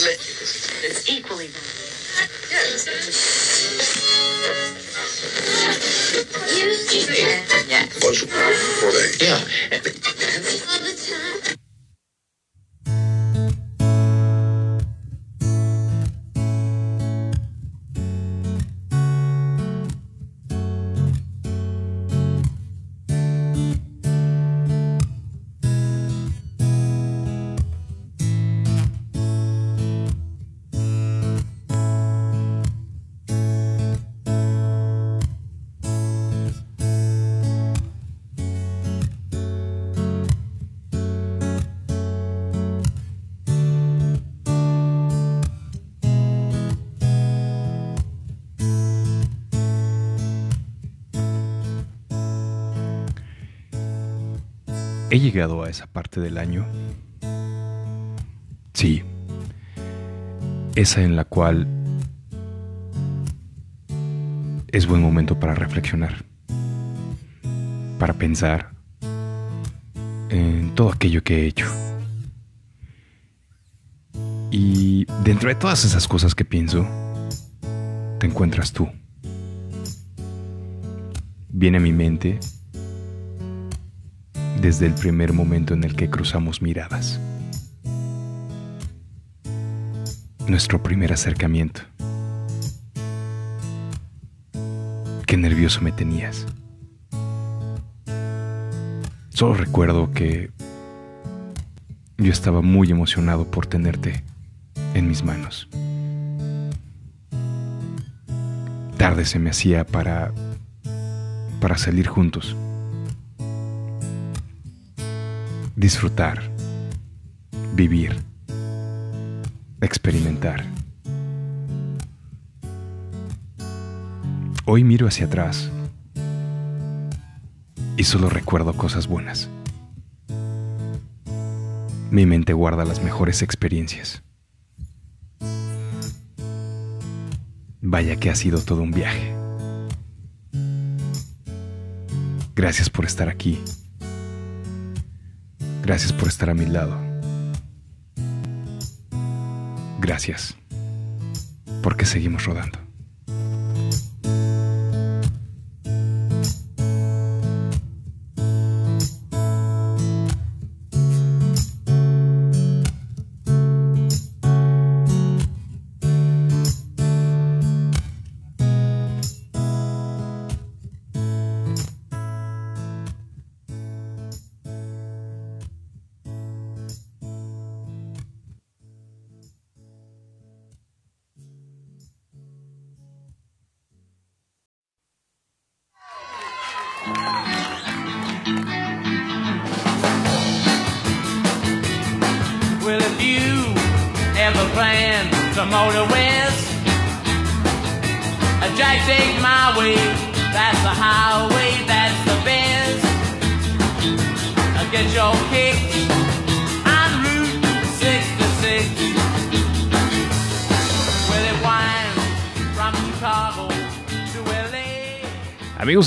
darle. It's equally valuable. Yeah. Por su. Por ahí. Yeah. Llegado a esa parte del año. Sí. Esa en la cual es buen momento para reflexionar. Para pensar en todo aquello que he hecho. Y dentro de todas esas cosas que pienso, te encuentras tú. Viene a mi mente desde el primer momento en el que cruzamos miradas. Nuestro primer acercamiento. Qué nervioso me tenías. Solo recuerdo que yo estaba muy emocionado por tenerte en mis manos. Tarde se me hacía para para salir juntos. Disfrutar, vivir, experimentar. Hoy miro hacia atrás y solo recuerdo cosas buenas. Mi mente guarda las mejores experiencias. Vaya que ha sido todo un viaje. Gracias por estar aquí. Gracias por estar a mi lado. Gracias porque seguimos rodando.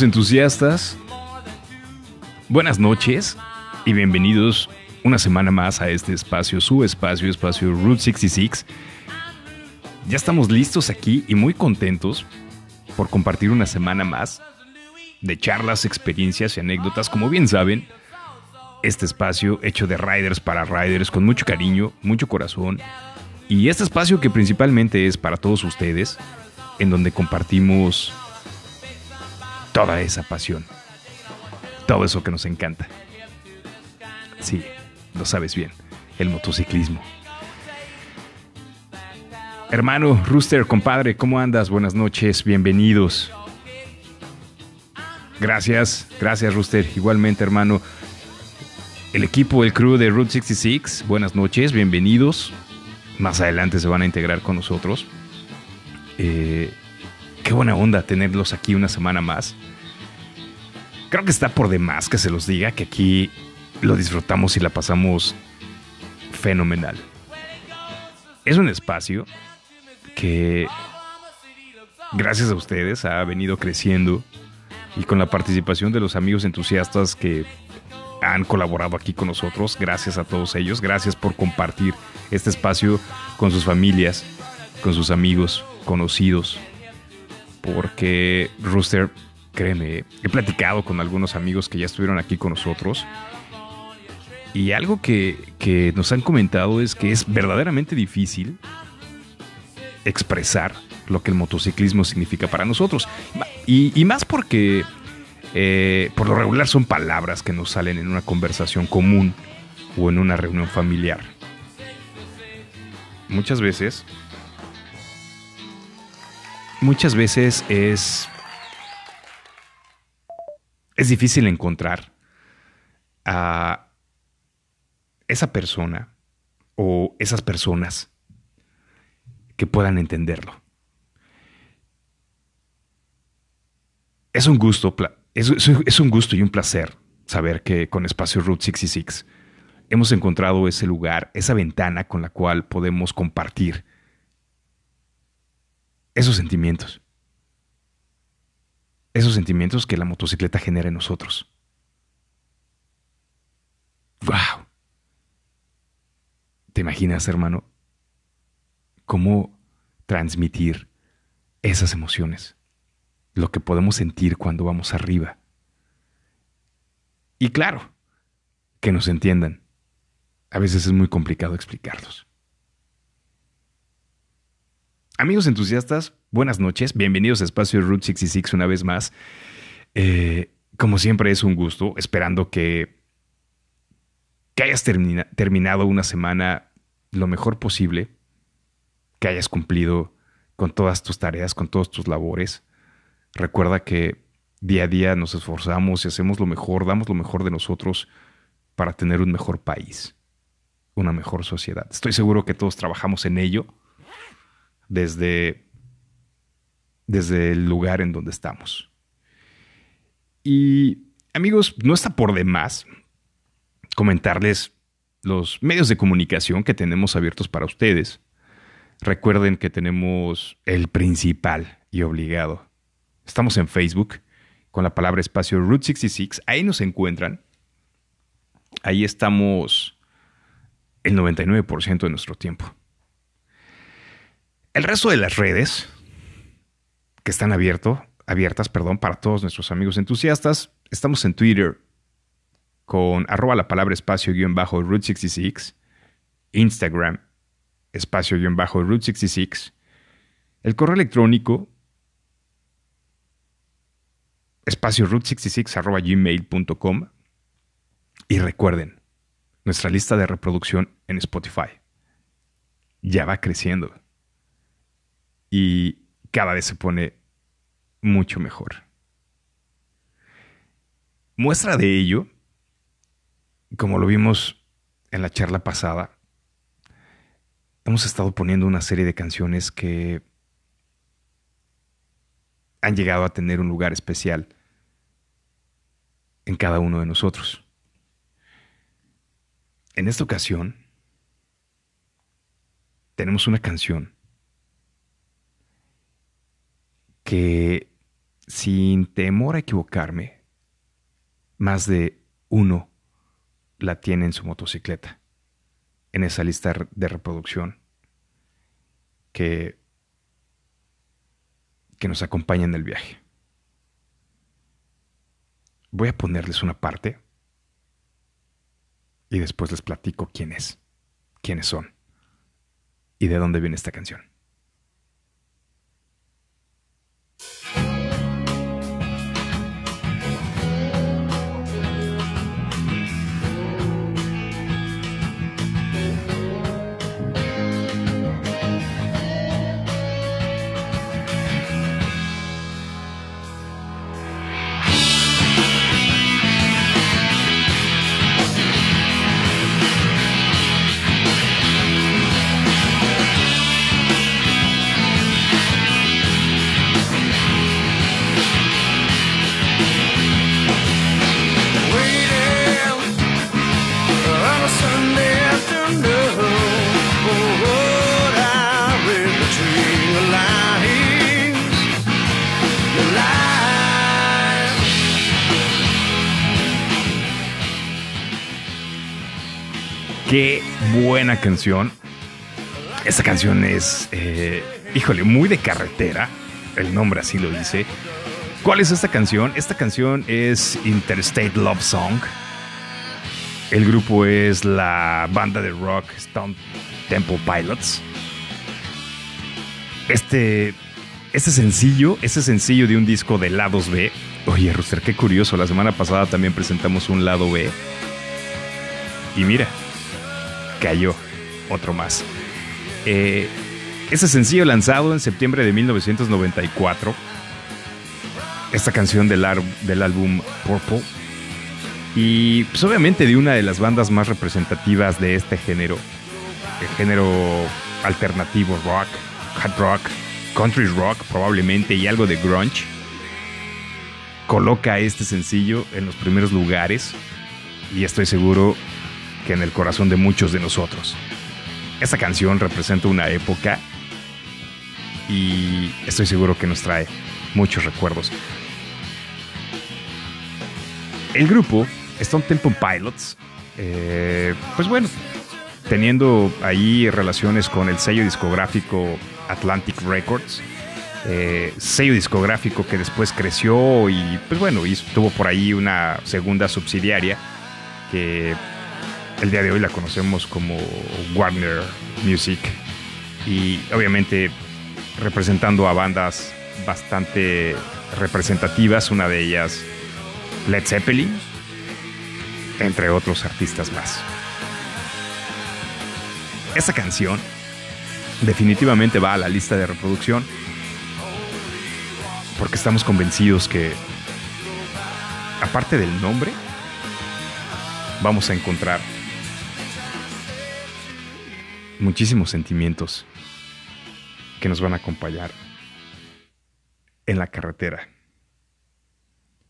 Entusiastas, buenas noches y bienvenidos una semana más a este espacio, su espacio, espacio Route 66. Ya estamos listos aquí y muy contentos por compartir una semana más de charlas, experiencias y anécdotas. Como bien saben, este espacio hecho de riders para riders con mucho cariño, mucho corazón. Y este espacio que principalmente es para todos ustedes, en donde compartimos toda esa pasión, todo eso que nos encanta. Sí, lo sabes bien, el motociclismo. Hermano, Rooster, compadre, ¿cómo andas? Buenas noches, bienvenidos. Gracias, gracias Rooster, igualmente hermano. El equipo, el crew de Route 66, buenas noches, bienvenidos. Más adelante se van a integrar con nosotros. Eh, qué buena onda tenerlos aquí una semana más. Creo que está por demás que se los diga que aquí lo disfrutamos y la pasamos fenomenal. Es un espacio que, gracias a ustedes, ha venido creciendo y con la participación de los amigos entusiastas que han colaborado aquí con nosotros. Gracias a todos ellos. Gracias por compartir este espacio con sus familias, con sus amigos, conocidos. Porque Rooster, créeme, he platicado con algunos amigos que ya estuvieron aquí con nosotros. Y algo que, que nos han comentado es que es verdaderamente difícil expresar lo que el motociclismo significa para nosotros. Y, más porque eh, por lo regular son palabras que nos salen en una conversación común o en una reunión familiar. Muchas veces, muchas veces es, es difícil encontrar a esa persona o esas personas que puedan entenderlo. Es un gusto es, un gusto y un placer saber que con Espacio Route 66 hemos encontrado ese lugar, esa ventana con la cual podemos compartir esos sentimientos. Esos sentimientos que la motocicleta genera en nosotros. ¡Wow! ¿Te imaginas, hermano, cómo transmitir esas emociones? lo que podemos sentir cuando vamos arriba. Y claro, que nos entiendan. A veces es muy complicado explicarlos. Amigos entusiastas, buenas noches. Bienvenidos a Espacio Route 66 una vez más. Eh, como siempre es un gusto, esperando que, que hayas terminado una semana lo mejor posible, que hayas cumplido con todas tus tareas, con todas tus labores Recuerda que día a día nos esforzamos y hacemos lo mejor, damos lo mejor de nosotros para tener un mejor país, una mejor sociedad. Estoy seguro que todos trabajamos en ello desde, desde el lugar en donde estamos. Y amigos, no está por demás comentarles los medios de comunicación que tenemos abiertos para ustedes. Recuerden que tenemos el principal y obligado Estamos en Facebook con la palabra espacio Route 66. Ahí nos encuentran. Ahí estamos el 99% de nuestro tiempo. El resto de las redes que están abierto, abiertas perdón, para todos nuestros amigos entusiastas, estamos en Twitter con arroba la palabra espacio guion bajo Route 66, Instagram espacio guion bajo Route 66, el correo electrónico espacio root66 gmail.com y recuerden, nuestra lista de reproducción en Spotify ya va creciendo y cada vez se pone mucho mejor. Muestra de ello, como lo vimos en la charla pasada, hemos estado poniendo una serie de canciones que han llegado a tener un lugar especial en cada uno de nosotros. En esta ocasión, tenemos una canción que, sin temor a equivocarme, más de uno la tiene en su motocicleta, en esa lista de reproducción que que nos acompaña en el viaje. Voy a ponerles una parte y después les platico quién es, quiénes son y de dónde viene esta canción. Qué buena canción. Esta canción es, eh, híjole, muy de carretera. El nombre así lo dice. ¿Cuál es esta canción? Esta canción es Interstate Love Song. El grupo es la banda de rock Stone Temple Pilots. Este, este sencillo, este sencillo de un disco de lados B. Oye, Rooster, qué curioso. La semana pasada también presentamos un lado B. Y mira, cayó otro más. Eh, ese sencillo lanzado en septiembre de 1994. Esta canción del, álbum Purple. Y pues obviamente de una de las bandas más representativas de este género. El género alternativo rock, hard rock, country rock probablemente y algo de grunge. Coloca este sencillo en los primeros lugares y estoy seguro que en el corazón de muchos de nosotros. Esta canción representa una época y estoy seguro que nos trae muchos recuerdos. El grupo Stone Temple Pilots, eh, pues bueno, teniendo ahí relaciones con el sello discográfico Atlantic Records, eh, sello discográfico que después creció y pues bueno, y tuvo por ahí una segunda subsidiaria que el día de hoy la conocemos como Warner Music y obviamente representando a bandas bastante representativas, una de ellas Led Zeppelin, entre otros artistas más. Esta canción definitivamente va a la lista de reproducción porque estamos convencidos que, aparte del nombre, vamos a encontrar muchísimos sentimientos que nos van a acompañar en la carretera.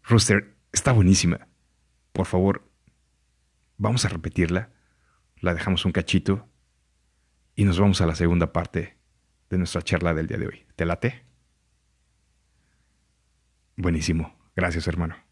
Rooster, está buenísima. Por favor, vamos a repetirla. La dejamos un cachito y nos vamos a la segunda parte de nuestra charla del día de hoy. ¿Te late? Buenísimo. Gracias, hermano.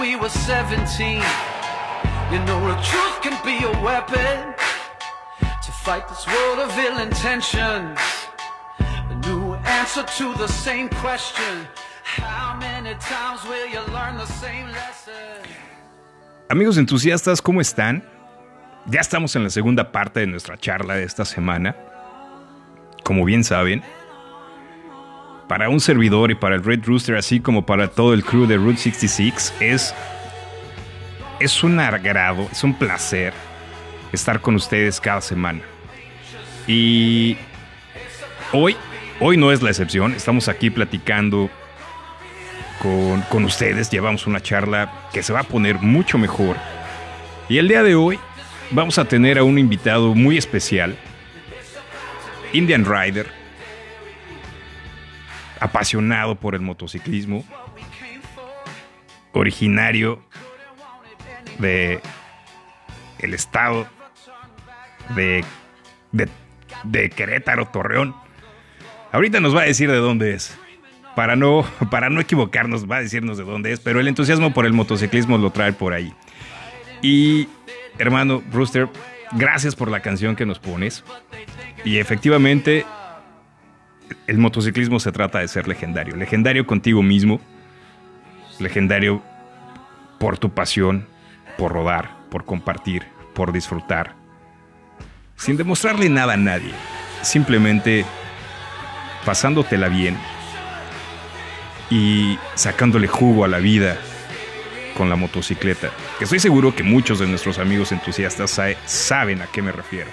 We were 17. You know truth can be a weapon to fight this world of ill intentions. Amigos entusiastas, ¿cómo están? Ya estamos en la segunda parte de nuestra charla de esta semana. como bien saben, para un servidor y para el Red Rooster, así como para todo el crew de Route 66, es, es un agrado, es un placer estar con ustedes cada semana. Y hoy, hoy no es la excepción, estamos aquí platicando con, con ustedes, llevamos una charla que se va a poner mucho mejor. Y el día de hoy vamos a tener a un invitado muy especial Indian Rider, apasionado por el motociclismo, originario de el estado de, de, de Querétaro, Torreón. Ahorita nos va a decir de dónde es. Para no, para no equivocarnos, va a decirnos de dónde es, pero el entusiasmo por el motociclismo lo trae por ahí. Y, hermano Brewster, gracias por la canción que nos pones. Y efectivamente, el motociclismo se trata de ser legendario. Legendario contigo mismo. Legendario por tu pasión, por rodar, por compartir, por disfrutar. Sin demostrarle nada a nadie. Simplemente pasándotela bien y sacándole jugo a la vida con la motocicleta. Que estoy seguro que muchos de nuestros amigos entusiastas saben a qué me refiero.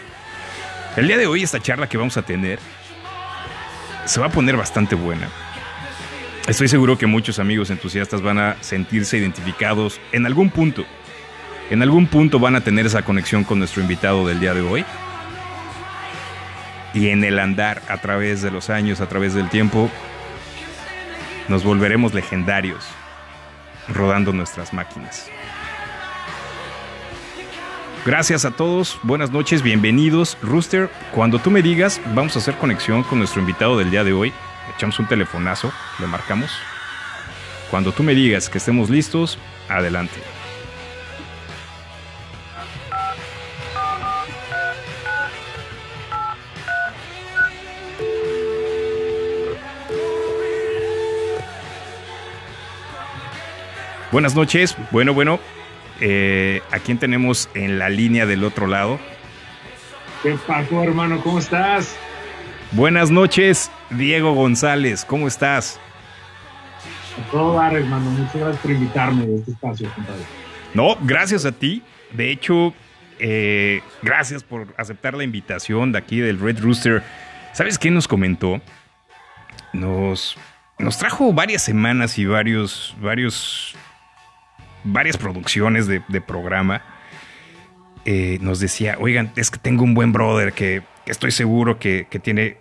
El día de hoy esta charla que vamos a tener se va a poner bastante buena. Estoy seguro que muchos amigos entusiastas van a sentirse identificados en algún punto. En algún punto van a tener esa conexión con nuestro invitado del día de hoy. Y en el andar a través de los años, a través del tiempo, nos volveremos legendarios rodando nuestras máquinas. Gracias a todos, buenas noches, bienvenidos. Rooster, cuando tú me digas, vamos a hacer conexión con nuestro invitado del día de hoy. Echamos un telefonazo, le marcamos. Cuando tú me digas que estemos listos, adelante. Buenas noches. Bueno, bueno. Eh, ¿A quién tenemos en la línea del otro lado? ¿Qué pasó, hermano? ¿Cómo estás? Buenas noches, Diego González. ¿Cómo estás? A todo dar, hermano. Muchas gracias por invitarme a este espacio, compadre. No, gracias a ti. De hecho, eh, gracias por aceptar la invitación de aquí del Red Rooster. ¿Sabes qué nos comentó? Nos, nos trajo varias semanas y varios, varios varias producciones de, programa, eh, nos decía, oigan, es que tengo un buen brother que, estoy seguro que, tiene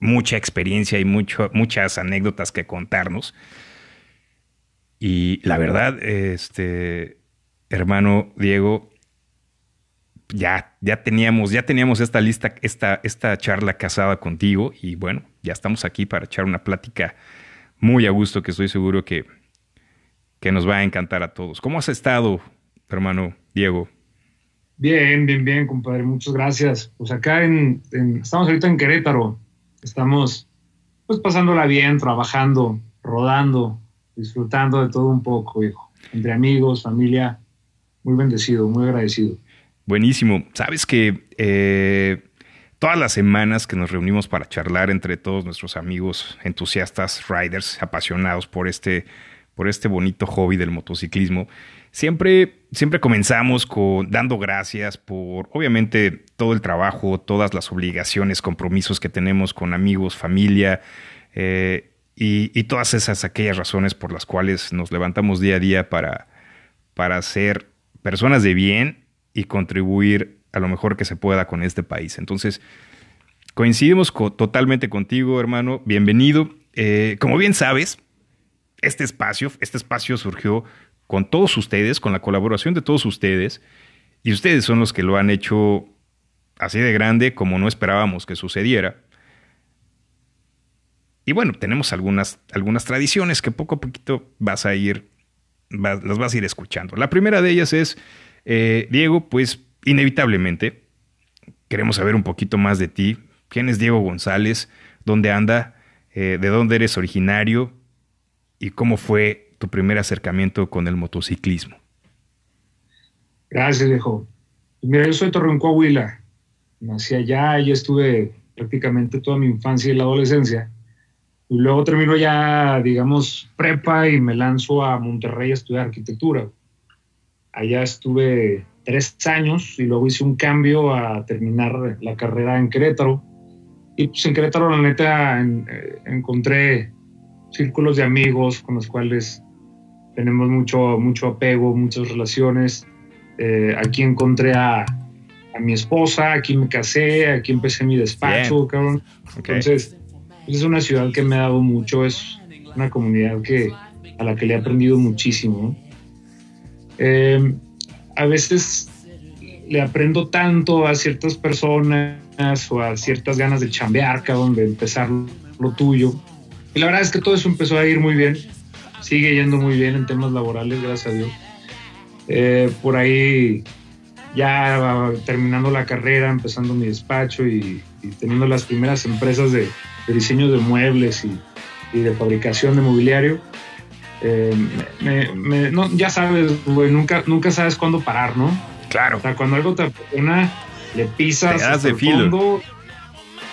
mucha experiencia y mucho, muchas anécdotas que contarnos. Y la verdad, este hermano Diego, ya, ya teníamos, ya teníamos esta lista, esta, esta charla casada contigo, y bueno, ya estamos aquí para echar una plática muy a gusto que estoy seguro que, que nos va a encantar a todos. ¿Cómo has estado, hermano Diego? Bien, bien, bien, compadre. Muchas gracias. Pues acá en, estamos ahorita en Querétaro. Estamos pues pasándola bien, trabajando, rodando, disfrutando de todo un poco, hijo. Entre amigos, familia. Muy bendecido, muy agradecido. Buenísimo. Sabes que eh, todas las semanas que nos reunimos para charlar entre todos nuestros amigos entusiastas, riders, apasionados por este por este bonito hobby del motociclismo. Siempre, siempre comenzamos con dando gracias por, obviamente, todo el trabajo, todas las obligaciones, compromisos que tenemos con amigos, familia eh, y, todas esas aquellas razones por las cuales nos levantamos día a día para, para ser personas de bien y contribuir a lo mejor que se pueda con este país. Entonces, coincidimos totalmente contigo, hermano. Bienvenido. Eh, como bien sabes, este espacio, este espacio surgió con todos ustedes, con la colaboración de todos ustedes, y ustedes son los que lo han hecho así de grande como no esperábamos que sucediera. Y bueno, tenemos algunas, algunas tradiciones que poco a poquito vas a ir, las vas a ir escuchando. La primera de ellas es, eh, Diego, pues inevitablemente queremos saber un poquito más de ti. ¿Quién es Diego González? ¿Dónde anda? Eh, ¿De dónde eres originario? Y cómo fue tu primer acercamiento con el motociclismo. Gracias, viejo. Pues mira, yo soy de Torreón, Coahuila. Nací allá y estuve prácticamente toda mi infancia y la adolescencia. Y luego termino ya, digamos, prepa y me lanzo a Monterrey a estudiar arquitectura. Allá estuve tres años y luego hice un cambio a terminar la carrera en Querétaro. Y pues en Querétaro, la neta, eh, encontré círculos de amigos con los cuales tenemos mucho, mucho apego, muchas relaciones. Eh, aquí encontré a, a mi esposa, aquí me casé, aquí empecé mi despacho, Bien. cabrón. Ok. Entonces, es una ciudad que me ha dado mucho, es una comunidad que, a la que le he aprendido muchísimo. Eh, a veces le aprendo tanto a ciertas personas o a ciertas ganas de chambear, cabrón, de empezar lo tuyo. Y la verdad es que todo eso empezó a ir muy bien. Sigue yendo muy bien en temas laborales, gracias a Dios. Eh, por ahí ya terminando la carrera, empezando mi despacho y, y teniendo las primeras empresas de, de diseño de muebles y, y de fabricación de mobiliario. Eh, me- me- no, ya sabes, nunca, nunca sabes cuándo parar, ¿no? Claro. O sea, cuando algo te apasiona, le pisas Te hasta de el fondo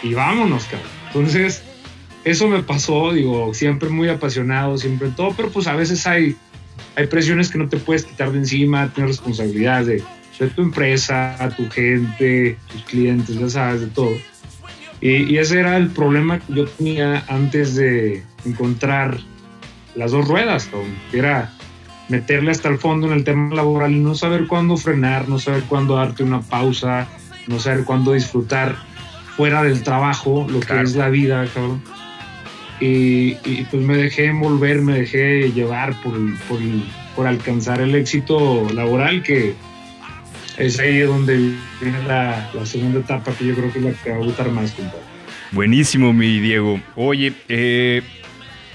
y vámonos, cabrón. Entonces, eso me pasó, digo, siempre muy apasionado, siempre en todo, pero pues a veces hay, hay presiones que no te puedes quitar de encima, tienes responsabilidades de, de tu empresa, tu gente, tus clientes, ya sabes, de todo. Y, y ese era el problema que yo tenía antes de encontrar las dos ruedas, que era meterle hasta el fondo en el tema laboral y no saber cuándo frenar, no saber cuándo darte una pausa, no saber cuándo disfrutar fuera del trabajo lo Claro. que es la vida, cabrón. Y, pues me dejé envolver, me dejé llevar por, por, por alcanzar el éxito laboral que es ahí donde viene la, la segunda etapa que yo creo que es la que va a gustar más, compadre. Buenísimo, mi Diego. Oye, eh,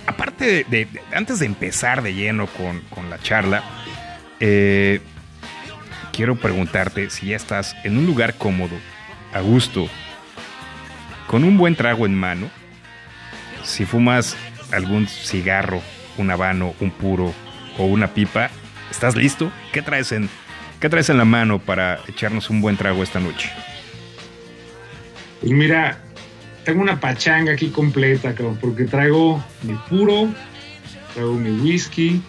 aparte de- antes de empezar de lleno con, con la charla, eh, quiero preguntarte si ya estás en un lugar cómodo, a gusto, con un buen trago en mano, si fumas algún cigarro, un habano, un puro o una pipa, ¿estás listo? ¿Qué traes en, qué traes en la mano para echarnos un buen trago esta noche? Pues mira, tengo una pachanga aquí completa, cabrón, porque traigo mi puro, traigo mi whisky,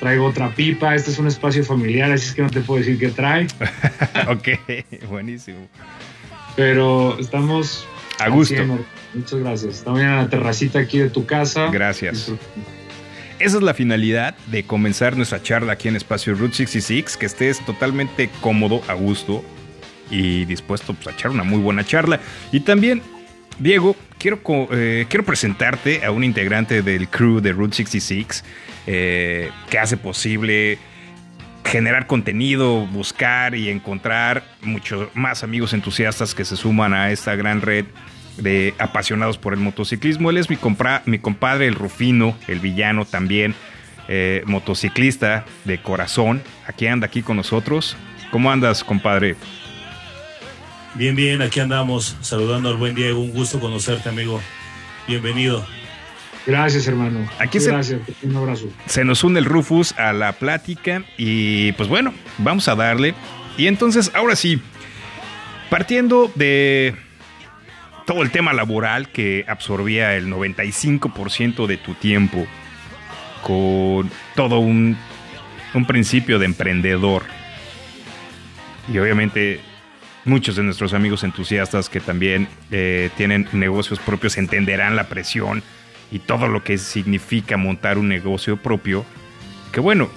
traigo otra pipa. Este es un espacio familiar, así es que no te puedo decir qué trae, ok, buenísimo. pero estamos A gusto. al 100, Muchas gracias. Estamos en la terracita aquí de tu casa. Gracias. Esa es la finalidad de comenzar nuestra charla aquí en Espacio Route 66, que estés totalmente cómodo, a gusto y dispuesto pues, a echar una muy buena charla. Y también, Diego, quiero, eh, quiero presentarte a un integrante del crew de Route 66 eh, que hace posible generar contenido, buscar y encontrar muchos más amigos entusiastas que se suman a esta gran red de apasionados por el motociclismo. Él es mi, compra- mi compadre, el Rufino, el villano también, eh, motociclista de corazón. Aquí anda aquí con nosotros. ¿Cómo andas, compadre? Bien, bien, aquí andamos saludando al buen Diego. Un gusto conocerte, amigo. Bienvenido. Gracias, hermano. Aquí Muchas se- Gracias. Un abrazo. Se nos une el Rufus a la plática y pues bueno, vamos a darle. Y entonces, ahora sí, partiendo de todo el tema laboral que absorbía el 95% de tu tiempo, con todo un, un principio de emprendedor. Y obviamente muchos de nuestros amigos entusiastas que también eh, tienen negocios propios entenderán la presión y todo lo que significa montar un negocio propio. Que bueno,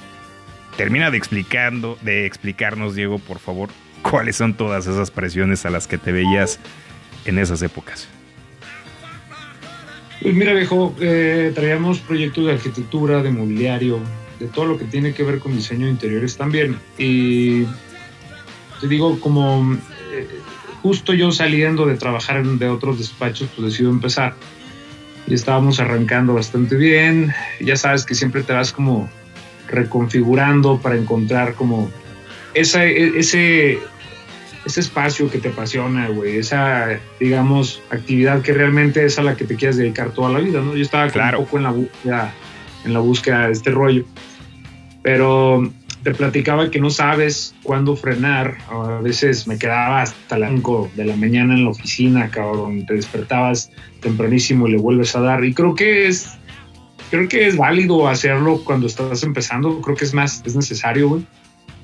termina de explicando, de explicarnos, Diego, por favor, cuáles son todas esas presiones a las que te veías en esas épocas. Pues mira, viejo, eh, traíamos proyectos de arquitectura, de mobiliario, de todo lo que tiene que ver con diseño de interiores también. Y te digo, como eh, justo yo saliendo de trabajar en, de otros despachos, pues decido empezar. Y estábamos arrancando bastante bien. Ya sabes que siempre te vas como reconfigurando para encontrar como e- ese, ese espacio que te apasiona, güey, esa, digamos, actividad que realmente es a la que te quieres dedicar toda la vida, ¿no? Yo estaba Claro. un poco en la búsqueda, en la búsqueda de este rollo, pero te platicaba que no sabes cuándo frenar, a veces me quedaba hasta las 5 de la mañana en la oficina, cabrón, te despertabas tempranísimo y le vuelves a dar, y creo que es... Creo que es válido hacerlo cuando estás empezando, creo que es más, es necesario, güey.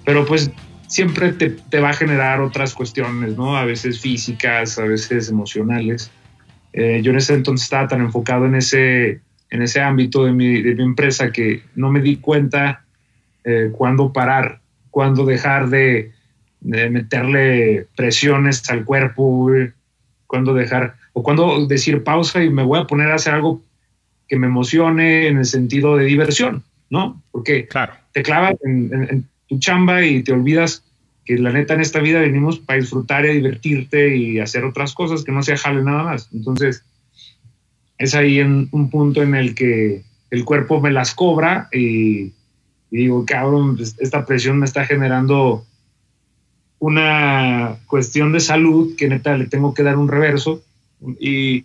Pero pues siempre te, te va a generar otras cuestiones, ¿no? A veces físicas, a veces emocionales. Eh, yo en ese entonces estaba tan enfocado en ese, en ese ámbito de mi, de mi empresa que no me di cuenta eh, cuándo parar, cuándo dejar de, de meterle presiones al cuerpo, güey, cuando dejar, o cuando decir pausa y me voy a poner a hacer algo que me emocione en el sentido de diversión, ¿no? Porque Claro. te clavas en chamba y te olvidas que la neta en esta vida venimos para disfrutar y divertirte y hacer otras cosas que no sea jale nada más. Entonces, es ahí en un punto en el que el cuerpo me las cobra y, y digo, cabrón, pues, esta presión me está generando una cuestión de salud que neta le tengo que dar un reverso. Y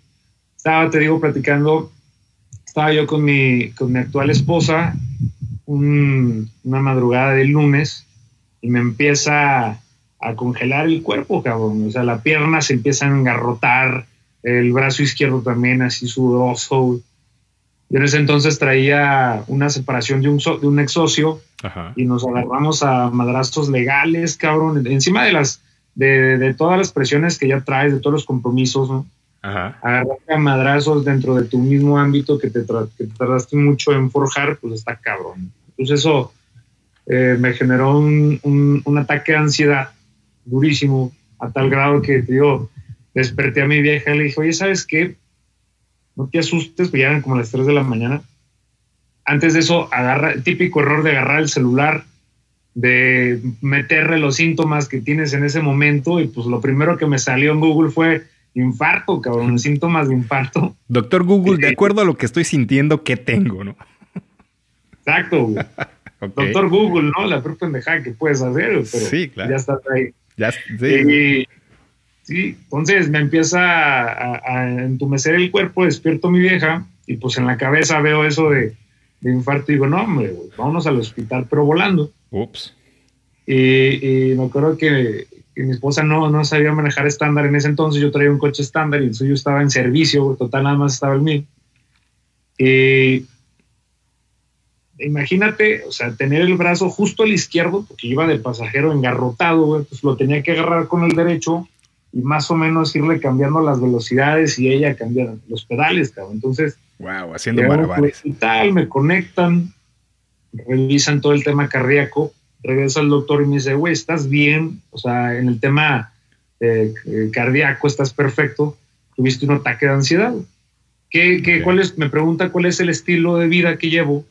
estaba, te digo, platicando, estaba yo con mi, con mi actual esposa un- una madrugada del lunes y me empieza a congelar el cuerpo, cabrón. O sea, la pierna se empieza a engarrotar, el brazo izquierdo también así sudoroso. Yo en ese entonces traía una separación de un, so- de un ex socio Ajá. y nos agarramos a madrazos legales, cabrón, encima de las de, de todas las presiones que ya traes, de todos los compromisos, ¿no? Ajá. Agarrarte a madrazos dentro de tu mismo ámbito que te, que te tardaste mucho en forjar, pues está cabrón. Entonces eso eh, me generó un, un- ataque de ansiedad durísimo, a tal grado que, digo, desperté a mi vieja y le dije, oye, ¿sabes qué? No te asustes, pues ya eran como las 3 de la mañana. Antes de eso, agarra, el típico error de agarrar el celular, de meterle los síntomas que tienes en ese momento, y pues lo primero que me salió en Google fue infarto, cabrón, síntomas de infarto. Doctor Google, de acuerdo a lo que estoy sintiendo, ¿qué tengo, no? Exacto, güey. Doctor Google, ¿no? La peor pendejada que puedes hacer, pero Sí, claro. ya estás ahí. Ya, sí. Y, sí, entonces me empieza a, a- a entumecer el cuerpo, despierto a mi vieja y pues en la cabeza veo eso de, de infarto y digo, no, hombre, güey, vámonos al hospital, pero volando. Ups. Y, y me acuerdo que, que mi esposa no, no sabía manejar estándar en ese entonces, yo traía un coche estándar y el suyo estaba en servicio, total nada más estaba el mío. Y imagínate, o sea, tener el brazo justo al izquierdo, porque iba de pasajero engarrotado, güey, pues lo tenía que agarrar con el derecho y más o menos irle cambiando las velocidades y ella cambiar los pedales, cabrón. Entonces, Wow, haciendo malabares. hospital, me conectan, revisan todo el tema cardíaco, regresa el doctor y me dice, güey, ¿estás bien? O sea, en el tema eh, eh, cardíaco estás perfecto, tuviste un ataque de ansiedad. ¿Qué, qué, Ok. cuál es, me pregunta cuál es el estilo de vida que llevo.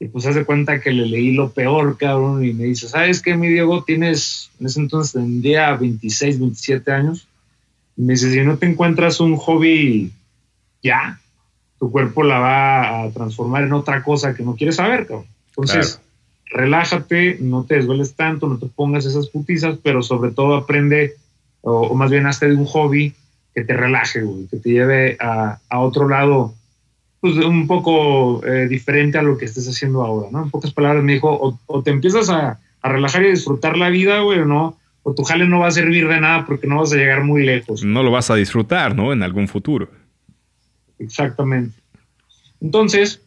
Y pues hace cuenta que le leí lo peor, cabrón, y me dice, ¿sabes qué, mi Diego? Tienes, en ese entonces tendría 26, 27 años. Y me dice, si no te encuentras un hobby ya, tu cuerpo la va a transformar en otra cosa que no quieres saber, cabrón. Entonces, relájate, no te desveles tanto, no te pongas esas putizas, pero sobre todo aprende, o, o más bien hazte de un hobby que te relaje, güey, que te lleve a, a otro lado, pues un poco eh, diferente a lo que estés haciendo ahora, ¿no? En pocas palabras me dijo, o, o te empiezas a, a relajar y a disfrutar la vida, güey, o no, o tu jale no va a servir de nada porque no vas a llegar muy lejos. No lo vas a disfrutar, ¿no? En algún futuro. Exactamente. Entonces,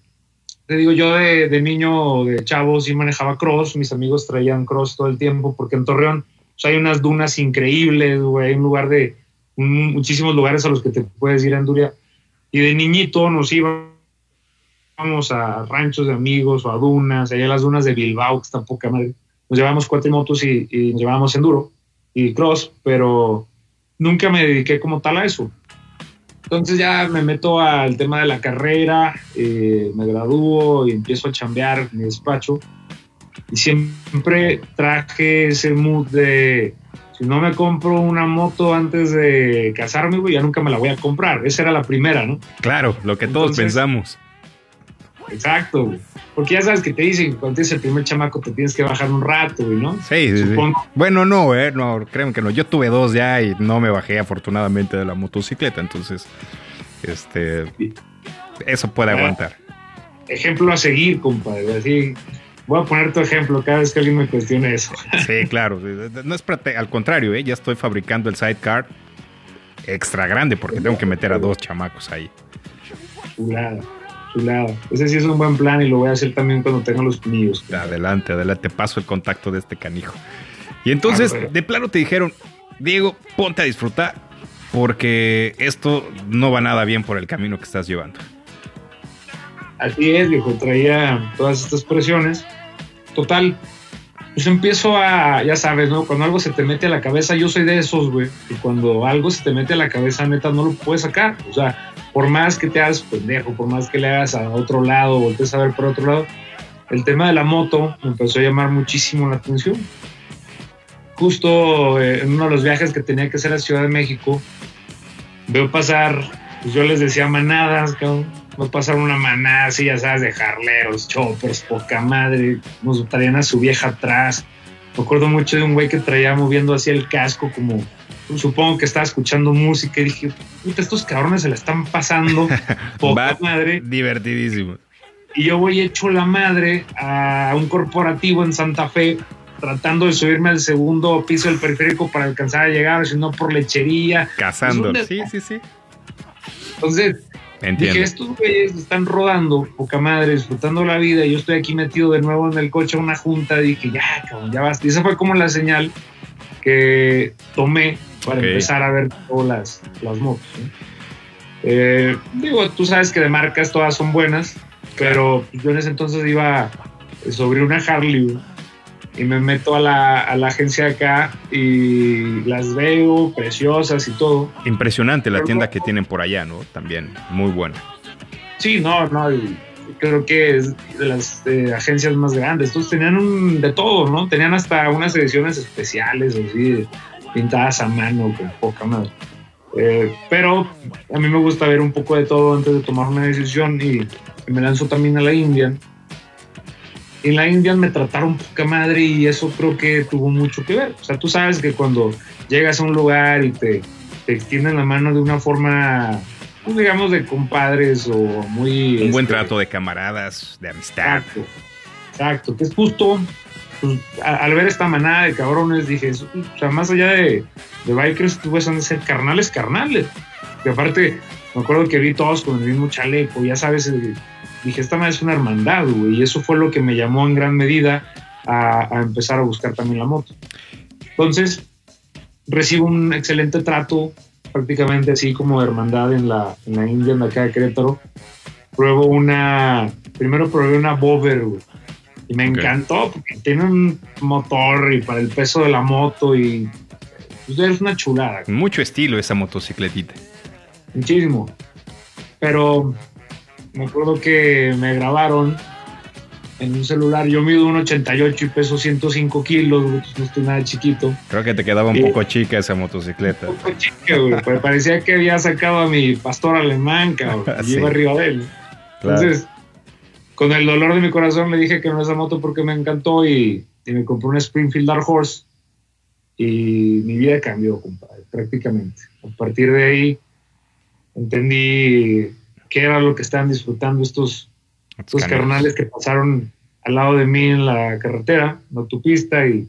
te digo, yo de, niño, de chavo, sí manejaba cross. Mis amigos traían cross todo el tiempo porque en Torreón pues, hay unas dunas increíbles, güey. Hay un lugar de un- muchísimos lugares a los que te puedes ir a Anduria. Y de niñito nos íbamos a ranchos de amigos o a dunas, allá las dunas de Bilbao, que está poca madre. Nos llevábamos cuatro motos y, y llevábamos enduro y cross, pero nunca me dediqué como tal a eso. Entonces ya me meto al tema de la carrera, eh, me gradúo y empiezo a chambear en mi despacho. Y siempre traje ese mood de, si no me compro una moto antes de casarme, güey, ya nunca me la voy a comprar. Esa era la primera, ¿no? Claro, lo que todos Entonces- pensamos. Exacto, güey. Porque ya sabes que te dicen que cuando tienes el primer chamaco te tienes que bajar un rato, güey, ¿no? Sí, sí. Bueno, no, eh, no, créeme que no. Yo tuve dos ya y no me bajé afortunadamente de la motocicleta, entonces, este, eso puede aguantar. Ejemplo a seguir, compadre. Así, voy a poner tu ejemplo cada vez que alguien me cuestione eso. Sí, claro. No es al contrario, eh, ya estoy fabricando el sidecar extra grande porque tengo que meter a dos chamacos ahí. Chulada, chulada. Ese sí es un buen plan y lo voy a hacer también cuando tenga los míos. Adelante, adelante, paso el contacto de este canijo. Y entonces, Ah, de plano te dijeron, Diego, ponte a disfrutar porque esto no va nada bien por el camino que estás llevando. Así es, viejo. Traía todas estas presiones. Total. pues empiezo a, ya sabes, ¿no? Cuando algo se te mete a la cabeza, yo soy de esos, güey. Y cuando algo se te mete a la cabeza, neta, no lo puedes sacar. O sea, por más que te hagas pendejo, por más que le hagas a otro lado, voltees a ver por otro lado, el tema de la moto me empezó a llamar muchísimo la atención. Justo eh, en uno de los viajes que tenía que hacer a Ciudad de México, veo pasar, pues yo les decía manadas, cabrón. Veo pasar una manada así, ya sabes, de jarleros, choppers, poca madre. Nos traían a su vieja atrás. Me acuerdo mucho de un güey que traía moviendo así el casco, como supongo que estaba escuchando música. Y dije, puta, estos cabrones se la están pasando. Poca madre. Divertidísimo. Y yo voy hecho la madre a un corporativo en Santa Fe, tratando de subirme al segundo piso del periférico para alcanzar a llegar, si no por lechería. Cazando. Sí, sí, sí. Entonces, Entiendo. dije, estos güeyes están rodando, poca madre, disfrutando la vida, y yo estoy aquí metido de nuevo en el coche a una junta, dije, ya, cabrón, ya basta. Y esa fue como la señal que tomé para empezar a ver todas las, las motos. ¿no? Eh, digo, tú sabes que de marcas todas son buenas, pero yo en ese entonces iba sobre una Harley y me meto a la, a la agencia acá y las veo preciosas y todo. Impresionante la Pero tienda que tienen por allá, ¿no? También muy buena. Sí, no, no, y creo que es de las eh, agencias más grandes. Entonces tenían un, de todo, ¿no? Tenían hasta unas ediciones especiales, así, pintadas a mano, con poca madre. Eh, pero a mí me gusta ver un poco de todo antes de tomar una decisión y, me lanzo también a la Indian. Y en la Indian me trataron poca madre y eso creo que tuvo mucho que ver. O sea, tú sabes que cuando llegas a un lugar y te, te extienden la mano de una forma, pues, digamos, de compadres o muy... Un buen este, trato de camaradas, de amistad. Exacto, exacto, que es justo, pues, a- al ver esta manada de cabrones, dije, o sea, más allá de, de bikers, tú ves, han de ser carnales, carnales. Y aparte, me acuerdo que vi todos con el mismo chaleco, ya sabes, dije, esta madre es una hermandad, güey, y eso fue lo que me llamó en gran medida a, a empezar a buscar también la moto. Entonces, recibo un excelente trato, prácticamente así como hermandad en la, en la Indian de acá de Querétaro. Pruebo una, primero probé una Bover, güey, me Ok. encantó porque tiene un motor y para el peso de la moto y pues, es una chulada, Mucho estilo esa motocicletita. muchísimo. Pero me acuerdo que me grabaron en un celular. Yo mido un 88 y peso 105 kilos, no estoy nada chiquito. Creo que te quedaba un Sí. poco chica esa motocicleta. Un poco chica, güey, pues, parecía que había sacado a mi pastor alemán, cabrón. y Sí. iba arriba de él. Claro. Entonces, con el dolor de mi corazón le dije que no esa moto porque me encantó y, y me compré una Springfield Dark Horse y mi vida cambió, compadre, prácticamente. A partir de ahí entendí qué era lo que estaban disfrutando estos, estos carnales que pasaron al lado de mí en la carretera, en la autopista y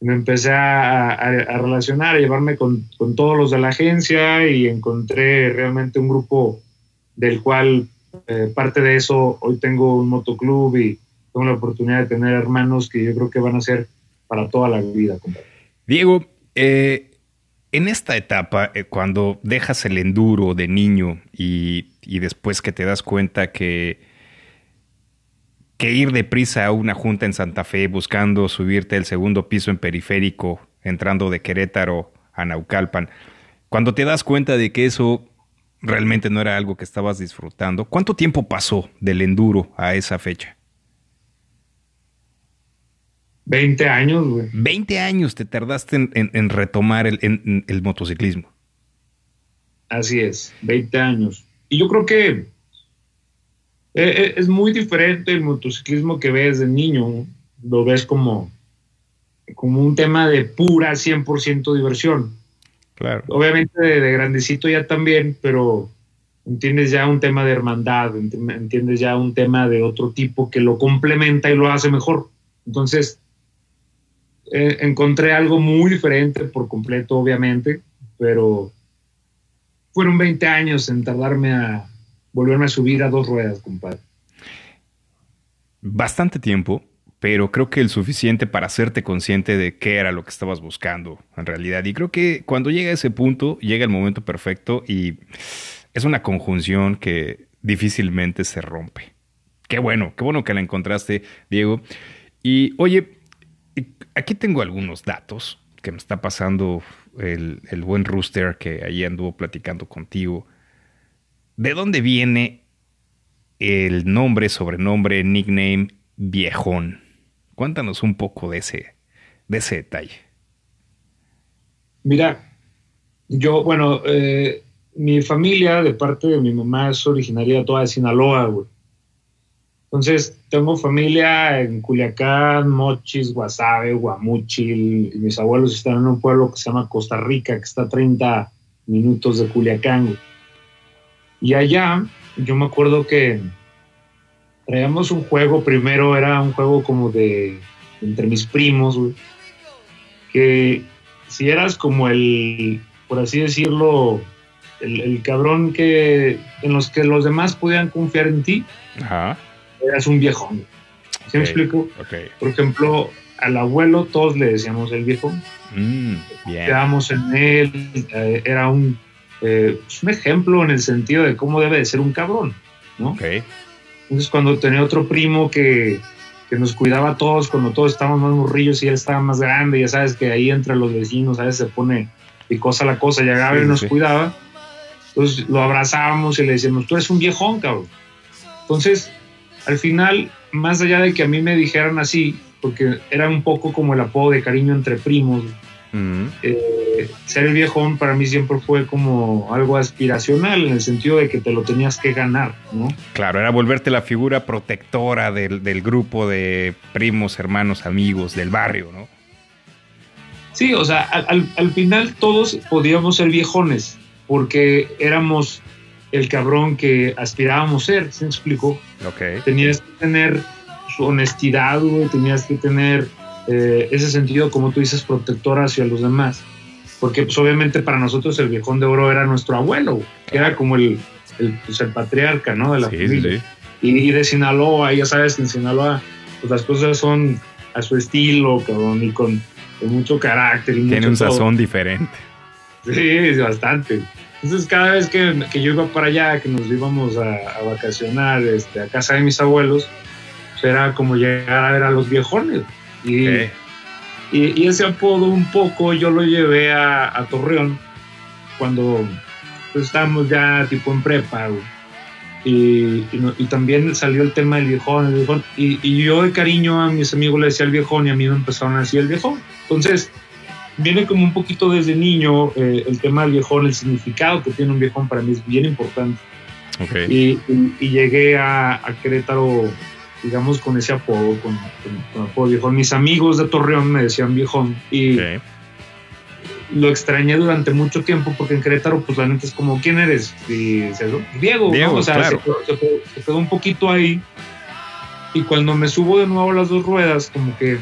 me empecé a, a- a relacionar, a llevarme con, con todos los de la agencia y encontré realmente un grupo del cual eh, parte de eso hoy tengo un motoclub y tengo la oportunidad de tener hermanos que yo creo que van a ser para toda la vida. Diego, eh, en esta etapa, eh, cuando dejas el enduro de niño y, y después que te das cuenta que, que ir deprisa a una junta en Santa Fe buscando subirte el segundo piso en periférico, entrando de Querétaro a Naucalpan, cuando te das cuenta de que eso realmente no era algo que estabas disfrutando, ¿cuánto tiempo pasó del enduro a esa fecha? 20 años, güey. 20 años te tardaste en, en- en retomar el, en- el motociclismo. Así es, 20 años. Y yo creo que eh, eh, es muy diferente el motociclismo que ves de niño. Lo ves como, como un tema de pura 100% diversión. Claro. Obviamente de, de grandecito ya también, pero entiendes ya un tema de hermandad, enti- entiendes ya un tema de otro tipo que lo complementa y lo hace mejor. Entonces, eh, encontré algo muy diferente por completo, obviamente, pero fueron 20 años en tardarme a volverme a subir a dos ruedas, compadre. Bastante tiempo, pero creo que el suficiente para hacerte consciente de qué era lo que estabas buscando en realidad. Y creo que cuando llega ese punto, llega el momento perfecto y es una conjunción que difícilmente se rompe. Qué bueno, qué bueno que la encontraste, Diego. Y oye, aquí tengo algunos datos que me está pasando el, el buen Rooster que ahí anduvo platicando contigo. ¿De dónde viene el nombre, sobrenombre, nickname viejón? Cuéntanos un poco de ese, de ese detalle. Mira, yo, bueno, eh, mi familia de parte de mi mamá es originaria toda de Sinaloa, güey. Entonces, tengo familia en Culiacán, Mochis, Guasave, Guamuchil. Y mis abuelos están en un pueblo que se llama Costa Rica, que está a 30 minutos de Culiacán. güey. Y allá, yo me acuerdo que traíamos un juego, primero era un juego como de entre mis primos, güey, que si eras como el, por así decirlo, el, el cabrón que en los que los demás podían confiar en ti, Ajá. eras un viejón. ¿Sí me explico? Por ejemplo, al abuelo todos le decíamos el viejo, Mm, bien. quedábamos en él, eh, era un, eh, pues, un ejemplo en el sentido de cómo debe de ser un cabrón, ¿no? Entonces cuando tenía otro primo que, que nos cuidaba a todos, cuando todos estábamos más morrillos y él estaba más grande, ya sabes que ahí entre los vecinos a veces se pone picosa la cosa, llegaba Sí, y nos sí. cuidaba, entonces lo abrazábamos y le decíamos, tú eres un viejón, cabrón. Entonces, al final, más allá de que a mí me dijeran así, porque era un poco como el apodo de cariño entre primos, Eh, ser el viejón para mí siempre fue como algo aspiracional, en el sentido de que te lo tenías que ganar, ¿no? Claro, era volverte la figura protectora del, del grupo de primos, hermanos, amigos del barrio, ¿no? Sí, o sea, al, al- al final todos podíamos ser viejones, porque éramos el cabrón que aspirábamos ser, ¿se me explicó? Tenías que tener su honestidad, güey, tenías que tener eh, ese sentido, como tú dices, protector hacia los demás. Porque pues obviamente para nosotros el viejón de oro era nuestro abuelo, que era como el, el, pues, el patriarca, ¿no? De la Sí, familia. sí. Y, y de Sinaloa, ya sabes que en Sinaloa pues las cosas son a su estilo, cabrón, y con, con mucho carácter. Y Tiene mucho un todo. sazón diferente. Sí, bastante. Entonces cada vez que, que yo iba para allá, que nos íbamos a, a vacacionar este, a casa de mis abuelos, pues era como llegar a ver a los viejones. Y, Ok. y, y ese apodo un poco yo lo llevé a, a Torreón cuando pues, estábamos ya tipo en prepa. güey. Y, y, y también salió el tema del viejón, el viejón. Y, y yo de cariño a mis amigos le decía el viejón y a mí me empezaron a decir el viejón. Entonces viene como un poquito desde niño eh, el tema del viejón, el significado que tiene un viejón para mí es bien importante. Ok. Y, y- y llegué a, a Querétaro, digamos, con ese apodo, con, con, con apodo viejón. Mis amigos de Torreón me decían viejón y lo extrañé durante mucho tiempo porque en Querétaro, pues la neta es como, ¿quién eres? Y dices, "Oh, Diego, Diego, ¿no? O sea, claro. se, quedó, se quedó- un poquito ahí. Y cuando me subo de nuevo a las dos ruedas, como que,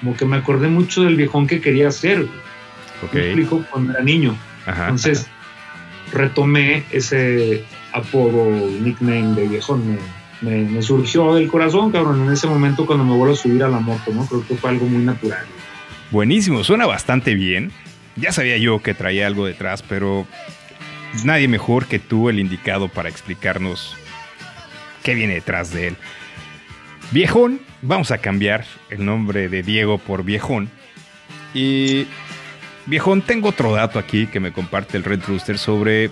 como que me acordé mucho del viejón que quería ser. ¿Me Ok. explico? Cuando era niño. Ajá. Entonces retomé ese apodo, nickname de viejón. Me, me- surgió del corazón, cabrón, en ese momento cuando me vuelvo a subir a la moto, ¿no? Creo que fue algo muy natural. Buenísimo, suena bastante bien. Ya sabía yo que traía algo detrás, pero nadie mejor que tú el indicado para explicarnos qué viene detrás de él. Viejón, vamos a cambiar el nombre de Diego por Viejón. Y Viejón, tengo otro dato aquí que me comparte el Red Rooster sobre,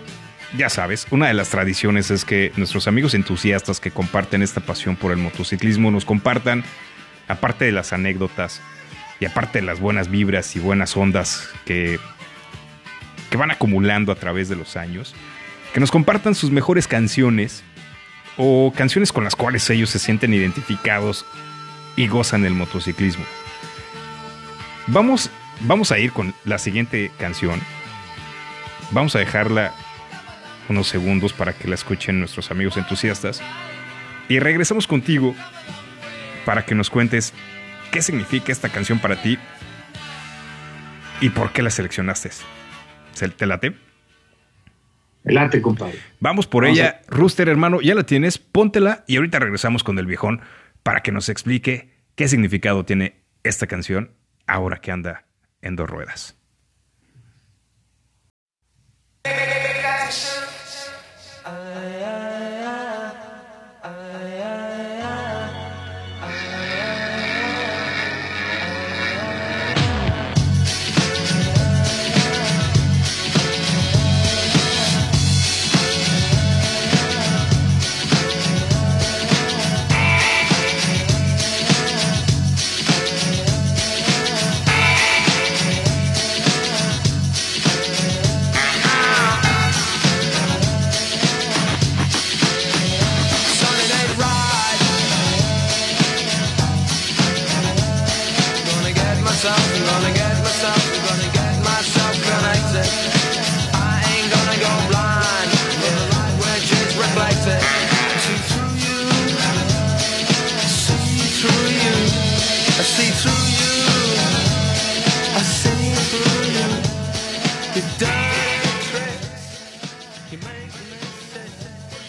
ya sabes, una de las tradiciones es que nuestros amigos entusiastas que comparten esta pasión por el motociclismo nos compartan, aparte de las anécdotas, y aparte de las buenas vibras y buenas ondas que, que van acumulando a través de los años, que nos compartan sus mejores canciones o canciones con las cuales ellos se sienten identificados y gozan el motociclismo. Vamos, vamos a ir con la siguiente canción. Vamos a dejarla unos segundos para que la escuchen nuestros amigos entusiastas. Y regresamos contigo para que nos cuentes qué significa esta canción para ti y por qué la seleccionaste. ¿Se- ¿Te late? Compadre. Vamos por Vamos ella. Rooster, hermano, ya la tienes, póntela y ahorita regresamos con el viejón para que nos explique qué significado tiene esta canción ahora que anda en dos ruedas.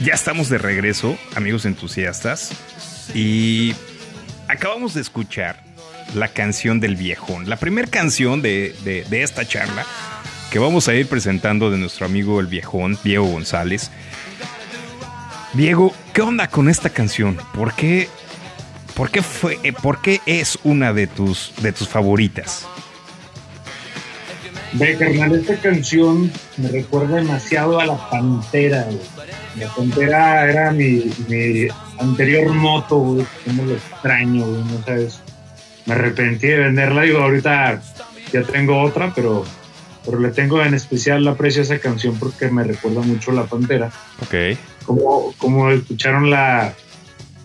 Ya estamos de regreso, amigos entusiastas, y acabamos de escuchar la canción del viejón, la primera canción de, de- esta charla que vamos a ir presentando de nuestro amigo el viejón, Diego González. Diego, ¿qué onda con esta canción? ¿Por qué, por qué, fue, eh, por qué es una de tus, de tus favoritas? Ve, carnal, esta canción me recuerda demasiado a la Pantera, güey. La Pantera era mi, mi anterior moto, güey. Cómo lo extraño, güey, no sabes. Me arrepentí de venderla, digo, ahorita ya tengo otra, pero, pero le tengo en especial aprecio a esa canción porque me recuerda mucho a la Pantera. Ok. Como, como escucharon la,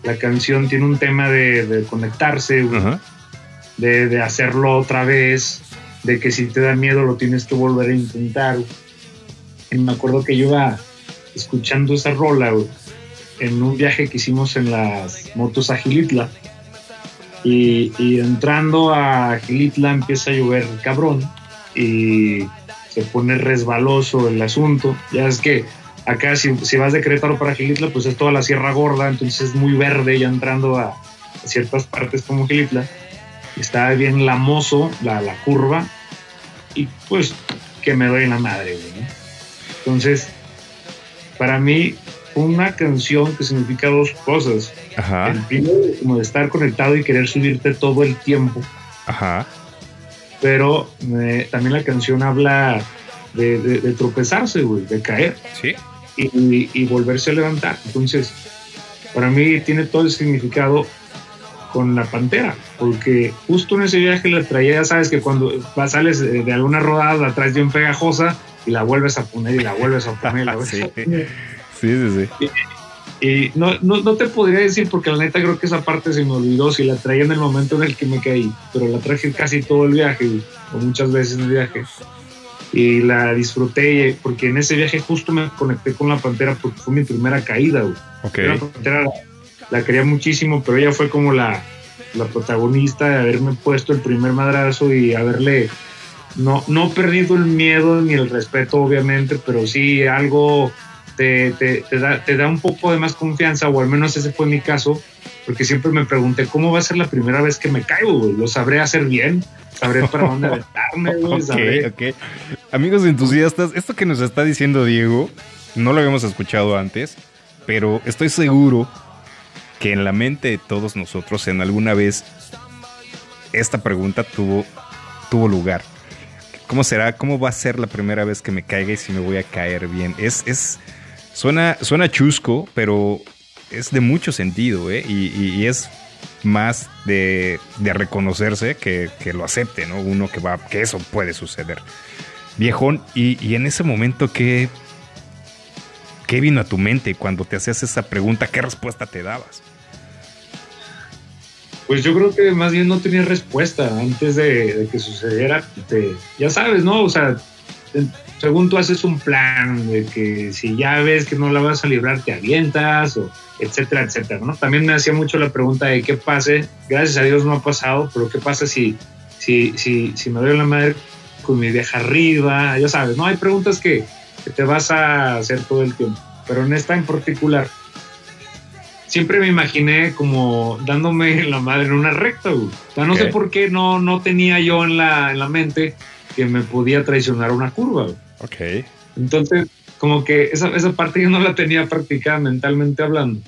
la canción, tiene un tema de, de conectarse, de, de hacerlo otra vez, de que si te da miedo lo tienes que volver a intentar. Y me acuerdo que yo iba escuchando esa rola en un viaje que hicimos en las motos a Gilitla. Y, y entrando a Gilitla empieza a llover cabrón y se pone resbaloso el asunto. Ya es que acá si, si vas de Querétaro para Gilitla, pues es toda la Sierra Gorda, entonces es muy verde ya entrando a, a ciertas partes como Gilitla está bien lamoso la, la curva y pues que me doy en la madre, güey, ¿no? Entonces, para mí una canción que significa dos cosas. Ajá. El primero, como de estar conectado y querer subirte todo el tiempo, Ajá. pero eh, también la canción habla de, de- de tropezarse, güey, de caer Sí. Y, y volverse a levantar. Entonces, para mí tiene todo el significado con la pantera, porque justo en ese viaje la traía, ya sabes que cuando sales de, alguna rodada la traes bien pegajosa y la vuelves a poner y la vuelves a poner la vuelves Sí. a poner. Sí, sí, sí. Y no, no, no te podría decir porque la neta creo que esa parte se me olvidó si la traía en el momento en el que me caí, pero la traje casi todo el viaje o muchas veces en el viaje y la disfruté porque en ese viaje justo me conecté con la pantera porque fue mi primera caída. güey. La pantera la, la quería muchísimo, pero ella fue como la, la protagonista de haberme puesto el primer madrazo y haberle no, no perdido el miedo ni el respeto, obviamente, pero sí algo te, te, te da, te da un poco de más confianza, o al menos ese fue mi caso, porque siempre me pregunté cómo va a ser la primera vez que me caigo, güey? ¿Lo sabré hacer bien? ¿Sabré para dónde aventarme, güey? ¿Sabré? Ok, ok. Amigos entusiastas, esto que nos está diciendo Diego, no lo habíamos escuchado antes, pero estoy seguro que en la mente de todos nosotros en alguna vez esta pregunta tuvo, tuvo lugar. ¿Cómo será? ¿Cómo va a ser la primera vez que me caiga y si me voy a caer bien? Es, es, suena, suena chusco, pero es de mucho sentido, ¿eh? Y, es más de, de reconocerse que, que lo acepte, ¿no? Uno que va, que eso puede suceder. Viejón, y, y en ese momento, ¿qué, ¿qué vino a tu mente cuando te hacías esa pregunta? ¿Qué respuesta te dabas? Pues yo creo que más bien no tenía respuesta antes de, que sucediera. ya sabes, ¿no? O sea, según tú haces un plan de que si ya ves que no la vas a librar, te avientas, o etcétera, etcétera, ¿no? También me hacía mucho la pregunta de qué pase. Gracias a Dios no ha pasado, pero qué pasa si, si, si, si me doy la madre con mi vieja arriba. Ya sabes, ¿no? Hay preguntas que, que te vas a hacer todo el tiempo. Pero en esta en particular, siempre me imaginé como dándome la madre en una recta, güey. O sea, no Ok. sé por qué no, no tenía yo en la, en la mente que me podía traicionar una curva, güey. Ok. Entonces, como que esa, esa parte yo no la tenía practicada mentalmente hablando.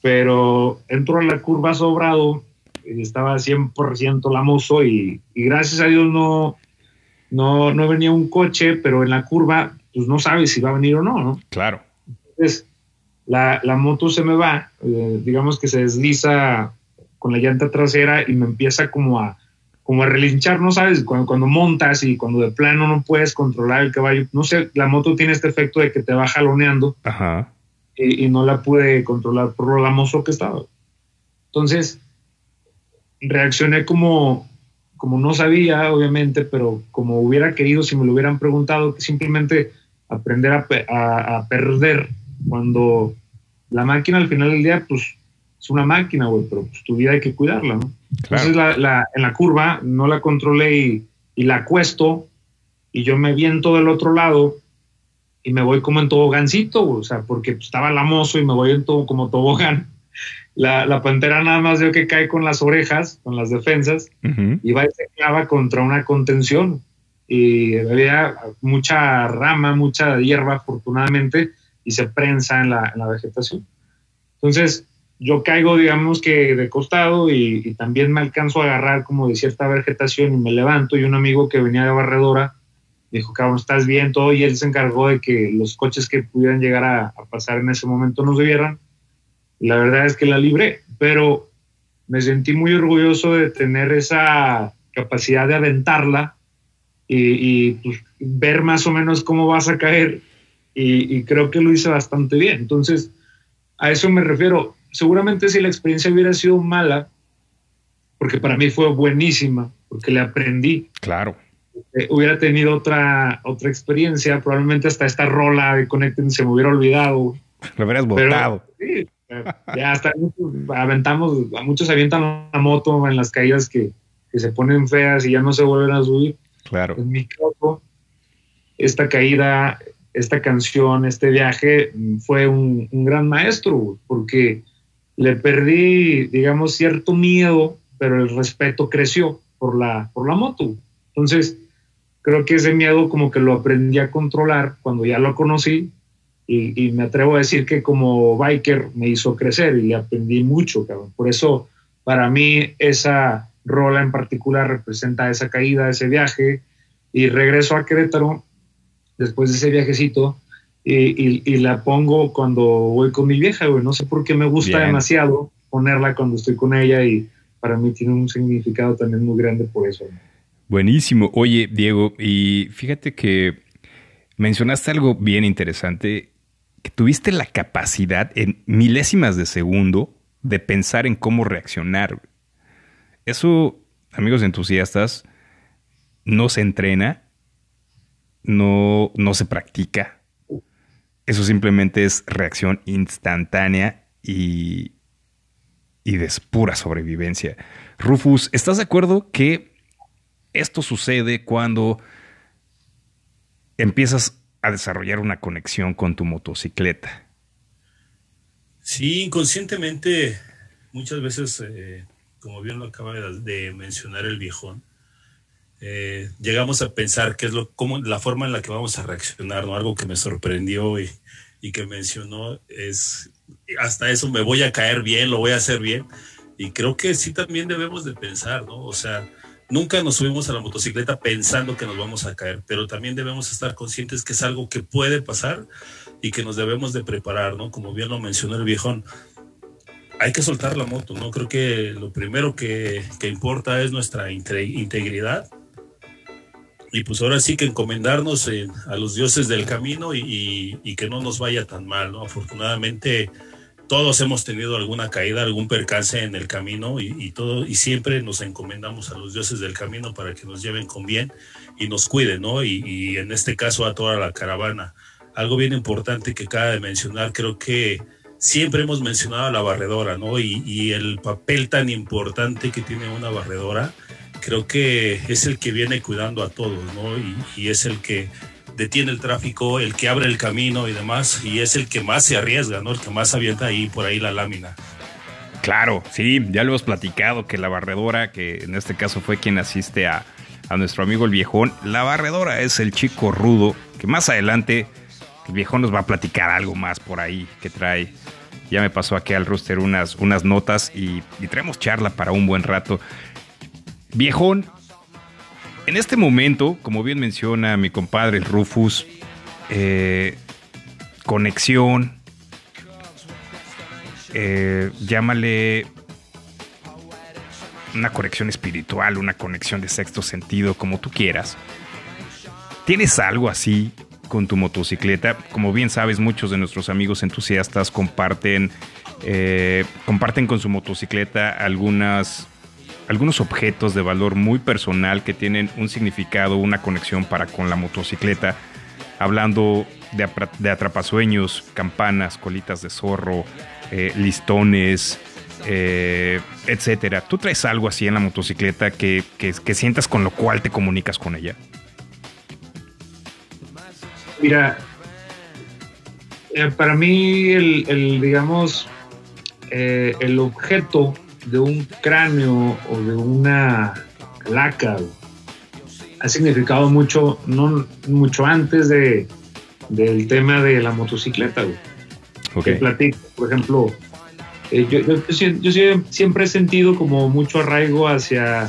Pero entro a la curva sobrado y estaba 100% lamoso y, y gracias a Dios no, no, no venía un coche, pero en la curva pues no sabes si va a venir o no, ¿no? Claro. Entonces, la, la moto se me va, eh, digamos que se desliza con la llanta trasera y me empieza como a, como a relinchar, ¿no sabes? Cuando, cuando montas y cuando de plano no puedes controlar el caballo, no sé, la moto tiene este efecto de que te va jaloneando Ajá. y, y no la pude controlar por lo lamoso que estaba. Entonces, reaccioné como, como no sabía, obviamente, pero como hubiera querido si me lo hubieran preguntado, simplemente aprender a, a- a perder cuando la máquina al final del día, pues es una máquina, güey, pero pues, tu vida hay que cuidarla, ¿no? Claro. Entonces la, la- en la curva no la controlé y, y la acuesto y yo me viento del otro lado y me voy como en tobogancito, güey, o sea, porque pues, estaba lamoso y me voy en todo como tobogán. La, la pantera nada más veo que cae con las orejas, con las defensas, y va y se clava contra una contención. Y había mucha rama, mucha hierba, afortunadamente, y se prensa en la, en la vegetación. Entonces, yo caigo, digamos que de costado y, y también me alcanzo a agarrar como de cierta vegetación y me levanto. Y un amigo que venía de barredora dijo, cabrón, ¿estás bien? Todo. Y él se encargó de que los coches que pudieran llegar a, a pasar en ese momento nos vieran. La verdad es que la libré, pero me sentí muy orgulloso de tener esa capacidad de aventarla y, y, pues, ver más o menos cómo vas a caer. Y, y creo que lo hice bastante bien. Entonces, a eso me refiero. Seguramente si la experiencia hubiera sido mala, porque para mí fue buenísima, porque le aprendí, Claro. eh, hubiera tenido otra, otra experiencia, probablemente hasta esta rola de Connecting se me hubiera olvidado. Lo hubieras Pero, botado. sí, ya hasta aventamos, a muchos avientan la moto en las caídas que, que se ponen feas y ya no se vuelven a subir. Claro. En mi caso, esta caída, esta canción, este viaje mm, fue un, un gran maestro, porque le perdí, digamos, cierto miedo, pero el respeto creció por la, por la moto. Entonces, creo que ese miedo como que lo aprendí a controlar cuando ya lo conocí y, y me atrevo a decir que como biker me hizo crecer y le aprendí mucho, cabrón. Por eso, para mí, esa rola en particular representa esa caída, ese viaje y regreso a Querétaro después de ese viajecito y, y- y la pongo cuando voy con mi vieja, güey. No sé por qué me gusta Bien. demasiado ponerla cuando estoy con ella y para mí tiene un significado también muy grande por eso. Buenísimo. Oye, Diego, y fíjate que mencionaste algo bien interesante, que tuviste la capacidad en milésimas de segundo de pensar en cómo reaccionar. Eso, amigos entusiastas, no se entrena, no, no se practica. Eso simplemente es reacción instantánea y, y de pura sobrevivencia. Rufus, ¿estás de acuerdo que esto sucede cuando empiezas a desarrollar una conexión con tu motocicleta? Sí, inconscientemente, muchas veces, eh, como bien lo acaba de, mencionar el viejón, eh, llegamos a pensar qué es lo, cómo, la forma en la que vamos a reaccionar, ¿no? Algo que me sorprendió y, y que mencionó es, hasta eso me voy a caer bien, lo voy a hacer bien. Y creo que sí también debemos de pensar, ¿no? O sea, nunca nos subimos a la motocicleta pensando que nos vamos a caer, pero también debemos estar conscientes que es algo que puede pasar y que nos debemos de preparar, ¿no? Como bien lo mencionó el viejón, hay que soltar la moto, ¿no? Creo que lo primero que, que importa es nuestra inte- integridad y pues ahora sí que encomendarnos en- a los dioses del camino y, y- y que no nos vaya tan mal, ¿no? Afortunadamente todos hemos tenido alguna caída, algún percance en el camino y, todo y siempre nos encomendamos a los dioses del camino para que nos lleven con bien y nos cuiden, ¿no? Y, en este caso a toda la caravana. Algo bien importante que acaba de mencionar, creo que siempre hemos mencionado a la barredora, ¿no? Y, y el papel tan importante que tiene una barredora, creo que es el que viene cuidando a todos, ¿no? Y es el que detiene el tráfico, el que abre el camino y demás, y es el que más se arriesga, ¿no? El que más avienta ahí por ahí la lámina. Claro, sí, ya lo hemos platicado que la barredora, que en este caso fue quien asiste a, a nuestro amigo el viejón, la barredora es el chico rudo, que más adelante el viejón nos va a platicar algo más por ahí que trae. Ya me pasó aquí al rooster unas, unas notas y, y traemos charla para un buen rato. Viejón, en este momento, como bien menciona mi compadre Rufus, eh, conexión, eh, llámale una conexión espiritual, una conexión de sexto sentido, como tú quieras. ¿Tienes algo así con tu motocicleta? Como bien sabes, muchos de nuestros amigos entusiastas comparten, eh, comparten con su motocicleta algunas, algunos objetos de valor muy personal que tienen un significado, una conexión para con la motocicleta. Hablando de, atrapasueños, campanas, colitas de zorro, eh, listones, eh, etcétera. ¿Tú traes algo así en la motocicleta que, que, sientas con lo cual te comunicas con ella? Mira, eh, para mí el, digamos, eh, el objeto de un cráneo o de una laca ha significado mucho, no mucho antes de, del tema de la motocicleta. Güey. Ok. platico. Por ejemplo, eh, yo, yo- yo sie- yo sie- siempre he sentido como mucho arraigo hacia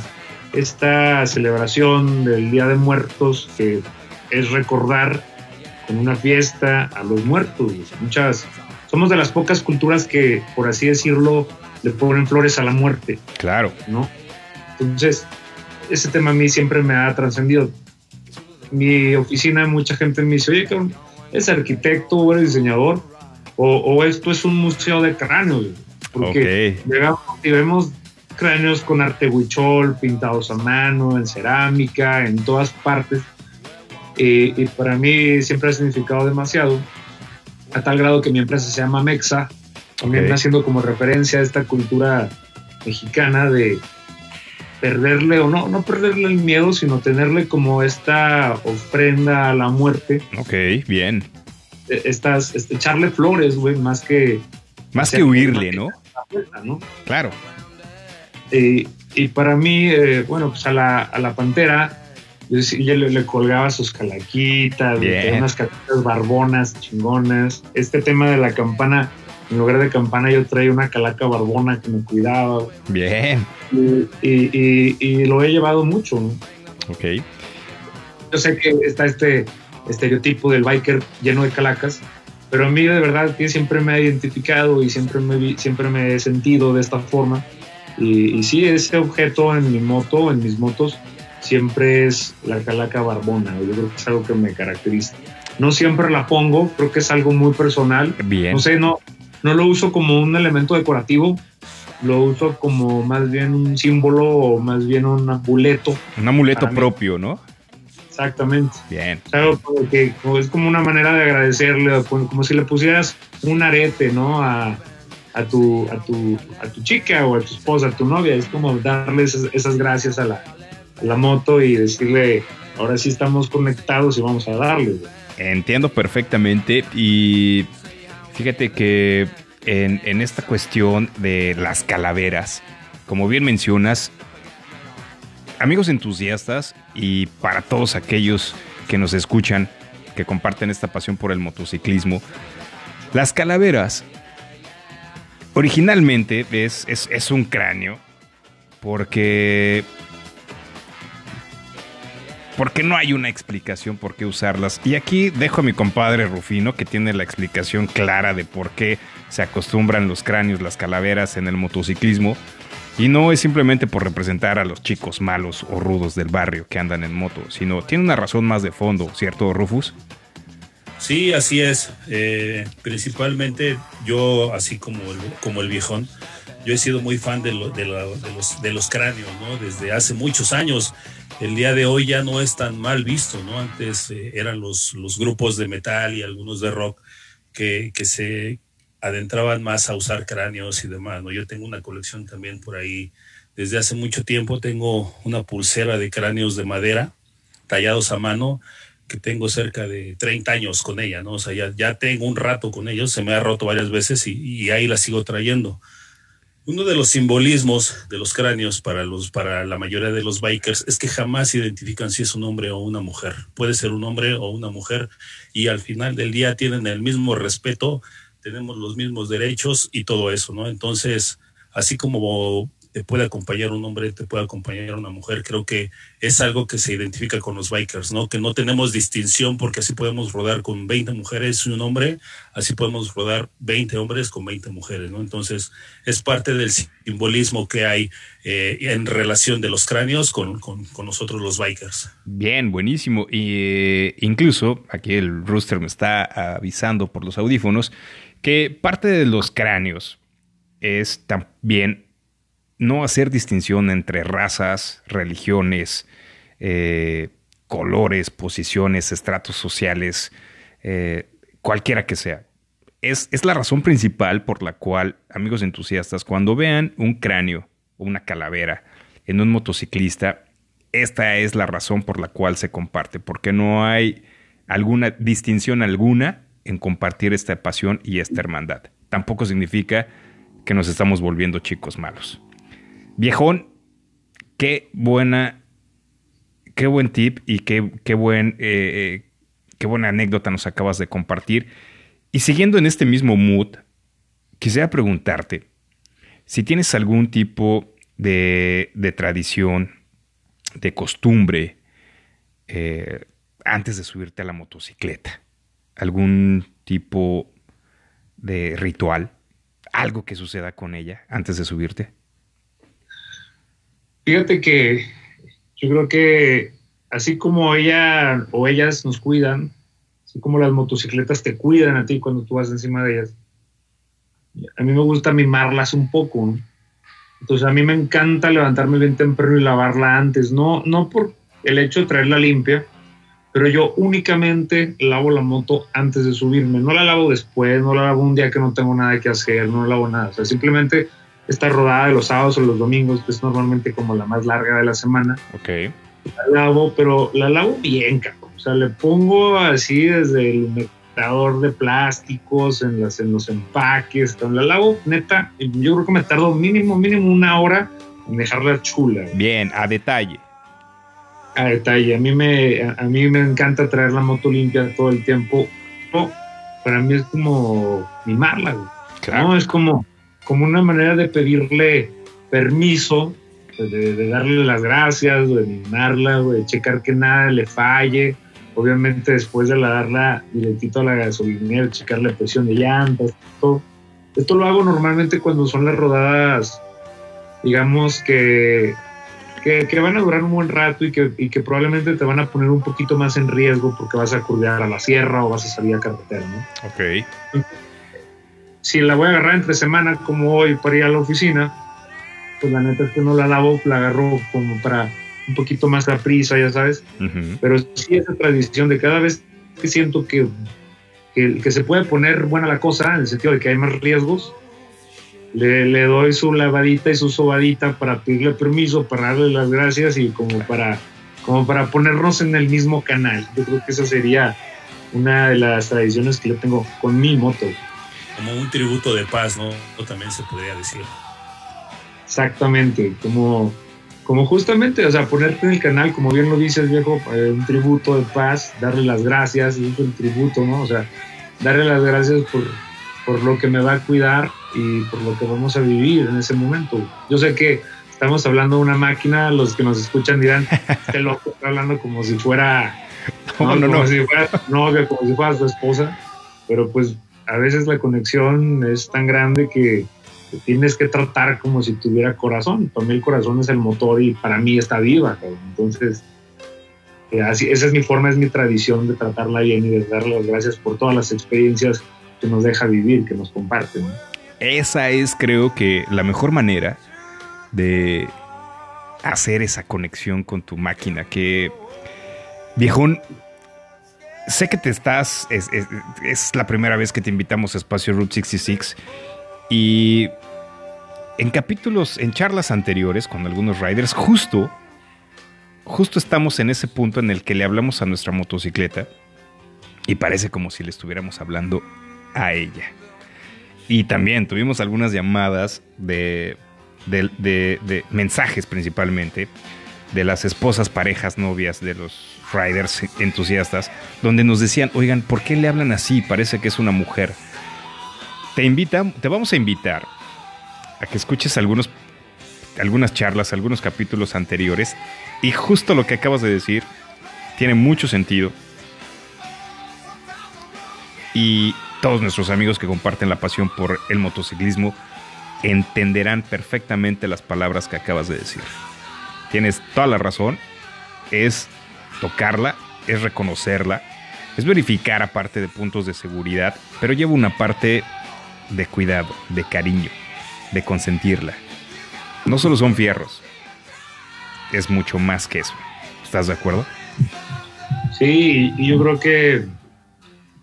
esta celebración del Día de Muertos, que es recordar con una fiesta a los muertos. Muchas, somos de las pocas culturas que, por así decirlo, le ponen flores a la muerte. Claro. ¿no? Entonces, ese tema a mí siempre me ha trascendido. Mi oficina, mucha gente me dice, oye, ¿es arquitecto o eres diseñador? O, o esto es un museo de cráneos. güey". Porque Ok. llegamos y vemos cráneos con arte huichol, pintados a mano, en cerámica, en todas partes. Eh, y para mí siempre ha significado demasiado, a tal grado que mi empresa se llama Mexa, también haciendo como referencia a esta cultura mexicana de perderle, o no, no perderle el miedo, sino tenerle como esta ofrenda a la muerte, Ok, bien. eh, estas, este, echarle flores, güey, más que Más que huirle. ¿no? la puerta, ¿no? Claro. Y, y para mí, eh, bueno, pues a la, a la pantera, yo, le, le colgaba sus calaquitas, unas calaquitas barbonas, chingonas. Este tema de la campana, en lugar de campana, yo traía una calaca barbona que me cuidaba. Bien. Y, y- y- y lo he llevado mucho, ¿no? Ok. Yo sé que está este estereotipo del biker lleno de calacas, pero a mí de verdad que siempre me ha identificado y siempre me, siempre me he sentido de esta forma. Y, y sí, ese objeto en mi moto, en mis motos, siempre es la calaca barbona. Yo creo que es algo que me caracteriza. No siempre la pongo, creo que es algo muy personal. Bien. No sé, no, no lo uso como un elemento decorativo, lo uso como más bien un símbolo o más bien un amuleto. Un amuleto propio, ¿no? Exactamente. Bien. O sea, es como una manera de agradecerle, como, si le pusieras un arete, ¿no? A, a, tu, a, tu, a tu chica o a tu esposa, a tu novia. Es como darle esas, esas gracias a la, a la moto y decirle, ahora sí estamos conectados y vamos a darle. Entiendo perfectamente y fíjate que en, esta cuestión de las calaveras, como bien mencionas, amigos entusiastas y para todos aquellos que nos escuchan, que comparten esta pasión por el motociclismo, las calaveras originalmente es un cráneo porque porque no hay una explicación por qué usarlas. Y aquí dejo a mi compadre Rufino, que tiene la explicación clara de por qué se acostumbran los cráneos, las calaveras en el motociclismo. Y no es simplemente por representar a los chicos malos o rudos del barrio que andan en moto, sino tiene una razón más de fondo, ¿cierto, Rufus? Sí, así es. Eh, principalmente yo, así como como el viejón, yo he sido muy fan de, los, de los cráneos, ¿no? Desde hace muchos años. El día de hoy ya no es tan mal visto, ¿no? Antes eh, eran los, grupos de metal y algunos de rock que, se adentraban más a usar cráneos y demás. Yo tengo una colección también por ahí. Desde hace mucho tiempo tengo una pulsera de cráneos de madera tallados a mano que tengo cerca de 30 años con ella, ¿no? O sea, ya, ya tengo un rato con ellos, se me ha roto varias veces y ahí la sigo trayendo. Uno de los simbolismos de los cráneos para, los, para la mayoría de los bikers es que jamás identifican si es un hombre o una mujer. Puede ser un hombre o una mujer y al final del día tienen el mismo respeto, tenemos los mismos derechos y todo eso, ¿no? Entonces, así como te puede acompañar un hombre, te puede acompañar una mujer, creo que es algo que se identifica con los bikers, ¿no? Que no tenemos distinción porque así podemos rodar con 20 mujeres y un hombre, así podemos rodar 20 hombres con 20 mujeres, ¿no? Entonces, es parte del simbolismo que hay eh, en relación de los cráneos con, con, nosotros los bikers. Bien, buenísimo. Y eh, incluso aquí el rooster me está avisando por los audífonos que parte de los cráneos es también no hacer distinción entre razas, religiones, eh, colores, posiciones, estratos sociales, eh, cualquiera que sea. es, es la razón principal por la cual, amigos entusiastas, cuando vean un cráneo o una calavera en un motociclista, esta es la razón por la cual se comparte, porque no hay alguna distinción alguna en compartir esta pasión y esta hermandad. Tampoco significa que nos estamos volviendo chicos malos. Viejón, qué buena, qué buen tip y qué, qué buen, eh, eh, qué buena anécdota nos acabas de compartir. Y siguiendo en este mismo mood, quisiera preguntarte si tienes algún tipo de, de tradición, de costumbre, eh, antes de subirte a la motocicleta. Algún tipo de ritual, algo que suceda con ella antes de subirte. Fíjate que yo creo que así como ella o ellas nos cuidan, así como las motocicletas te cuidan a ti cuando tú vas encima de ellas, a mí me gusta mimarlas un poco. ¿no? Entonces a mí me encanta levantarme bien temprano y lavarla antes, no, no por el hecho de traerla limpia, pero yo únicamente lavo la moto antes de subirme, no la lavo después, no la lavo un día que no tengo nada que hacer, no la lavo nada, o sea, simplemente esta rodada de los sábados o los domingos, que es normalmente como la más larga de la semana, Ok. la lavo, pero la lavo bien, cabrón. O sea, le pongo así desde el humectador de plásticos, en, las, en los empaques, la lavo, neta, yo creo que me tardo mínimo, mínimo una hora en dejarla chula. Bien, a detalle. A detalle, a mí me, a, a mí me encanta traer la moto limpia todo el tiempo. No, para mí es como mimarla, güey. ¿no? Es como, como una manera de pedirle permiso, de, de darle las gracias, de mimarla, de checar que nada le falle. Obviamente después de la darla directito a la gasolinera, checar la presión de llantas, todo. Esto lo hago normalmente cuando son las rodadas, digamos que, que, que van a durar un buen rato y que, y que probablemente te van a poner un poquito más en riesgo porque vas a curvear a la sierra o vas a salir a carretera, ¿no? Ok. Si la voy a agarrar entre semana como hoy para ir a la oficina, pues la neta es que no la lavo, la agarro como para un poquito más a prisa, ya sabes. Ujú. Pero sí esa tradición de cada vez que siento que, que, que se puede poner buena la cosa, en el sentido de que hay más riesgos, le, le doy su lavadita y su sobadita para pedirle permiso, para darle las gracias y como para, como para ponernos en el mismo canal. Yo creo que esa sería una de las tradiciones que yo tengo con mi moto. Como un tributo de paz, ¿no? O también se podría decir. Exactamente, como, como justamente, o sea, ponerte en el canal, como bien lo dices, viejo, eh, un tributo de paz, darle las gracias, y el tributo, ¿no? O sea, darle las gracias por, por lo que me va a cuidar y por lo que vamos a vivir en ese momento. Yo sé que estamos hablando de una máquina, los que nos escuchan dirán, este loco está hablando como si fuera, No, no, como no. si fuera novia, como si fuera su esposa, pero pues a veces la conexión es tan grande que tienes que tratar como si tuviera corazón. Para mí el corazón es el motor y para mí está viva. Entonces, eh, esa es mi forma, es mi tradición de tratarla bien y de darle las gracias por todas las experiencias que nos deja vivir, que nos comparte. ¿no? Esa es, creo que, la mejor manera de hacer esa conexión con tu máquina. Que, viejón, sé que te estás. Es, la primera vez que te invitamos a Espacio Route 66. Y en capítulos, en charlas anteriores con algunos riders, justo, justo estamos en ese punto en el que le hablamos a nuestra motocicleta y parece como si le estuviéramos hablando a ella. Y también tuvimos algunas llamadas de- de- de mensajes principalmente de las esposas, parejas, novias de los riders entusiastas, donde nos decían, oigan, ¿por qué le hablan así? Parece que es una mujer. Te invita, te vamos a invitar a que escuches algunos, algunas charlas, algunos capítulos anteriores, y justo lo que acabas de decir tiene mucho sentido. Y todos nuestros amigos que comparten la pasión por el motociclismo entenderán perfectamente las palabras que acabas de decir. Tienes toda la razón. Es tocarla, es reconocerla, es verificar aparte de puntos de seguridad, pero lleva una parte de cuidado, de cariño, de consentirla. No solo son fierros, es mucho más que eso. ¿Estás de acuerdo? Sí, y yo creo que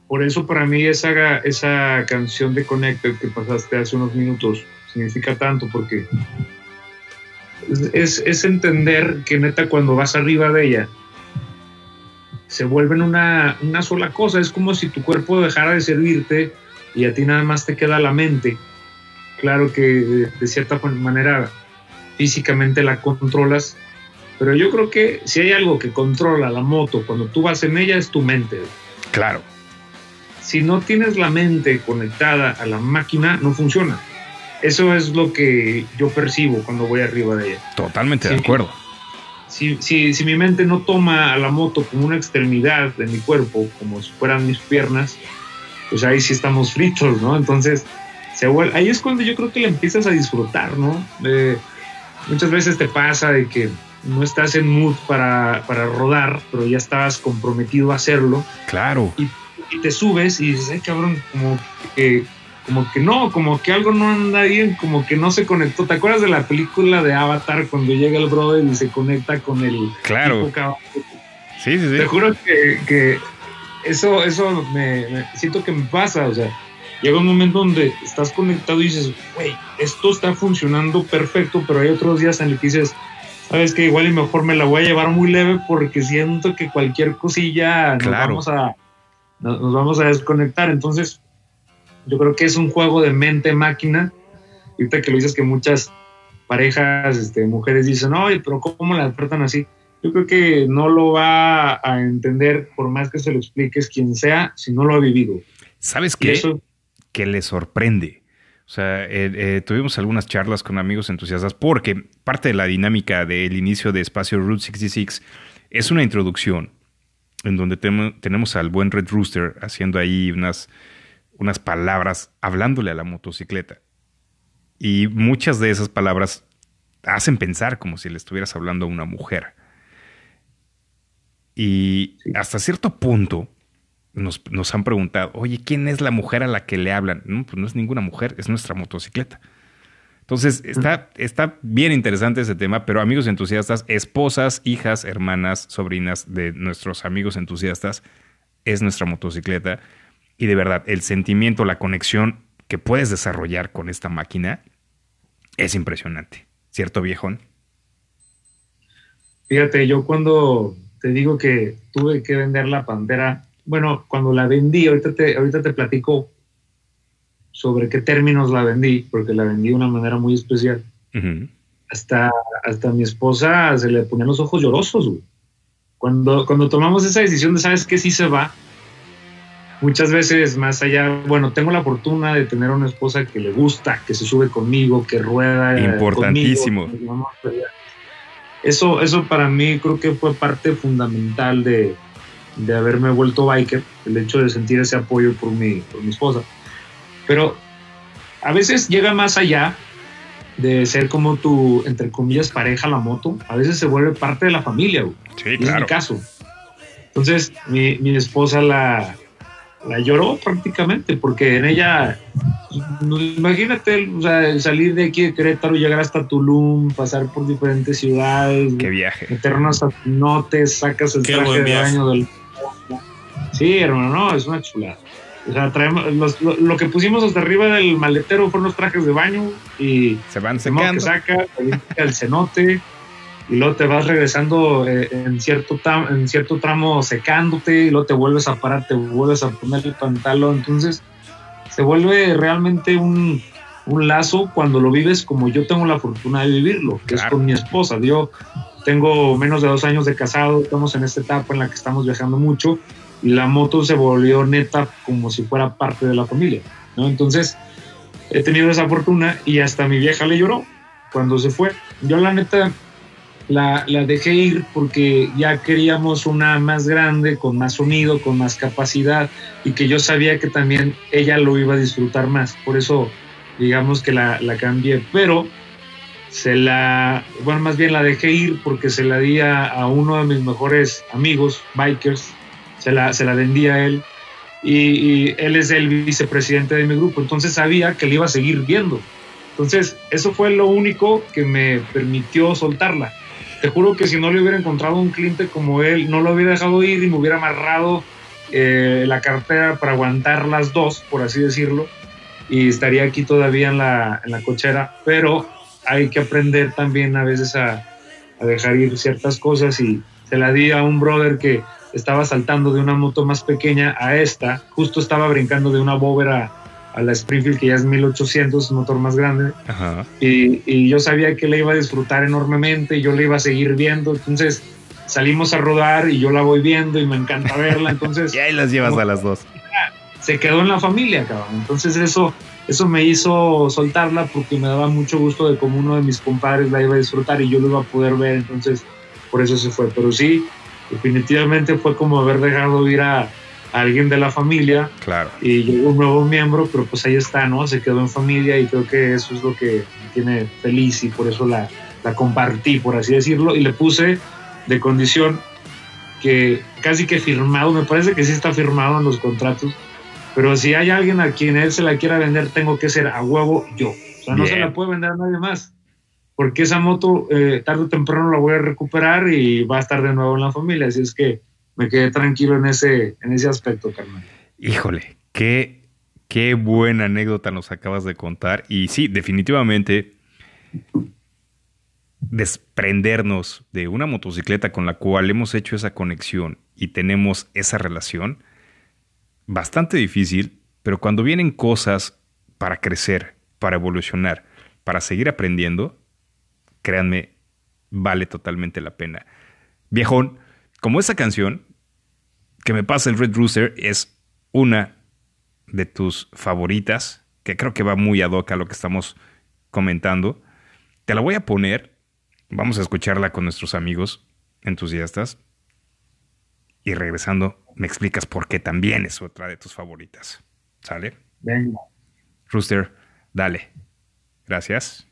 por eso para mí esa, esa canción de Connected que pasaste hace unos minutos significa tanto, porque es, es entender que neta cuando vas arriba de ella, se vuelven una, una sola cosa. Es como si tu cuerpo dejara de servirte y a ti nada más te queda la mente. Claro que de, de cierta manera físicamente la controlas, pero yo creo que si hay algo que controla la moto cuando tú vas en ella es tu mente. Claro. Si no tienes la mente conectada a la máquina, no funciona. Eso es lo que yo percibo cuando voy arriba de ella. Totalmente de acuerdo. Si, si, si mi mente no toma a la moto como una extremidad de mi cuerpo, como si fueran mis piernas, pues ahí sí estamos fritos, ¿no? Entonces, se vuelve, ahí es cuando yo creo que la empiezas a disfrutar, ¿no? Eh, muchas veces te pasa de que no estás en mood para, para rodar, pero ya estabas comprometido a hacerlo Claro. y te subes y dices, ay cabrón, como que, como que no, como que algo no anda bien, como que no se conectó. ¿Te acuerdas de la película de Avatar cuando llega el brother y se conecta con el Claro. tipo? Sí, sí, sí. Te juro que, que eso, eso me, me- siento que me pasa, o sea, llega un momento donde estás conectado y dices, güey, esto está funcionando perfecto, pero hay otros días en los que dices, sabes que igual y mejor me la voy a llevar muy leve porque siento que cualquier cosilla nos vamos a nos, nos vamos a desconectar. Entonces, yo creo que es un juego de mente-máquina. Ahorita que lo dices que muchas parejas, este, mujeres dicen, oye, pero ¿cómo la tratan así? Yo creo que no lo va a entender por más que se lo expliques quien sea si no lo ha vivido. ¿Sabes qué? eso, que le sorprende. O sea, eh, eh, tuvimos algunas charlas con amigos entusiastas porque parte de la dinámica del inicio de Espacio Route 66 es una introducción en donde tenemos al buen Red Rooster haciendo ahí unas, unas palabras hablándole a la motocicleta. Y muchas de esas palabras hacen pensar como si le estuvieras hablando a una mujer. Y hasta cierto punto nos, nos han preguntado, oye, ¿quién es la mujer a la que le hablan? No, pues no es ninguna mujer, es nuestra motocicleta. Entonces, está, está bien interesante ese tema, pero amigos entusiastas, esposas, hijas, hermanas, sobrinas de nuestros amigos entusiastas, es nuestra motocicleta. Y de verdad, el sentimiento, la conexión que puedes desarrollar con esta máquina es impresionante. ¿Cierto, viejón? fíjate, yo cuando te digo que tuve que vender la Pantera, bueno, cuando la vendí, ahorita te, ahorita te platico sobre qué términos la vendí, porque la vendí de una manera muy especial. Hasta, hasta mi esposa se le ponían los ojos llorosos, güey. Cuando, cuando tomamos esa decisión de, ¿sabes qué? Sí se va. Muchas veces más allá, bueno, tengo la fortuna de tener una esposa que le gusta, que se sube conmigo, que rueda. Importantísimo. conmigo. Eso, eso para mí creo que fue parte fundamental de, de haberme vuelto biker, el hecho de sentir ese apoyo por mi, por mi esposa. Pero a veces llega más allá de ser como tu, entre comillas, pareja la moto, a veces se vuelve parte de la familia, güey. Sí, Y es mi caso. Entonces, mi, mi esposa la, la lloró prácticamente, porque en ella, no, imagínate, o sea, salir de aquí de Querétaro, llegar hasta Tulum, pasar por diferentes ciudades, Qué viaje. meternos a notes, sacas el Qué traje de baño del... Sí, hermano, no, es una chulada. O sea, traemos, los- lo, lo que pusimos hasta arriba del maletero fueron los trajes de baño y Se van se que secando. saca, el cenote y luego te vas regresando eh, en, cierto en cierto tramo secándote y luego te vuelves a parar, te vuelves a poner el pantalón. Entonces se vuelve realmente un, un lazo cuando lo vives como yo tengo la fortuna de vivirlo, que es Claro. con mi esposa. Yo tengo menos de dos años de casado, estamos en esta etapa en la que estamos viajando mucho y la moto se volvió neta como si fuera parte de la familia. ¿no? Entonces he tenido esa fortuna y hasta mi vieja le lloró cuando se fue. Yo la neta la, dejé ir porque ya queríamos una más grande, con más sonido, con más capacidad y que yo sabía que también ella lo iba a disfrutar más. Por eso digamos que la, cambié, pero se la, bueno, más bien la dejé ir porque se la di a, a uno de mis mejores amigos, bikers, se la, se la vendí a él y, y él es el vicepresidente de mi grupo, entonces sabía que le iba a seguir viendo. Entonces, eso fue lo único que me permitió soltarla. Te juro que si no le hubiera encontrado un cliente como él, no lo hubiera dejado ir y me hubiera amarrado eh, la cartera para aguantar las dos, por así decirlo, y estaría aquí todavía en la, en la cochera, pero hay que aprender también a veces a, a dejar ir ciertas cosas y se la di a un brother que estaba saltando de una moto más pequeña a esta, justo estaba brincando de una bóveda a la Springfield que ya es 1800, un motor más grande, Ajá. y, y yo sabía que la iba a disfrutar enormemente, y yo la iba a seguir viendo, entonces salimos a rodar y yo la voy viendo y me encanta verla, entonces Y ahí las llevas a las dos. se quedó en la familia, cabrón. Entonces eso, eso me hizo soltarla porque me daba mucho gusto de cómo uno de mis compadres la iba a disfrutar y yo lo iba a poder ver, entonces por eso se fue. Pero sí, definitivamente fue como haber dejado ir a alguien de la familia Claro. y llegó un nuevo miembro, pero pues ahí está, ¿no? Se quedó en familia y creo que eso es lo que me tiene feliz y por eso la, la compartí, por así decirlo, y le puse de condición que casi que firmado, me parece que sí está firmado en los contratos, pero si hay alguien a quien él se la quiera vender, tengo que ser a huevo yo. O sea, no se la puede vender a nadie más. Porque esa moto eh, tarde o temprano la voy a recuperar y va a estar de nuevo en la familia. Así es que me quedé tranquilo en ese, en ese aspecto, carnal. Híjole, qué, qué buena anécdota nos acabas de contar. Y sí, definitivamente desprendernos de una motocicleta con la cual hemos hecho esa conexión y tenemos esa relación, bastante difícil, pero cuando vienen cosas para crecer, para evolucionar, para seguir aprendiendo, créanme, vale totalmente la pena. Viejón, como esa canción que me pasa el Red Rooster es una de tus favoritas, que creo que va muy ad hoc a lo que estamos comentando. Te la voy a poner, vamos a escucharla con nuestros amigos entusiastas y regresando me explicas por qué también es otra de tus favoritas. ¿Sale? Venga. Rooster, dale. Gracias.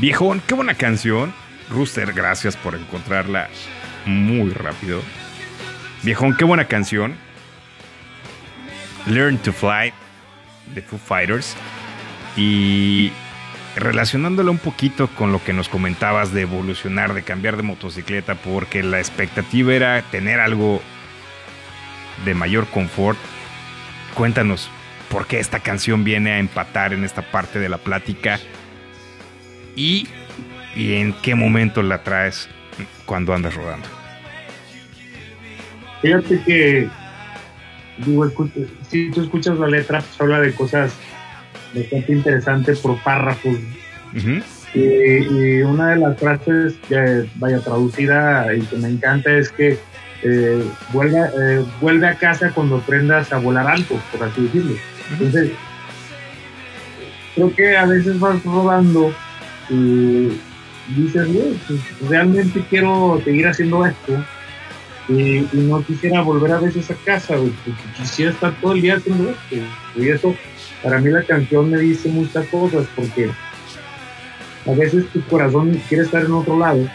Viejón, qué buena canción. Rooster, gracias por encontrarla muy rápido. Viejón, qué buena canción. Learn to Fly de Foo Fighters. Y relacionándola un poquito con lo que nos comentabas de evolucionar, de cambiar de motocicleta, porque la expectativa era tener algo de mayor confort. Cuéntanos por qué esta canción viene a empatar en esta parte de la plática y, y en qué momento la traes cuando andas rodando. Fíjate que, digo, si tú escuchas la letra, pues habla de cosas bastante interesantes por párrafos. Y una de las frases que vaya traducida y que me encanta es que eh, vuelve, eh, vuelve a casa cuando aprendas a volar alto, por así decirlo. Entonces, creo que a veces vas rodando y dices, "Güey, pues, realmente quiero seguir haciendo esto y, y no quisiera volver a veces a casa, güey, porque quisiera estar todo el día haciendo esto. Y eso, para mí la canción me dice muchas cosas, porque a veces tu corazón quiere estar en otro lado.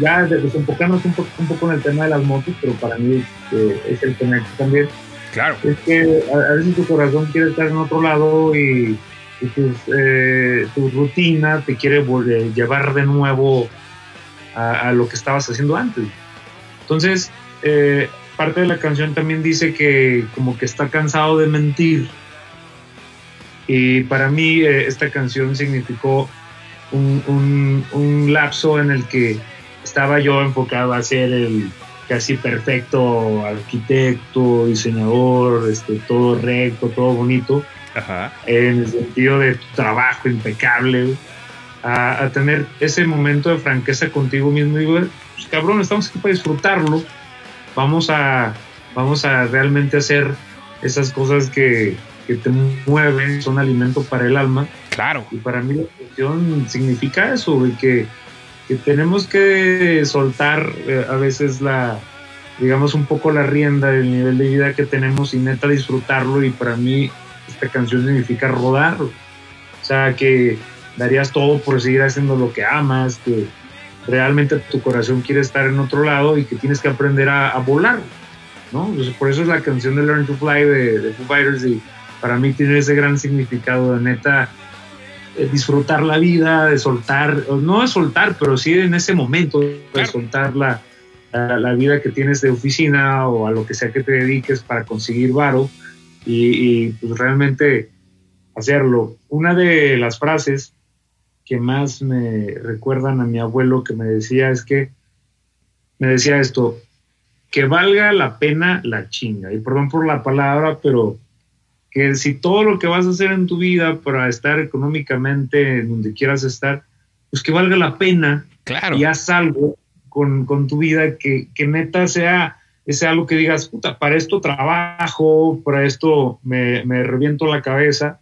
Ya de- desenfocarnos un poco, un poco en el tema de las motos, pero para mí eh, es el tema también Claro. es que a, a veces tu corazón quiere estar en otro lado y, y eh, tu rutina te quiere volver- llevar de nuevo a, lo que estabas haciendo antes. Entonces, eh, parte de la canción también dice que como que está cansado de mentir. Y para mí eh, esta canción significó un, un- un lapso en el que estaba yo enfocado a ser el casi perfecto arquitecto, diseñador, este, todo recto, todo bonito. Ajá. en el sentido de tu trabajo impecable, a, a tener ese momento de franqueza contigo mismo y digo, pues cabrón, estamos aquí para disfrutarlo, vamos a, vamos a realmente hacer esas cosas que, que te mueven, son alimento para el alma. Claro. Y para mí la cuestión significa eso, que, que tenemos que soltar eh, a veces la, digamos, un poco la rienda del nivel de vida que tenemos y neta disfrutarlo. Y para mí esta canción significa rodar. O sea, que darías todo por seguir haciendo lo que amas, que realmente tu corazón quiere estar en otro lado y que tienes que aprender a, a volar, ¿no? Entonces, por eso es la canción de Learn to Fly de, de Foo Fighters y para mí tiene ese gran significado de neta disfrutar la vida, de soltar, no de soltar, pero sí en ese momento de soltar la, la, la vida que tienes de oficina o a lo que sea que te dediques para conseguir varo y, y, pues realmente hacerlo. Una de las frases que más me recuerdan a mi abuelo que me decía es que me decía esto, que valga la pena la chinga. Y perdón por la palabra, pero que si todo lo que vas a hacer en tu vida para estar económicamente en donde quieras estar, pues que valga la pena Claro. y haz algo con, con tu vida que, que neta sea, sea algo que digas, puta, para esto trabajo, para esto me, me reviento la cabeza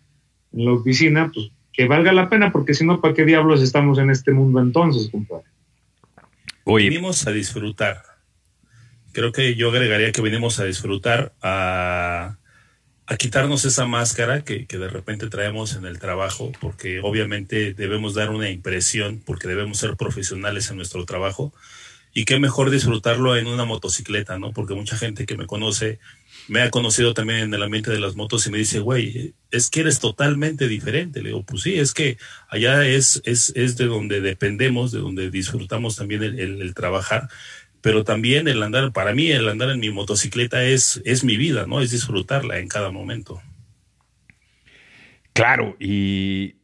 en la oficina, pues que valga la pena, porque si no, ¿para qué diablos estamos en este mundo entonces, compadre? Oye, Venimos a disfrutar. Creo que yo agregaría que venimos a disfrutar, a, a quitarnos esa máscara que, que de repente traemos en el trabajo, porque obviamente debemos dar una impresión, porque debemos ser profesionales en nuestro trabajo. Y qué mejor disfrutarlo en una motocicleta, ¿no? Porque mucha gente que me conoce me ha conocido también en el ambiente de las motos y me dice, güey, es que eres totalmente diferente. Le digo, pues sí, es que allá es, es, es de donde dependemos, de donde disfrutamos también el, el- el trabajar, pero también el andar, para mí el andar en mi motocicleta es, es mi vida, ¿no? Es disfrutarla en cada momento. claro, y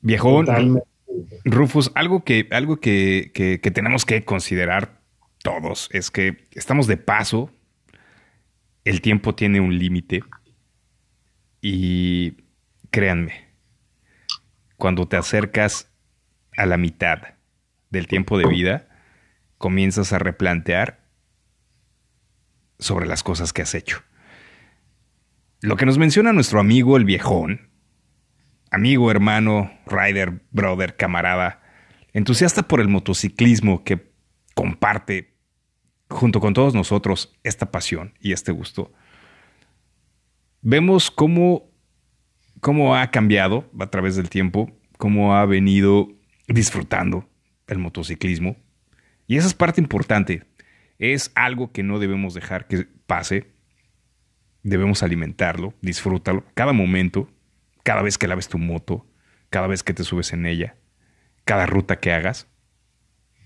viejón, Totalmente. Rufus, algo que, algo que, que- tenemos que considerar todos es que estamos de paso, el tiempo tiene un límite y créanme, cuando te acercas a la mitad del tiempo de vida, comienzas a replantear sobre las cosas que has hecho. Lo que nos menciona nuestro amigo el viejón, amigo, hermano, rider, brother, camarada, entusiasta por el motociclismo que comparte junto con todos nosotros esta pasión y este gusto, vemos cómo, cómo ha cambiado a través del tiempo, cómo ha venido disfrutando el motociclismo. Y esa es parte importante. Es algo que no debemos dejar que pase. Debemos alimentarlo, disfrútalo, cada momento, cada vez que laves tu moto, cada vez que te subes en ella, cada ruta que hagas,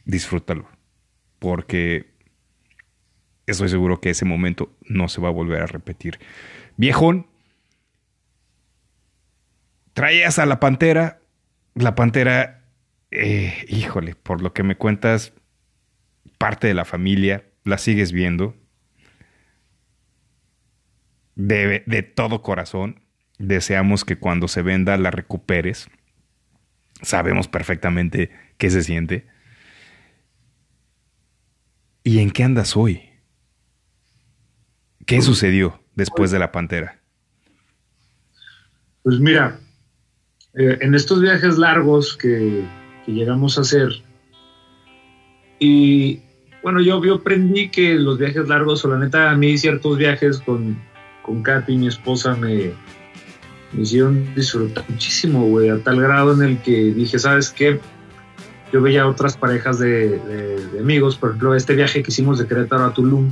disfrútalo. Porque estoy seguro que ese momento no se va a volver a repetir. Viejón, traías a la pantera. La pantera, eh, híjole, por lo que me cuentas, parte de la familia, la sigues viendo. De, de todo corazón, deseamos que cuando se venda la recuperes. Sabemos perfectamente qué se siente. ¿Y en qué andas hoy? ¿Qué sucedió después de la pantera? Pues mira, eh, en estos viajes largos que, que llegamos a hacer, y bueno, yo, yo aprendí que los viajes largos, o la neta, a mí ciertos viajes con, con Katy, mi esposa, me, me hicieron disfrutar muchísimo, güey, a tal grado en el que dije, ¿sabes qué? Yo veía otras parejas de, de- de amigos, por ejemplo, este viaje que hicimos de Querétaro a Tulum,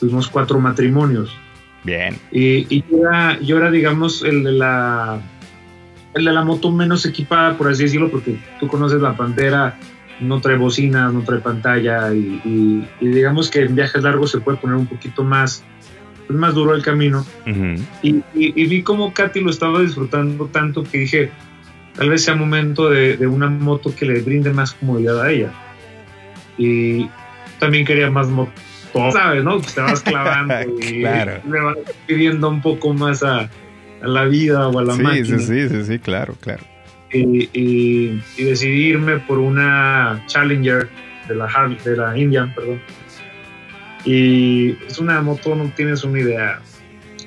tuvimos cuatro matrimonios. Bien. Y, y yo, era, yo era, digamos, el de la el de la moto menos equipada, por así decirlo, porque tú conoces la Pantera, no trae bocinas, no trae pantalla, y, y- y digamos que en viajes largos se puede poner un poquito más, pues, más duro el camino. Ujú. Y, y- y vi como Katy lo estaba disfrutando tanto que dije, tal vez sea momento de, de una moto que le brinde más comodidad a ella. Y también quería más moto, ¿sabes? ¿no? Pues te vas clavando y Claro. le vas pidiendo un poco más a, a la vida o a la Sí, máquina. sí, sí, sí, sí, claro, claro. Y, y, y decidí irme por una Challenger de la, de la Indian, perdón. Y es una moto, no tienes una idea.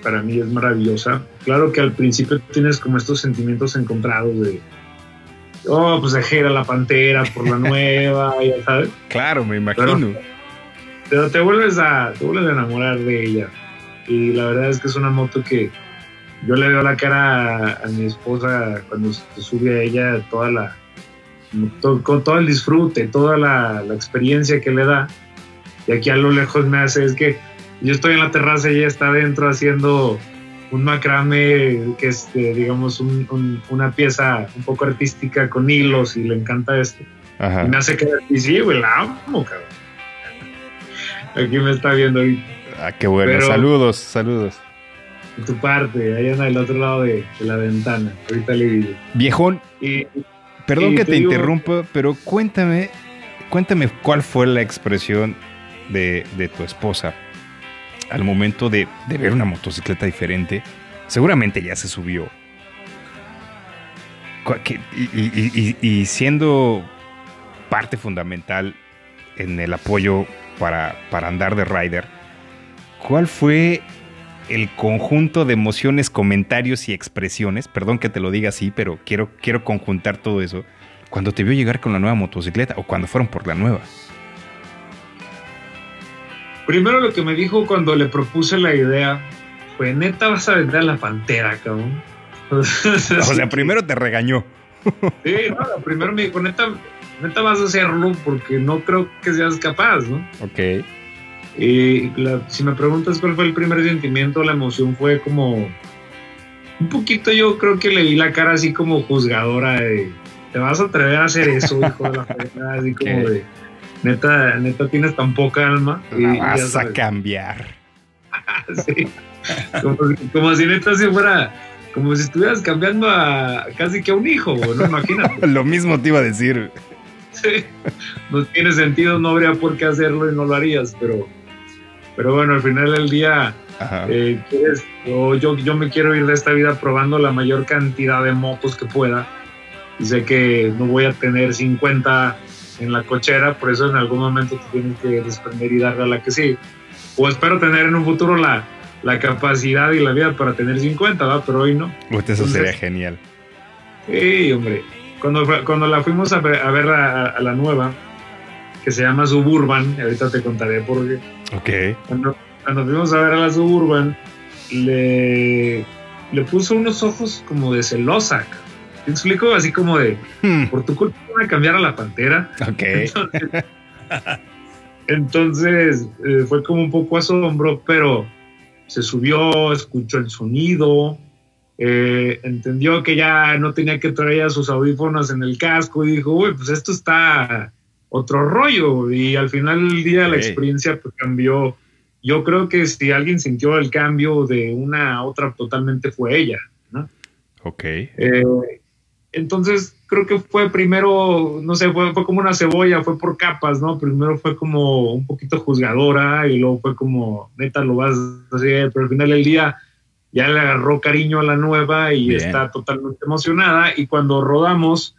Para mí es maravillosa. Claro que al principio tienes como estos sentimientos encontrados de, oh, pues dejé a la pantera por la nueva, ya sabes. Claro, me imagino. Pero te vuelves a, te vuelves a enamorar de ella. Y la verdad es que es una moto que yo le veo la cara a, a mi esposa cuando se sube a ella toda la to- con todo el disfrute, toda la, la experiencia que le da. Y aquí a lo lejos me hace es que yo estoy en la terraza y ella está adentro haciendo un macrame que es, eh, digamos, un- un- una pieza un poco artística con hilos y le encanta esto. Ajá. Y me hace quedar y sí, güey, la amo, cabrón. Aquí me está viendo ahorita, Ah, qué bueno. Pero- Saludos, saludos. de tu parte, ahí anda del otro lado de, de la ventana. Ahorita le digo. Viejón, Y perdón que te te digo- interrumpa, pero cuéntame, cuéntame cuál fue la expresión de, de tu esposa al momento de, de ver una motocicleta diferente. Seguramente ya se subió. Y siendo parte fundamental en el apoyo para, para andar de rider, ¿cuál fue el conjunto de emociones, comentarios y expresiones? Perdón que te lo diga así, pero quiero, quiero conjuntar todo eso. Cuando te vio llegar con la nueva motocicleta o cuando fueron por la nueva. Primero lo que me dijo cuando le propuse la idea fue, neta vas a vender la pantera, cabrón. O sea, primero te regañó. Sí, no, primero me dijo, neta, neta vas a hacerlo porque no creo que seas capaz, ¿no? Ok. Y la- si me preguntas cuál fue el primer sentimiento, la emoción fue como un poquito yo creo que le vi la cara así como juzgadora de te vas a atrever a hacer eso, hijo de la fregada, así como de neta, neta tienes tan poca alma. La vas a cambiar. sí. como, si- como si neta si fuera, como si estuvieras cambiando a casi que a un hijo, ¿no? Imagínate. Lo mismo te iba a decir. Sí. No tiene sentido, no habría por qué hacerlo y no lo harías, pero, pero bueno, al final del día, Ajá. eh, quieres- yo, yo me quiero ir de esta vida probando la mayor cantidad de motos que pueda. Y sé que no voy a tener 50 en la cochera, por eso en algún momento te tienes que desprender y darle a la que sí. O espero tener en un futuro la, la capacidad y la vida para tener 50, ¿va? pero hoy no. Puta, eso entonces- sería genial. Sí, hombre. Cuando, cuando la fuimos a ver, a, ver a, a la nueva, que se llama Suburban, ahorita te contaré por qué. Ok. Cuando, cuando fuimos a ver a la Suburban, le, le puso unos ojos como de celosa. ¿Te explico? Así como de, Hmm, por tu culpa van a cambiar a la pantera. Ok. Entonces, entonces, eh, fue como un poco asombro, pero se subió, escuchó el sonido, eh, entendió que ya no tenía que traer sus audífonos en el casco y dijo, uy, pues esto está otro rollo. Y al final del día la experiencia pues, cambió. Yo creo que si alguien sintió el cambio de una a otra totalmente fue ella. ¿no? Ok. Eh, entonces creo que fue primero, no sé, fue, fue como una cebolla, fue por capas, ¿no? Primero fue como un poquito juzgadora y luego fue como, neta, lo vas a hacer, pero al final del día ya le agarró cariño a la nueva y Bien. está totalmente emocionada. Y cuando rodamos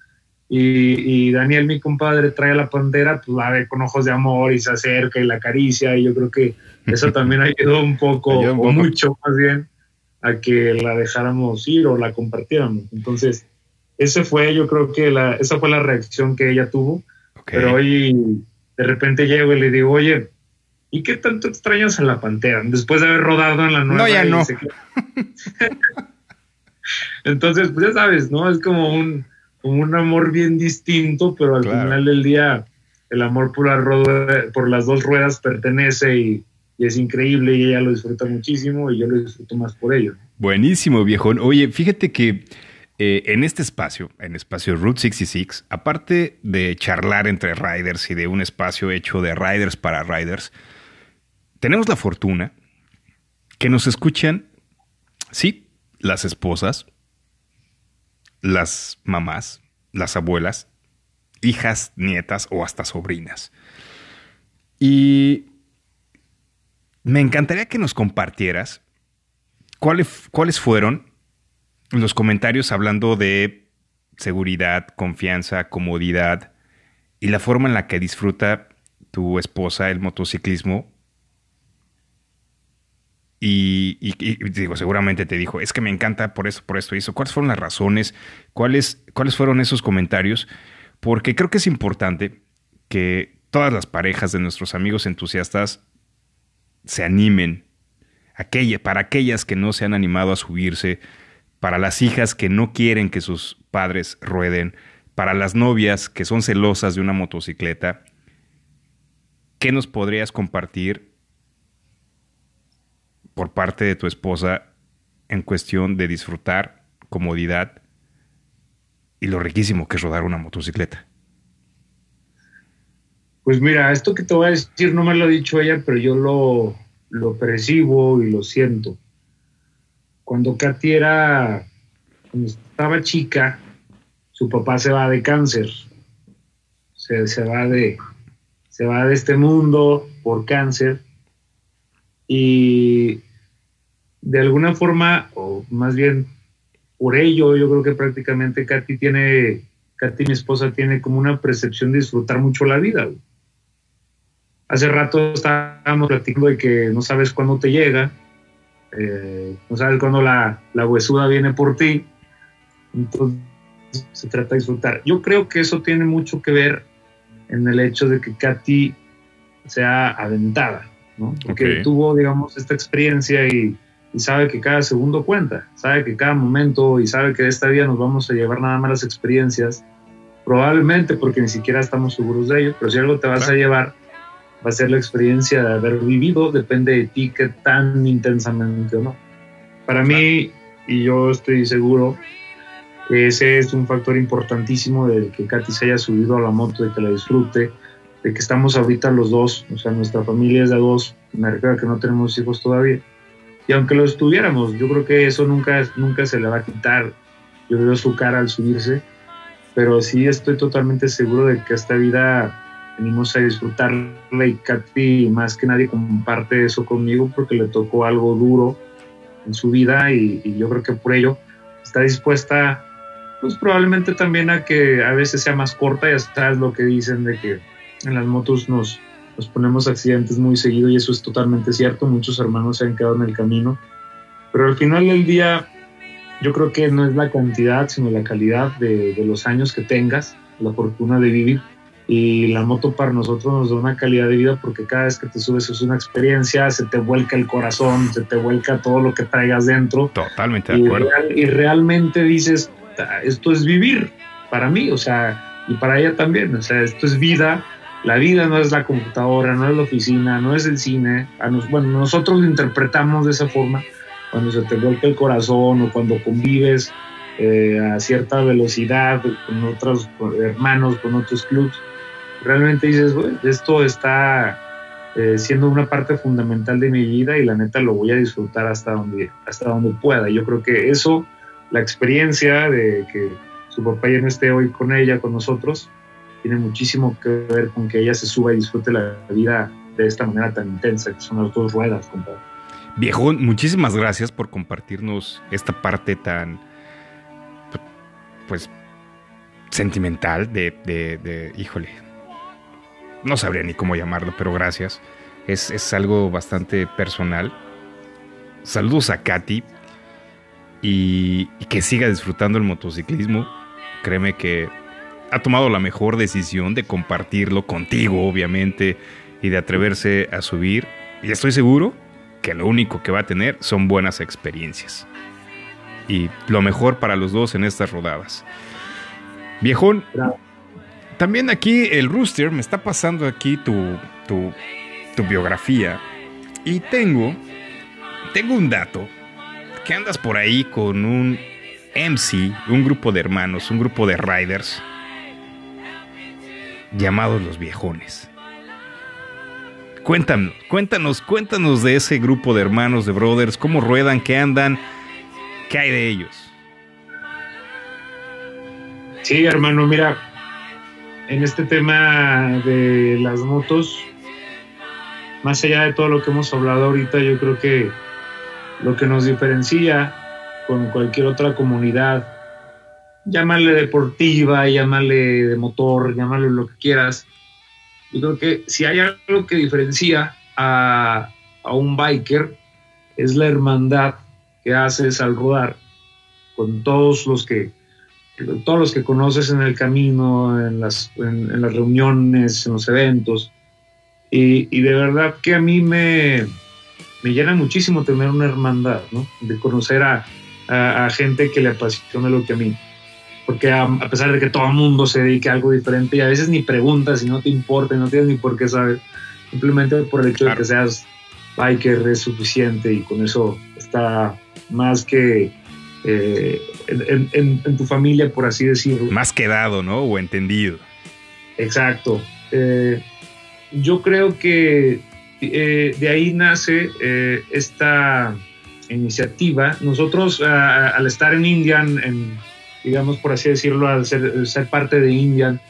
y, y Daniel, mi compadre, trae la pantera, pues la ve con ojos de amor y se acerca y la acaricia y yo creo que eso también ayudó un poco, Ayudó un o poco. mucho más bien, a que la dejáramos ir o la compartiéramos. Entonces, ese fue, yo creo que la, esa fue la reacción que ella tuvo. Pero hoy de repente llego y le digo, oye, ¿y qué tanto extrañas a la pantera? Después de haber rodado en la nueva. No, ya no. se Entonces, pues ya sabes, ¿no? Es como un, como un amor bien distinto, pero al Claro. final del día el amor por, la rueda- por las dos ruedas pertenece y, y es increíble y ella lo disfruta muchísimo y yo lo disfruto más por ello. Buenísimo, viejón. Oye, fíjate que eh, en este espacio, en espacio Route 66, aparte de charlar entre riders y de un espacio hecho de riders para riders, tenemos la fortuna que nos escuchan, sí, las esposas, las mamás, las abuelas, hijas, nietas o hasta sobrinas. Y me encantaría que nos compartieras cuáles, cuáles fueron los comentarios hablando de seguridad, confianza, comodidad y la forma en la que disfruta tu esposa el motociclismo. Y, digo, seguramente te dijo, es que me encanta por eso, por esto y eso. ¿Cuáles fueron las razones? ¿Cuáles, ¿Cuáles fueron esos comentarios? Porque creo que es importante que todas las parejas de nuestros amigos entusiastas se animen. Aquella, para aquellas que no se han animado a subirse, para las hijas que no quieren que sus padres rueden, para las novias que son celosas de una motocicleta, ¿qué nos podrías compartir por parte de tu esposa en cuestión de disfrutar, comodidad y lo riquísimo que es rodar una motocicleta? Pues mira, esto que te voy a decir no me lo ha dicho ella, pero yo lo, lo percibo y lo siento. Cuando Katy era, cuando estaba chica, su papá se va de cáncer. Se, se va de, se va de este mundo por cáncer. Y de alguna forma, o más bien por ello, yo creo que prácticamente Katy tiene, Katy, mi esposa, tiene como una percepción de disfrutar mucho la vida. Hace rato estábamos platicando de que no sabes cuándo te llega, eh, no sabes cuándo la, la huesuda viene por ti. Entonces se trata de disfrutar. Yo creo que eso tiene mucho que ver en el hecho de que Katy sea aventada, ¿no? Porque Ok. tuvo, digamos, esta experiencia y, y sabe que cada segundo cuenta, sabe que cada momento y sabe que de esta vida nos vamos a llevar nada más las experiencias, probablemente porque ni siquiera estamos seguros de ello, pero si algo te vas a llevar, va a ser la experiencia de haber vivido, depende de ti qué tan intensamente o no. Para mí, y yo estoy seguro, ese es un factor importantísimo de que Katy se haya subido a la moto, de que la disfrute, de que estamos ahorita los dos, o sea, nuestra familia es de dos, me refiero a que no tenemos hijos todavía. Y aunque lo estuviéramos, yo creo que eso nunca, nunca se le va a quitar, yo veo su cara al subirse, pero sí estoy totalmente seguro de que esta vida venimos a disfrutarla y Katy más que nadie comparte eso conmigo porque le tocó algo duro en su vida y, y yo creo que por ello está dispuesta pues probablemente también a que a veces sea más corta, ya sabes lo que dicen de que en las motos nos, nos ponemos accidentes muy seguido y eso es totalmente cierto, muchos hermanos se han quedado en el camino, pero al final del día yo creo que no es la cantidad, sino la calidad de, de los años que tengas, la fortuna de vivir y la moto para nosotros nos da una calidad de vida porque cada vez que te subes es una experiencia, se te vuelca el corazón, se te vuelca todo lo que traigas dentro Totalmente de acuerdo. real- y realmente dices, "Ta- esto es vivir para mí, o sea, y para ella también, o sea, esto es vida. La vida no es la computadora, no es la oficina, no es el cine. A nos- bueno, nosotros lo interpretamos de esa forma cuando se te vuelca el corazón o cuando convives eh, a cierta velocidad con otros hermanos, con otros clubs. Realmente dices, "Güey, esto está eh, siendo una parte fundamental de mi vida y la neta lo voy a disfrutar hasta donde, hasta donde pueda. Yo creo que eso, la experiencia de que su papá ya no esté hoy con ella, con nosotros, tiene muchísimo que ver con que ella se suba y disfrute la vida de esta manera tan intensa, que son las dos ruedas, compadre. Viejón, muchísimas gracias por compartirnos esta parte tan, pues, sentimental de, de, de- híjole, no sabría ni cómo llamarlo, pero gracias. Es, es algo bastante personal. Saludos a Katy y, que siga disfrutando el motociclismo. Créeme que ha tomado la mejor decisión de compartirlo contigo, obviamente, y de atreverse a subir. Y estoy seguro que lo único que va a tener son buenas experiencias. Y lo mejor para los dos en estas rodadas. Viejón. También aquí el Rooster me está pasando aquí tu, tu, tu biografía. Y tengo, tengo un dato, que andas por ahí con un MC, un grupo de hermanos, un grupo de riders, llamados los viejones. Cuéntanos, cuéntanos, cuéntanos de ese grupo de hermanos, de brothers, cómo ruedan, qué andan, qué hay de ellos. Sí, hermano, mira, en este tema de las motos, más allá de todo lo que hemos hablado ahorita, yo creo que lo que nos diferencia con cualquier otra comunidad, llámale deportiva, llámale de motor, llámale lo que quieras. Yo creo que si hay algo que diferencia a, a un biker es la hermandad que haces al rodar con todos los que todos los que conoces en el camino, en las, en, en las reuniones, en los eventos. Y, y, de verdad que a mí me, me llena muchísimo tener una hermandad, ¿no? De conocer a, a, a gente que le apasiona lo que a mí. Porque a, a, pesar de que todo el mundo se dedique a algo diferente y a veces ni preguntas y no te importa y no tienes ni por qué saber, simplemente por el hecho claro. de que seas biker es suficiente y con eso está más que eh, en, en, en, tu familia, por así decirlo. Más quedado, ¿no? O entendido. Exacto. Eh, yo creo que eh, de ahí nace eh, esta iniciativa. Nosotros, al estar en Indian, en, digamos por así decirlo, al ser, ser parte de Indian,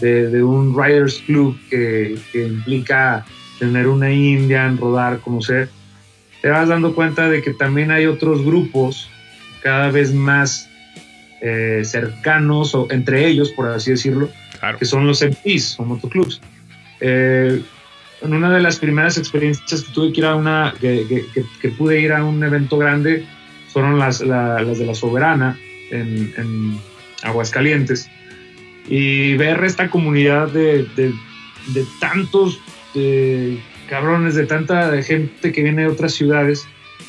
de, de, un Riders Club que, que implica tener una Indian, rodar, conocer, te vas dando cuenta de que también hay otros grupos cada vez más eh, cercanos, o entre ellos, por así decirlo, claro. que son los MPs o motoclubs. Eh, en una de las primeras experiencias que tuve que ir a una, que, que, que pude ir a un evento grande, fueron las, la, las de la Soberana en, en Aguascalientes. Y ver esta comunidad de, de, de tantos de cabrones, de tanta gente que viene de otras ciudades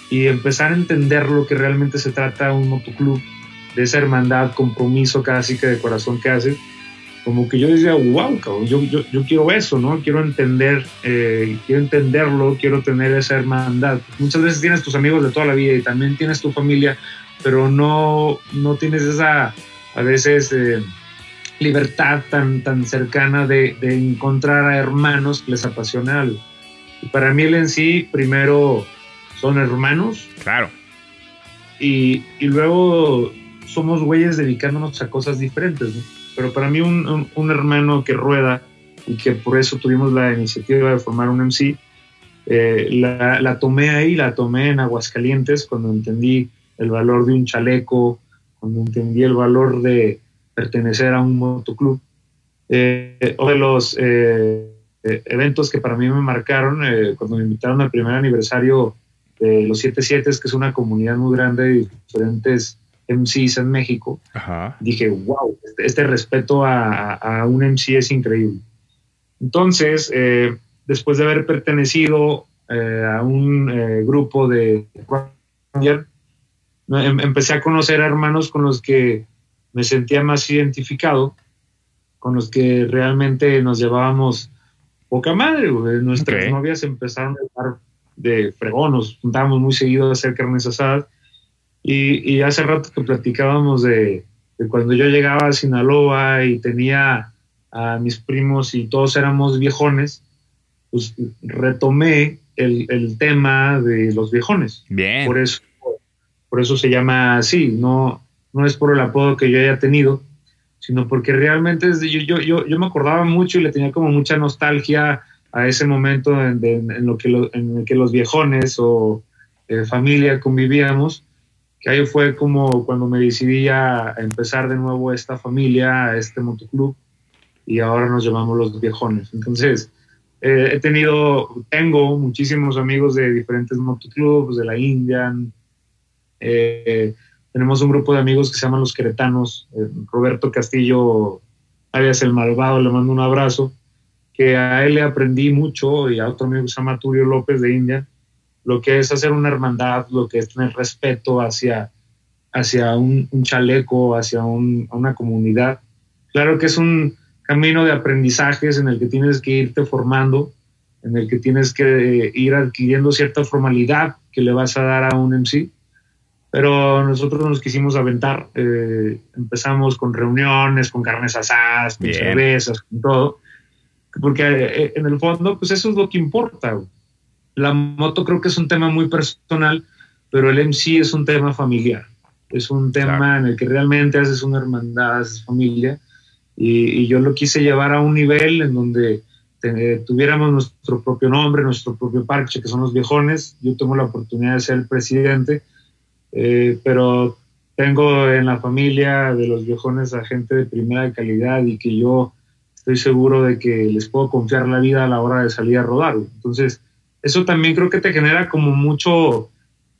y empezar a entender lo que realmente se trata un motoclub, de esa hermandad, compromiso casi que de corazón que hace, como que yo decía, wow, cabrón, yo, yo, quiero eso, ¿no? Quiero entender, eh, quiero entenderlo, quiero tener esa hermandad. Muchas veces tienes tus amigos de toda la vida y también tienes tu familia, pero no, no tienes esa, a veces, eh, libertad tan, tan cercana de, de, encontrar a hermanos que les apasiona algo. Y para mí él en sí, primero, son hermanos. Claro. Y, y luego somos güeyes dedicándonos a cosas diferentes, ¿no? Pero para mí un, un, un, hermano que rueda y que por eso tuvimos la iniciativa de formar un MC, eh, la, la, tomé ahí, la tomé en Aguascalientes cuando entendí el valor de un chaleco, cuando entendí el valor de pertenecer a un motoclub. Eh, uno de los eh, eventos que para mí me marcaron, eh, cuando me invitaron al primer aniversario de los 77, que es una comunidad muy grande de diferentes MCs en México, Ajá. dije, wow, este, este respeto a, a, un MC es increíble. Entonces, eh, después de haber pertenecido eh, a un eh, grupo de em, empecé a conocer a hermanos con los que me sentía más identificado, con los que realmente nos llevábamos poca madre. Nuestras okay. novias empezaron a estar de fregón, nos juntábamos muy seguido a hacer carnes asadas y, y, hace rato que platicábamos de, de, cuando yo llegaba a Sinaloa y tenía a mis primos y todos éramos viejones, pues retomé el, el tema de los viejones. Bien. Por eso, por eso se llama así, no, no es por el apodo que yo haya tenido, sino porque realmente yo, yo, yo, yo me acordaba mucho y le tenía como mucha nostalgia a ese momento en, lo que en el que los viejones o eh, familia convivíamos que ahí fue como cuando me decidí a empezar de nuevo esta familia, este motoclub, y ahora nos llamamos los viejones. Entonces, eh, he tenido, tengo muchísimos amigos de diferentes motoclubs, de la Indian. Eh, tenemos un grupo de amigos que se llaman los queretanos. Roberto Castillo, alias el malvado, le mando un abrazo. Que a él le aprendí mucho y a otro amigo que se llama Tulio López de Indian lo que es hacer una hermandad, lo que es tener respeto hacia, hacia un, un chaleco, hacia un, una comunidad. Claro que es un camino de aprendizajes en el que tienes que irte formando, en el que tienes que ir adquiriendo cierta formalidad que le vas a dar a un MC. Pero nosotros nos quisimos aventar, eh, empezamos con reuniones, con carnes asadas, con Bien. cervezas, con todo, porque eh, en el fondo, pues eso es lo que importa. Güey la moto creo que es un tema muy personal, pero el MC es un tema familiar. Es un tema claro. en el que realmente haces una hermandad, haces familia. Y, y, yo lo quise llevar a un nivel en donde te, tuviéramos nuestro propio nombre, nuestro propio parche, que son los viejones. Yo tengo la oportunidad de ser el presidente. Eh, pero tengo en la familia de los viejones a gente de primera calidad y que yo estoy seguro de que les puedo confiar la vida a la hora de salir a rodar. Entonces, eso también creo que te genera como mucho,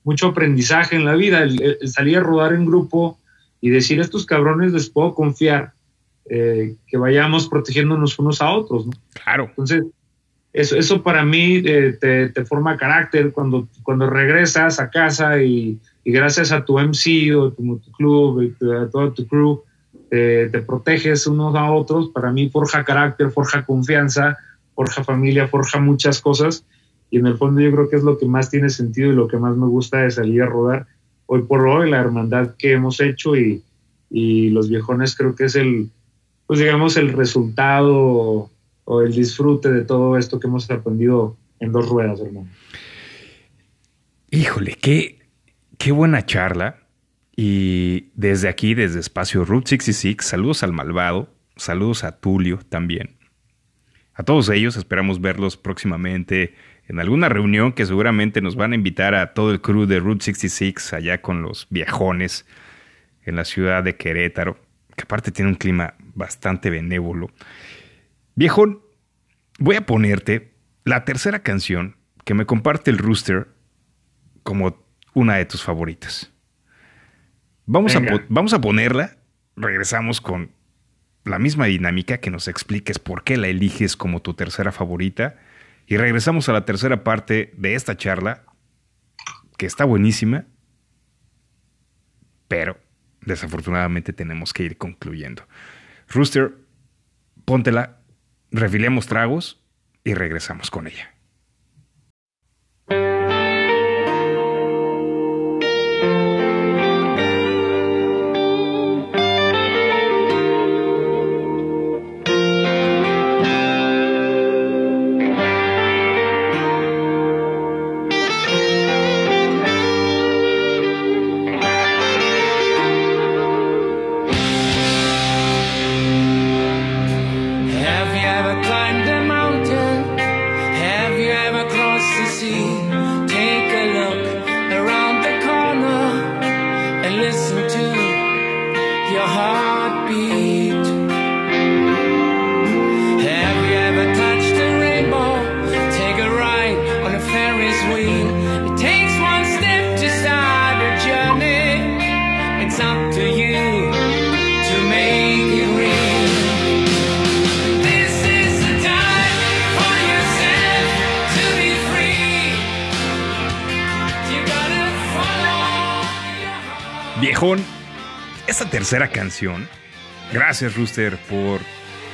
mucho aprendizaje en la vida, el, el- salir a rodar en grupo y decir a estos cabrones les puedo confiar eh, que vayamos protegiéndonos unos a otros, ¿no? Claro. Entonces, eso, eso para mí eh, te, te forma carácter cuando, cuando regresas a casa y, y gracias a tu MC o tu, tu club, y tu- a todo tu crew, te, te proteges unos a otros. Para mí forja carácter, forja confianza, forja familia, forja muchas cosas. Y en el fondo yo creo que es lo que más tiene sentido y lo que más me gusta de salir a rodar. Hoy por hoy, la hermandad que hemos hecho y, y los viejones creo que es el, pues digamos, el resultado o el disfrute de todo esto que hemos aprendido en dos ruedas, hermano. Híjole, qué, qué buena charla. Y desde aquí, desde Espacio Route 66, saludos al malvado, saludos a Tulio también. A todos ellos esperamos verlos próximamente en alguna reunión que seguramente nos van a invitar a todo el crew de Route 66 allá con los viejones en la ciudad de Querétaro, que aparte tiene un clima bastante benévolo. Viejón, voy a ponerte la tercera canción que me comparte el Rooster como una de tus favoritas. Vamos a, vamos a ponerla, regresamos con la misma dinámica, que nos expliques por qué la eliges como tu tercera favorita y regresamos a la tercera parte de esta charla, que está buenísima, pero desafortunadamente tenemos que ir concluyendo. Rooster, póntela, refilemos tragos y regresamos con ella. Esta tercera canción, gracias Rooster por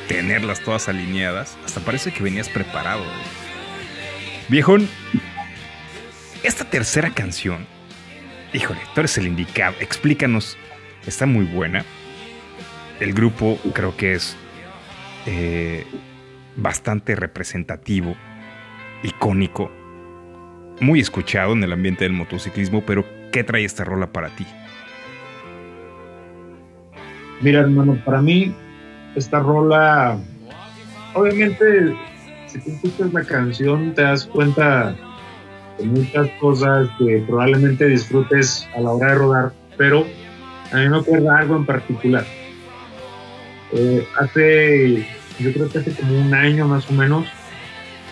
tenerlas todas alineadas. Hasta parece que venías preparado. Viejón, esta tercera canción, híjole, tú eres el indicado. Explícanos, está muy buena. El grupo creo que es eh, bastante representativo, icónico, muy escuchado en el ambiente del motociclismo, pero ¿qué trae esta rola para ti? Mira, hermano, para mí, esta rola, obviamente, si tú escuchas la canción, te das cuenta de muchas cosas que probablemente disfrutes a la hora de rodar, pero a mí me acuerda algo en particular. Eh, hace, yo creo que hace como un año más o menos,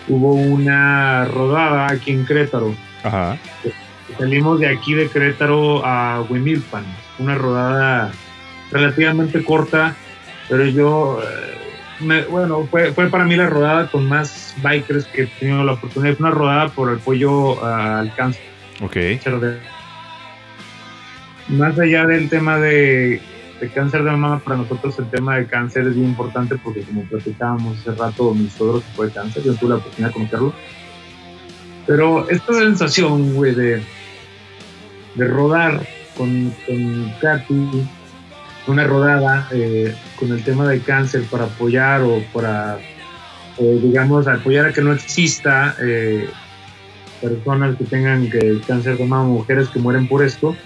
hubo una rodada aquí en Querétaro. Ajá. Salimos de aquí de Querétaro a Huimilpan, una rodada relativamente corta, pero yo, eh, me- bueno, fue, fue para mí la rodada con más bikers que he tenido la oportunidad. Fue una rodada por apoyo al cáncer. Ok. Más allá del tema de, de cáncer de mama, para nosotros el tema de cáncer es bien importante porque como platicábamos hace rato, mi suegro se fue de cáncer, yo tuve la oportunidad de conocerlo. Pero esta sensación, güey, de, de rodar con, con Katy, una rodada eh, con el tema de cáncer para apoyar o para, o digamos, apoyar a que no exista eh, personas que tengan que, cáncer de mama, mujeres que mueren por esto,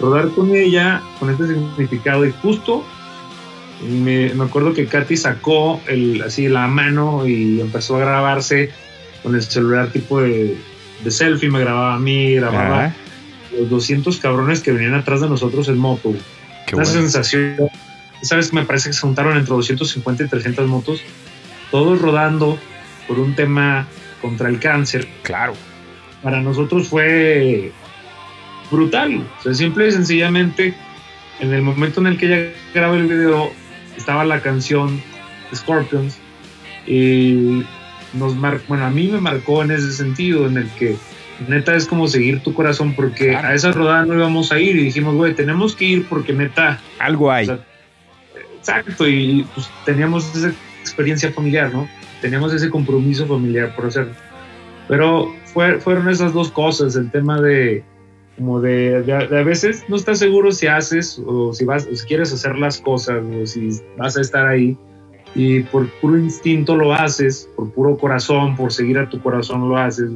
rodar con ella, con este significado y justo me, me acuerdo que Katy sacó el, así la mano y empezó a grabarse con el celular tipo de, de selfie, me grababa a mí, grababa Ajá. los 200 cabrones que venían atrás de nosotros en moto. Qué Una bueno. sensación, sabes que me parece que se juntaron entre 250 y 300 motos, todos rodando por un tema contra el cáncer. Claro. Para nosotros fue brutal. O sea, simple y sencillamente, en el momento en el que ella grabó el video, estaba la canción Scorpions y nos mar bueno, a mí me marcó en ese sentido, en el que neta es como seguir tu corazón, porque Claro. a esa rodada no íbamos a ir y dijimos, güey, tenemos que ir porque neta, Algo hay. o sea, exacto, y pues teníamos esa experiencia familiar, ¿no? Teníamos ese compromiso familiar por hacerlo. Pero fue, fueron esas dos cosas, el tema de como de, de- de a veces no estás seguro si haces o si vas o si quieres hacer las cosas o si vas a estar ahí y por puro instinto lo haces, por puro corazón, por seguir a tu corazón lo haces.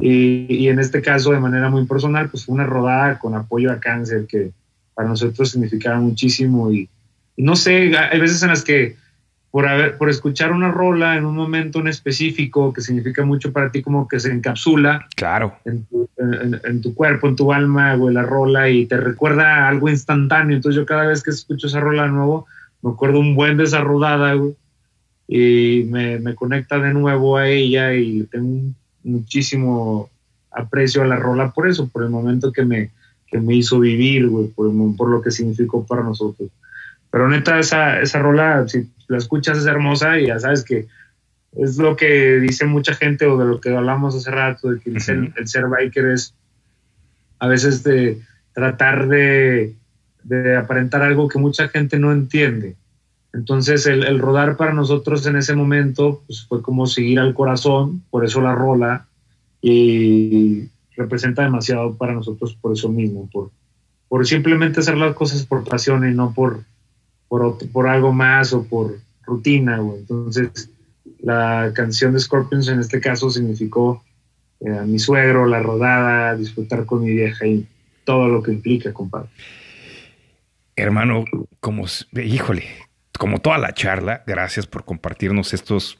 Y, y en este caso, de manera muy personal, pues fue una rodada con apoyo a cáncer que para nosotros significaba muchísimo y, y no sé, hay veces en las que por, haber, por escuchar una rola en un momento en específico que significa mucho para ti, como que se encapsula Claro. en tu, en- en tu cuerpo, en tu alma, güey, la rola y te recuerda algo instantáneo. Entonces yo cada vez que escucho esa rola de nuevo, me acuerdo un buen de esa rodada, güey, y me, me conecta de nuevo a ella y tengo un- muchísimo aprecio a la rola por eso, por el momento que me, que me hizo vivir, güey, por, lo que significó para nosotros. Pero neta, esa, esa rola, si la escuchas es hermosa y ya sabes que es lo que dice mucha gente o de lo que hablamos hace rato, de que el, el ser biker es a veces de tratar de, de aparentar algo que mucha gente no entiende. Entonces el, rodar para nosotros en ese momento pues, fue como seguir al corazón, por eso la rola, y representa demasiado para nosotros por eso mismo, por, por simplemente hacer las cosas por pasión y no por, por, por algo más o por rutina. Entonces la canción de Scorpions en este caso significó eh, a mi suegro, la rodada, disfrutar con mi vieja y todo lo que implica, compadre. Hermano, como, híjole, como toda la charla, gracias por compartirnos estos,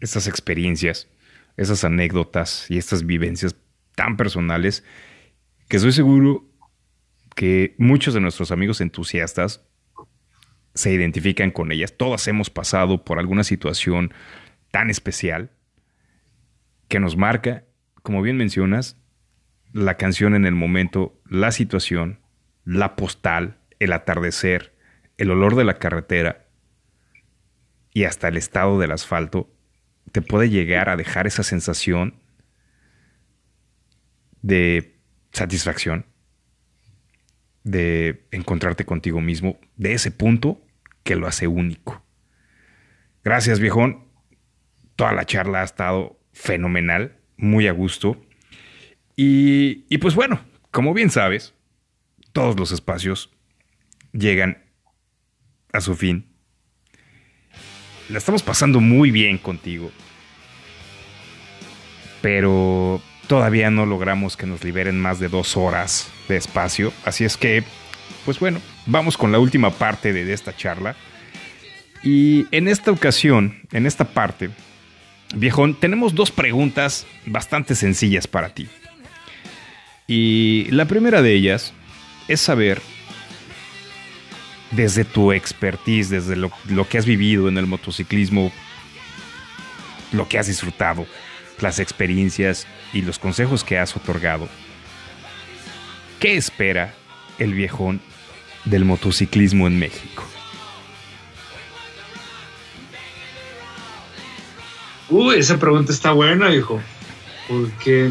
estas experiencias, esas anécdotas y estas vivencias tan personales que estoy seguro que muchos de nuestros amigos entusiastas se identifican con ellas. Todas hemos pasado por alguna situación tan especial que nos marca, como bien mencionas, la canción en el momento, la situación, la postal, el atardecer, el olor de la carretera y hasta el estado del asfalto, te puede llegar a dejar esa sensación de satisfacción, de encontrarte contigo mismo, de ese punto que lo hace único. Gracias, viejón. Toda la charla ha estado fenomenal, muy a gusto. Y, y pues bueno, como bien sabes, todos los espacios llegan a su fin. La estamos pasando muy bien contigo. Pero todavía no logramos que nos liberen más de dos horas de espacio. Así es que, pues bueno, vamos con la última parte de, esta charla. Y en esta ocasión, en esta parte, viejón, tenemos dos preguntas bastante sencillas para ti. Y la primera de ellas es saber, desde tu expertise, desde lo, lo que has vivido en el motociclismo, lo que has disfrutado, las experiencias y los consejos que has otorgado, ¿qué espera el viejón del motociclismo en México? Uy, esa pregunta está buena, hijo. Porque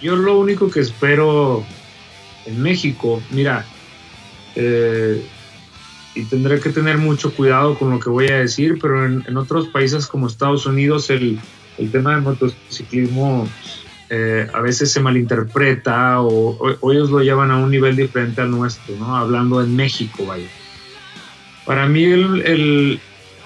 yo lo único que espero en México, mira, eh, y tendré que tener mucho cuidado con lo que voy a decir, pero en, en otros países como Estados Unidos el, el tema del motociclismo eh, a veces se malinterpreta o, o- o ellos lo llevan a un nivel diferente al nuestro, ¿no? Hablando en México, vaya. Para mí el, el-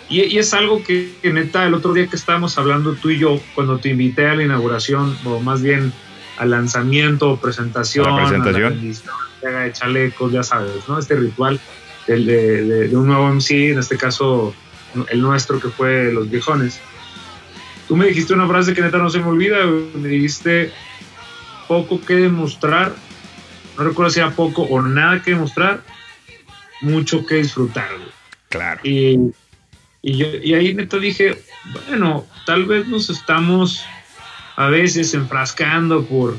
y, y es algo que, que neta, el otro día que estábamos hablando tú y yo, cuando te invité a la inauguración, o más bien al lanzamiento, presentación, A la presentación. a la entrega de chalecos, ya sabes, ¿no? Este ritual del- de, de- de un nuevo MC, en este caso el nuestro que fue Los Viejones. Tú me dijiste una frase que neta no se me olvida, me dijiste, poco que demostrar, no recuerdo si era poco o nada que demostrar, mucho que disfrutar. güey. Claro. Y, y, yo, y ahí neta dije, bueno, tal vez nos estamos a veces enfrascando por,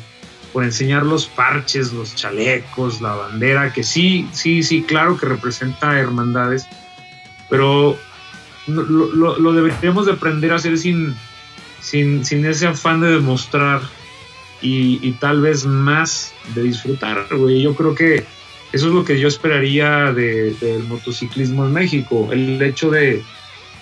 por enseñar los parches, los chalecos, la bandera, que sí, sí, sí, claro que representa hermandades, pero lo, lo- lo deberíamos de aprender a hacer sin, sin, sin ese afán de demostrar y, y tal vez más de disfrutar, güey. Yo creo que eso es lo que yo esperaría de- del motociclismo en México, el hecho de,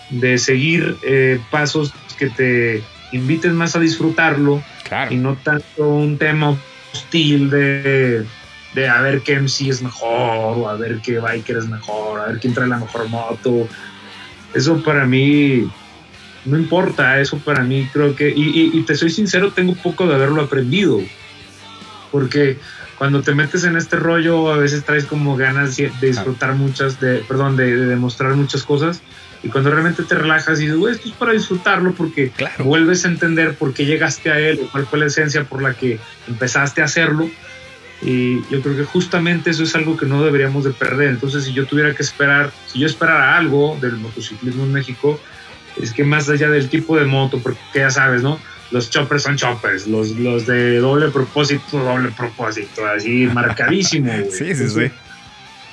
de seguir eh, pasos que te inviten más a disfrutarlo Claro. y no tanto un tema hostil de, de a ver qué MC es mejor o a ver qué biker es mejor, a ver quién trae la mejor moto. Eso para mí no importa, eso para mí creo que, y, y- y te soy sincero, tengo poco de haberlo aprendido, porque cuando te metes en este rollo a veces traes como ganas de de disfrutar muchas, de, perdón, de, de demostrar muchas cosas. Y cuando realmente te relajas y dices, güey, esto es para disfrutarlo porque Claro. vuelves a entender por qué llegaste a él, cuál fue la esencia por la que empezaste a hacerlo. Y yo creo que justamente eso es algo que no deberíamos de perder. Entonces, si yo tuviera que esperar, si yo esperara algo del motociclismo en México, es que más allá del tipo de moto, porque ya sabes, ¿no? Los choppers son choppers, los, los de doble propósito, doble propósito, así marcadísimo. Sí, sí, sí.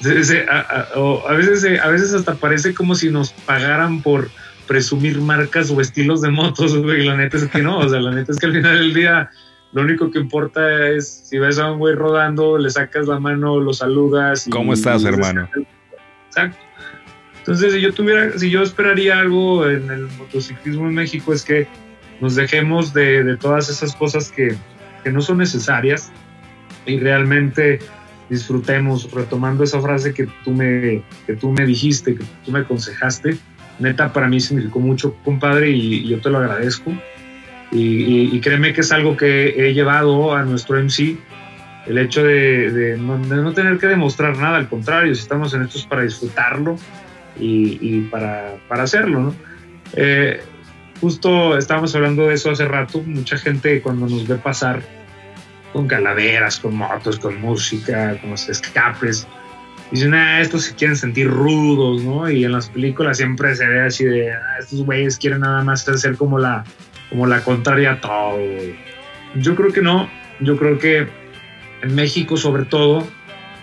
Se- se- a, a- o a veces, se- a veces hasta parece como si nos pagaran por presumir marcas o estilos de motos, güey. La neta es que no, o sea, la neta es que al final del día lo único que importa es si ves a un güey rodando, le sacas la mano, lo saludas. y- ¿Cómo estás, y- hermano? Exacto. Entonces, si yo tuviera, si yo esperaría algo en el motociclismo en México es que nos dejemos de, de todas esas cosas que, que no son necesarias y realmente disfrutemos, retomando esa frase que tú me, que tú me dijiste, que tú me aconsejaste, neta para mí significó mucho, compadre, y, yo te lo agradezco. Y, y- créeme que es algo que he llevado a nuestro MC, el hecho de, no, tener que demostrar nada, al contrario, estamos en esto es para disfrutarlo y, para, para hacerlo. Eh, justo estábamos hablando de eso hace rato, mucha gente cuando nos ve pasar con calaveras, con motos, con música, con los escapes, dicen, ah, estos se quieren sentir rudos, ¿no? Y en las películas siempre se ve así de, ah, estos güeyes quieren nada más hacer como la, como la contraria a todo. güey". Yo creo que no, yo creo que en México sobre todo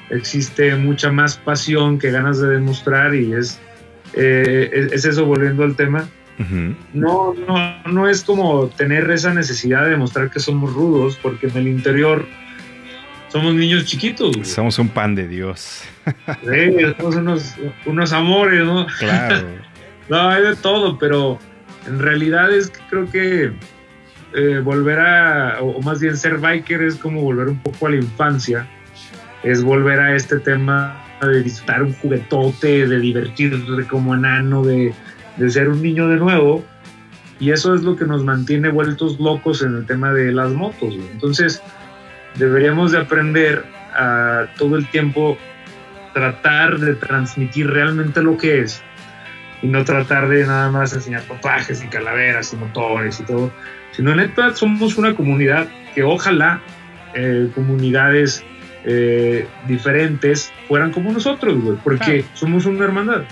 existe mucha más pasión que ganas de demostrar y es, eh, es, es eso volviendo al tema. No, no, no es como tener esa necesidad de demostrar que somos rudos, porque en el interior somos niños chiquitos. güey. Somos un pan de Dios. Sí, somos unos, unos amores, ¿no? Claro. No, hay de todo, pero en realidad es que creo que eh, volver a, o o más bien ser biker es como volver un poco a la infancia, es volver a este tema de disfrutar un juguetote, de divertirte como enano, de, de ser un niño de nuevo, y eso es lo que nos mantiene vueltos locos en el tema de las motos. güey. Entonces, deberíamos de aprender a todo el tiempo tratar de transmitir realmente lo que es y no tratar de nada más enseñar tatuajes y calaveras y motores y todo, sino neta somos una comunidad que ojalá eh, comunidades eh, diferentes fueran como nosotros, güey, porque somos una hermandad.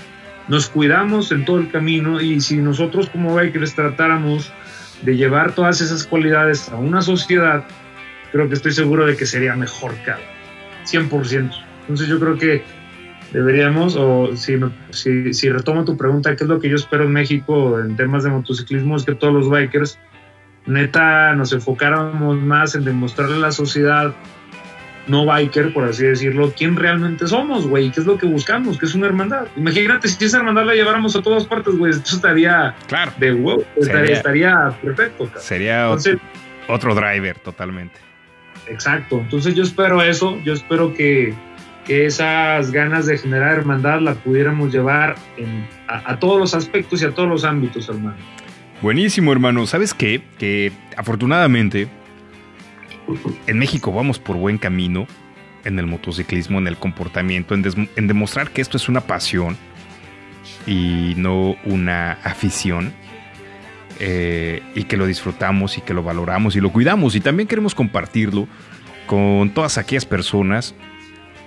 Nos cuidamos en todo el camino y si nosotros como bikers tratáramos de llevar todas esas cualidades a una sociedad, creo que estoy seguro de que sería mejor cada 100%. Entonces yo creo que deberíamos, o si, si, si retomo tu pregunta, ¿qué es lo que yo espero en México en temas de motociclismo? Es que todos los bikers, neta, nos enfocáramos más en demostrarle a la sociedad no biker, por así decirlo, quién realmente somos, güey, qué es lo que buscamos, que es una hermandad. Imagínate si esa hermandad la lleváramos a todas partes, güey, esto estaría Claro. de huevo, estaría, Sería- estaría perfecto. Sería Entonces, otro driver totalmente. Exacto, entonces yo espero eso, yo espero que, que esas ganas de generar hermandad la pudiéramos llevar en- a, a todos los aspectos y a todos los ámbitos, hermano. Buenísimo, hermano. ¿Sabes qué? Que afortunadamente en México vamos por buen camino en el motociclismo, en el comportamiento, en, demostrar que esto es una pasión y no una afición. eh, y que lo disfrutamos y que lo valoramos y lo cuidamos y también queremos compartirlo con todas aquellas personas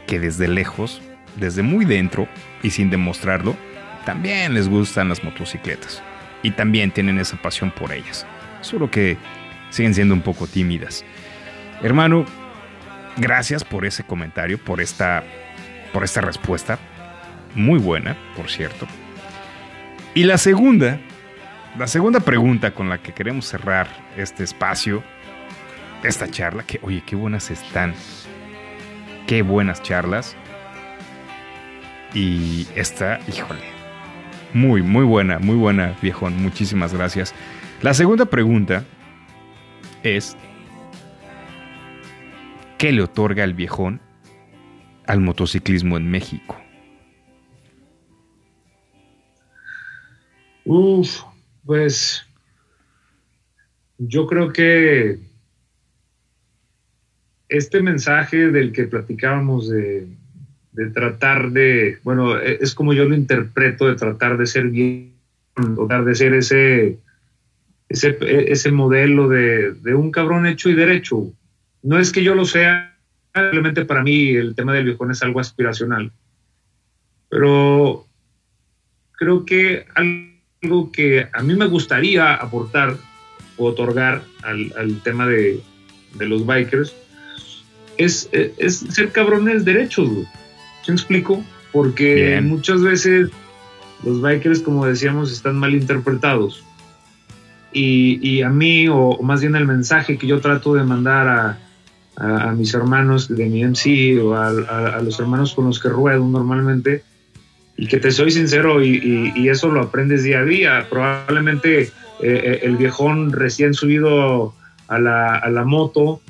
que desde lejos, desde muy dentro y sin demostrarlo, también les gustan las motocicletas y también tienen esa pasión por ellas, solo que siguen siendo un poco tímidas. Hermano, gracias por ese comentario, por esta, por esta respuesta, muy buena, por cierto. Y la segunda, la segunda pregunta con la que queremos cerrar este espacio, esta charla, que oye, qué buenas están, qué buenas charlas. Y esta, híjole, muy, muy buena, muy buena, viejón, muchísimas gracias. La segunda pregunta es, ¿qué le otorga el viejón al motociclismo en México? Uf, pues yo creo que este mensaje del que platicábamos de, de tratar de, bueno, e- es como yo lo interpreto, de tratar de ser bien, tratar de ser ese, ese, ese modelo de, de un cabrón hecho y derecho. No es que yo lo sea, simplemente para mí el tema del viejón es algo aspiracional. Pero creo que algo que a mí me gustaría aportar o otorgar al, al tema de, de los bikers es, es ser cabrones derechos, güey. ¿Sí me explico? Porque Bien. muchas veces los bikers, como decíamos, están mal interpretados. Y, y a mí, o, o más bien el mensaje que yo trato de mandar a, a- a mis hermanos de mi MC o a, a- a los hermanos con los que ruedo normalmente, y que te soy sincero, y, y- y eso lo aprendes día a día. Probablemente eh, eh, el viejón recién subido a la, a la moto,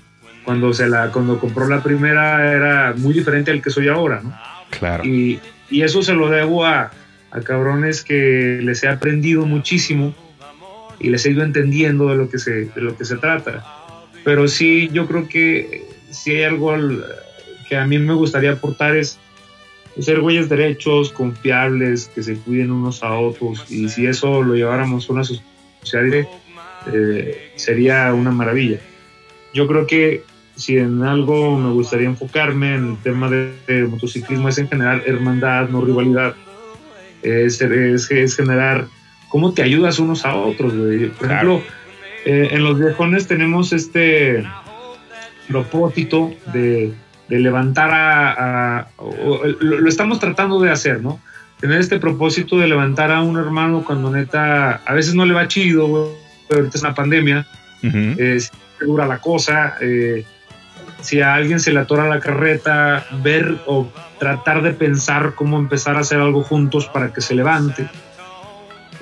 cuando, se la, cuando compró la primera, era muy diferente al que soy ahora, ¿no? Claro. Y, y eso se lo debo a, a cabrones que les he aprendido muchísimo y les he ido entendiendo de lo que se, de lo que se trata. Pero sí, yo creo que si hay algo al- que a mí me gustaría aportar es ser güeyes derechos, confiables, que se cuiden unos a otros. Y si eso lo lleváramos a una sociedad, eh, sería una maravilla. Yo creo que si en algo me gustaría enfocarme en el tema de, motociclismo es en generar hermandad, no rivalidad. Es, es, generar cómo te ayudas unos a otros. Por Claro. ejemplo, eh, en los viejones tenemos este propósito de, de levantar a... a- o- o- lo, lo estamos tratando de hacer, ¿no? Tener este propósito de levantar a un hermano cuando neta a veces no le va chido, güey, pero ahorita es una pandemia, eh, si dura la cosa, eh, si a alguien se le atora la carreta, ver o tratar de pensar cómo empezar a hacer algo juntos para que se levante.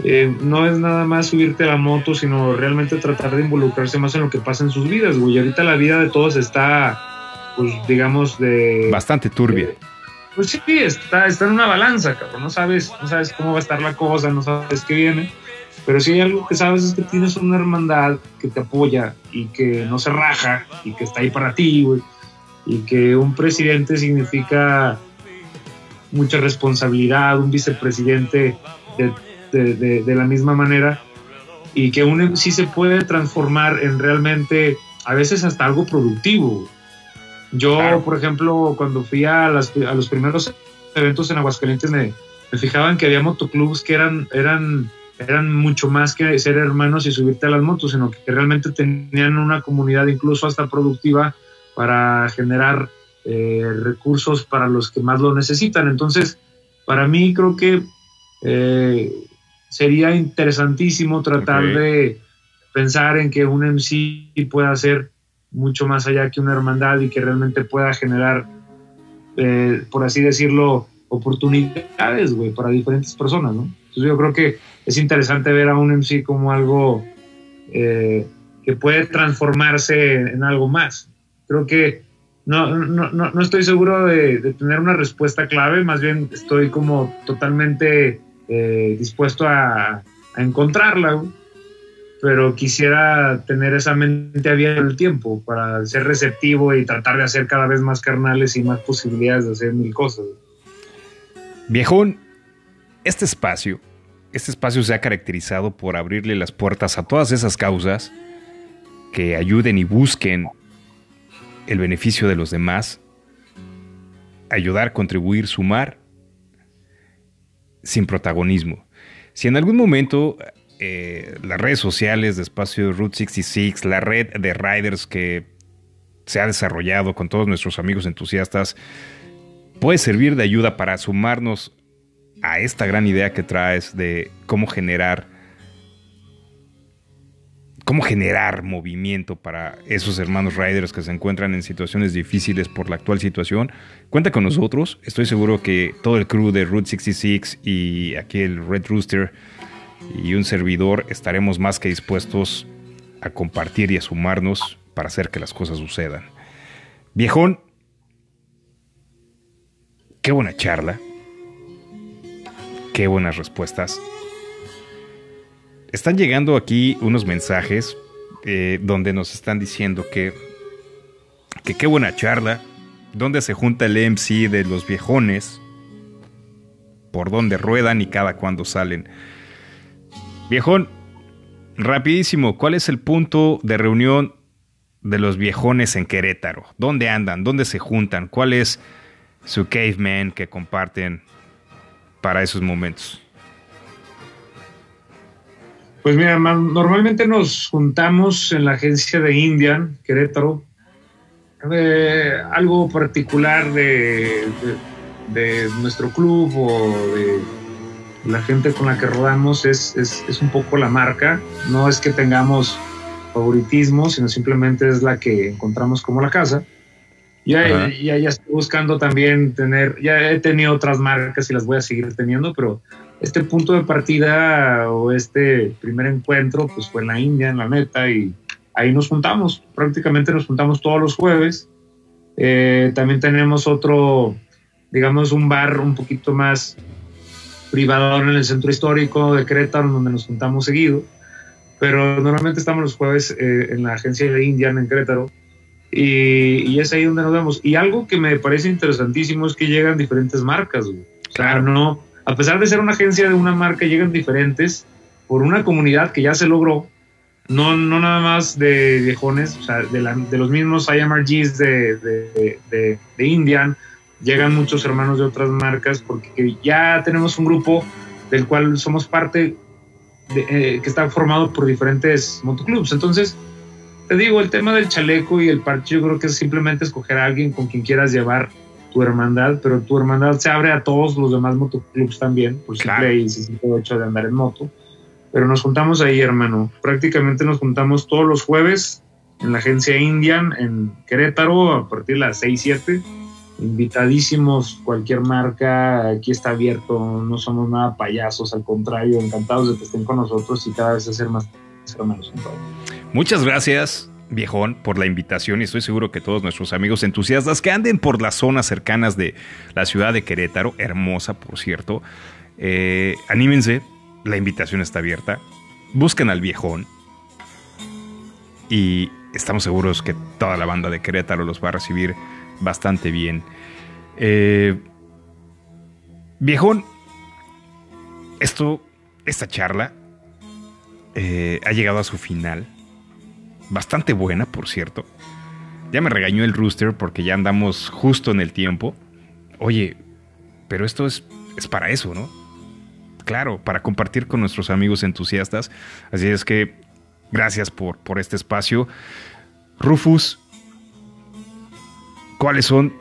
Eh, no es nada más subirte a la moto, sino realmente tratar de involucrarse más en lo que pasa en sus vidas, güey. Ahorita la vida de todos está, pues digamos, de... Bastante turbia. Pues sí, está, está en una balanza, cabrón. No sabes, no sabes cómo va a estar la cosa, no sabes qué viene. Pero sí hay algo que sabes es que tienes una hermandad que te apoya y que no se raja y que está ahí para ti, güey. Y que un presidente significa mucha responsabilidad, un vicepresidente de, de- de- de la misma manera. Y que un sí se puede transformar en realmente, a veces hasta algo productivo. Yo, Claro. por ejemplo, cuando fui a, las- a los primeros eventos en Aguascalientes, me, me fijaba en que había motoclubs que eran, eran, eran mucho más que ser hermanos y subirte a las motos, sino que realmente tenían una comunidad incluso hasta productiva para generar eh, recursos para los que más lo necesitan. Entonces, para mí creo que eh, sería interesantísimo tratar de pensar en que un MC pueda ser mucho más allá que una hermandad y que realmente pueda generar, eh, por así decirlo, oportunidades, güey, para diferentes personas, ¿no? Entonces yo creo que es interesante ver a un MC como algo eh, que puede transformarse en, en algo más. Creo que no, no, no, no estoy seguro de, de tener una respuesta clave, más bien estoy como totalmente eh, dispuesto a, encontrarla, pero quisiera tener esa mente abierta el tiempo para ser receptivo y tratar de hacer cada vez más carnales y más posibilidades de hacer mil cosas. Viejón, este espacio este espacio se ha caracterizado por abrirle las puertas a todas esas causas que ayuden y busquen el beneficio de los demás, ayudar, contribuir, sumar, sin protagonismo. Si en algún momento eh, las redes sociales de espacio Route 66, la red de riders que se ha desarrollado con todos nuestros amigos entusiastas, puede servir de ayuda para sumarnos a esta gran idea que traes de cómo generar cómo generar movimiento para esos hermanos riders que se encuentran en situaciones difíciles por la actual situación. Cuenta con nosotros. Estoy seguro que todo el crew de Route 66 y aquí el Red Rooster y un servidor estaremos más que dispuestos a compartir y a sumarnos para hacer que las cosas sucedan. Viejón, qué buena charla. Qué buenas respuestas. Están llegando aquí unos mensajes eh, donde nos están diciendo que, qué buena charla, donde se junta el MC de los viejones, por dónde ruedan y cada cuándo salen. Viejón, rapidísimo, ¿cuál es el punto de reunión de los viejones en Querétaro? ¿Dónde andan? ¿Dónde se juntan? ¿Cuál es su caveman que comparten para esos momentos? Pues mira, ma- normalmente nos juntamos en la agencia de Indian, Querétaro. Eh, algo particular de, de- de nuestro club o de la gente con la que rodamos es, es- es un poco la marca. No es que tengamos favoritismo, sino simplemente es la que encontramos como la casa. Ya, ya, ya estoy buscando también tener, ya he tenido otras marcas y las voy a seguir teniendo, pero este punto de partida o este primer encuentro pues fue en la India, en la neta, y ahí nos juntamos, prácticamente nos juntamos todos los jueves. Eh, también tenemos otro, digamos, un bar un poquito más privado en el centro histórico de Querétaro, donde nos juntamos seguido, pero normalmente estamos los jueves eh, en la agencia de Indian en Querétaro. Y, y es ahí donde nos vemos. Y algo que me parece interesantísimo es que llegan diferentes marcas. güey. O sea, Claro. no, a pesar de ser una agencia de una marca, llegan diferentes por una comunidad que ya se logró. No, no nada más de viejones, o sea, de, los mismos IMRGs de, de, de- de Indian, llegan muchos hermanos de otras marcas porque ya tenemos un grupo del cual somos parte, eh, que está formado por diferentes motoclubs. Entonces, te digo, el tema del chaleco y el parche, yo creo que es simplemente escoger a alguien con quien quieras llevar tu hermandad, pero tu hermandad se abre a todos los demás motoclubs también, por Claro. simple y sencillo hecho de andar en moto. Pero nos juntamos ahí, hermano. Prácticamente nos juntamos todos los jueves en la agencia Indian en Querétaro a partir de las 6, 7. Invitadísimos, cualquier marca, aquí está abierto, no somos nada payasos, al contrario, encantados de que estén con nosotros y cada vez hacer más hermanos en todo. Muchas gracias, viejón, por la invitación y estoy seguro que todos nuestros amigos entusiastas que anden por las zonas cercanas de la ciudad de Querétaro, hermosa por cierto, eh, anímense, la invitación está abierta, busquen al viejón y estamos seguros que toda la banda de Querétaro los va a recibir bastante bien. Eh, viejón, esto, esta charla eh, ha llegado a su final. Bastante buena, por cierto. Ya me regañó el rooster porque ya andamos justo en el tiempo. Oye, pero esto es, es para eso, ¿no? Claro, para compartir con nuestros amigos entusiastas. Así es que gracias por, por este espacio. Rufus, ¿cuáles son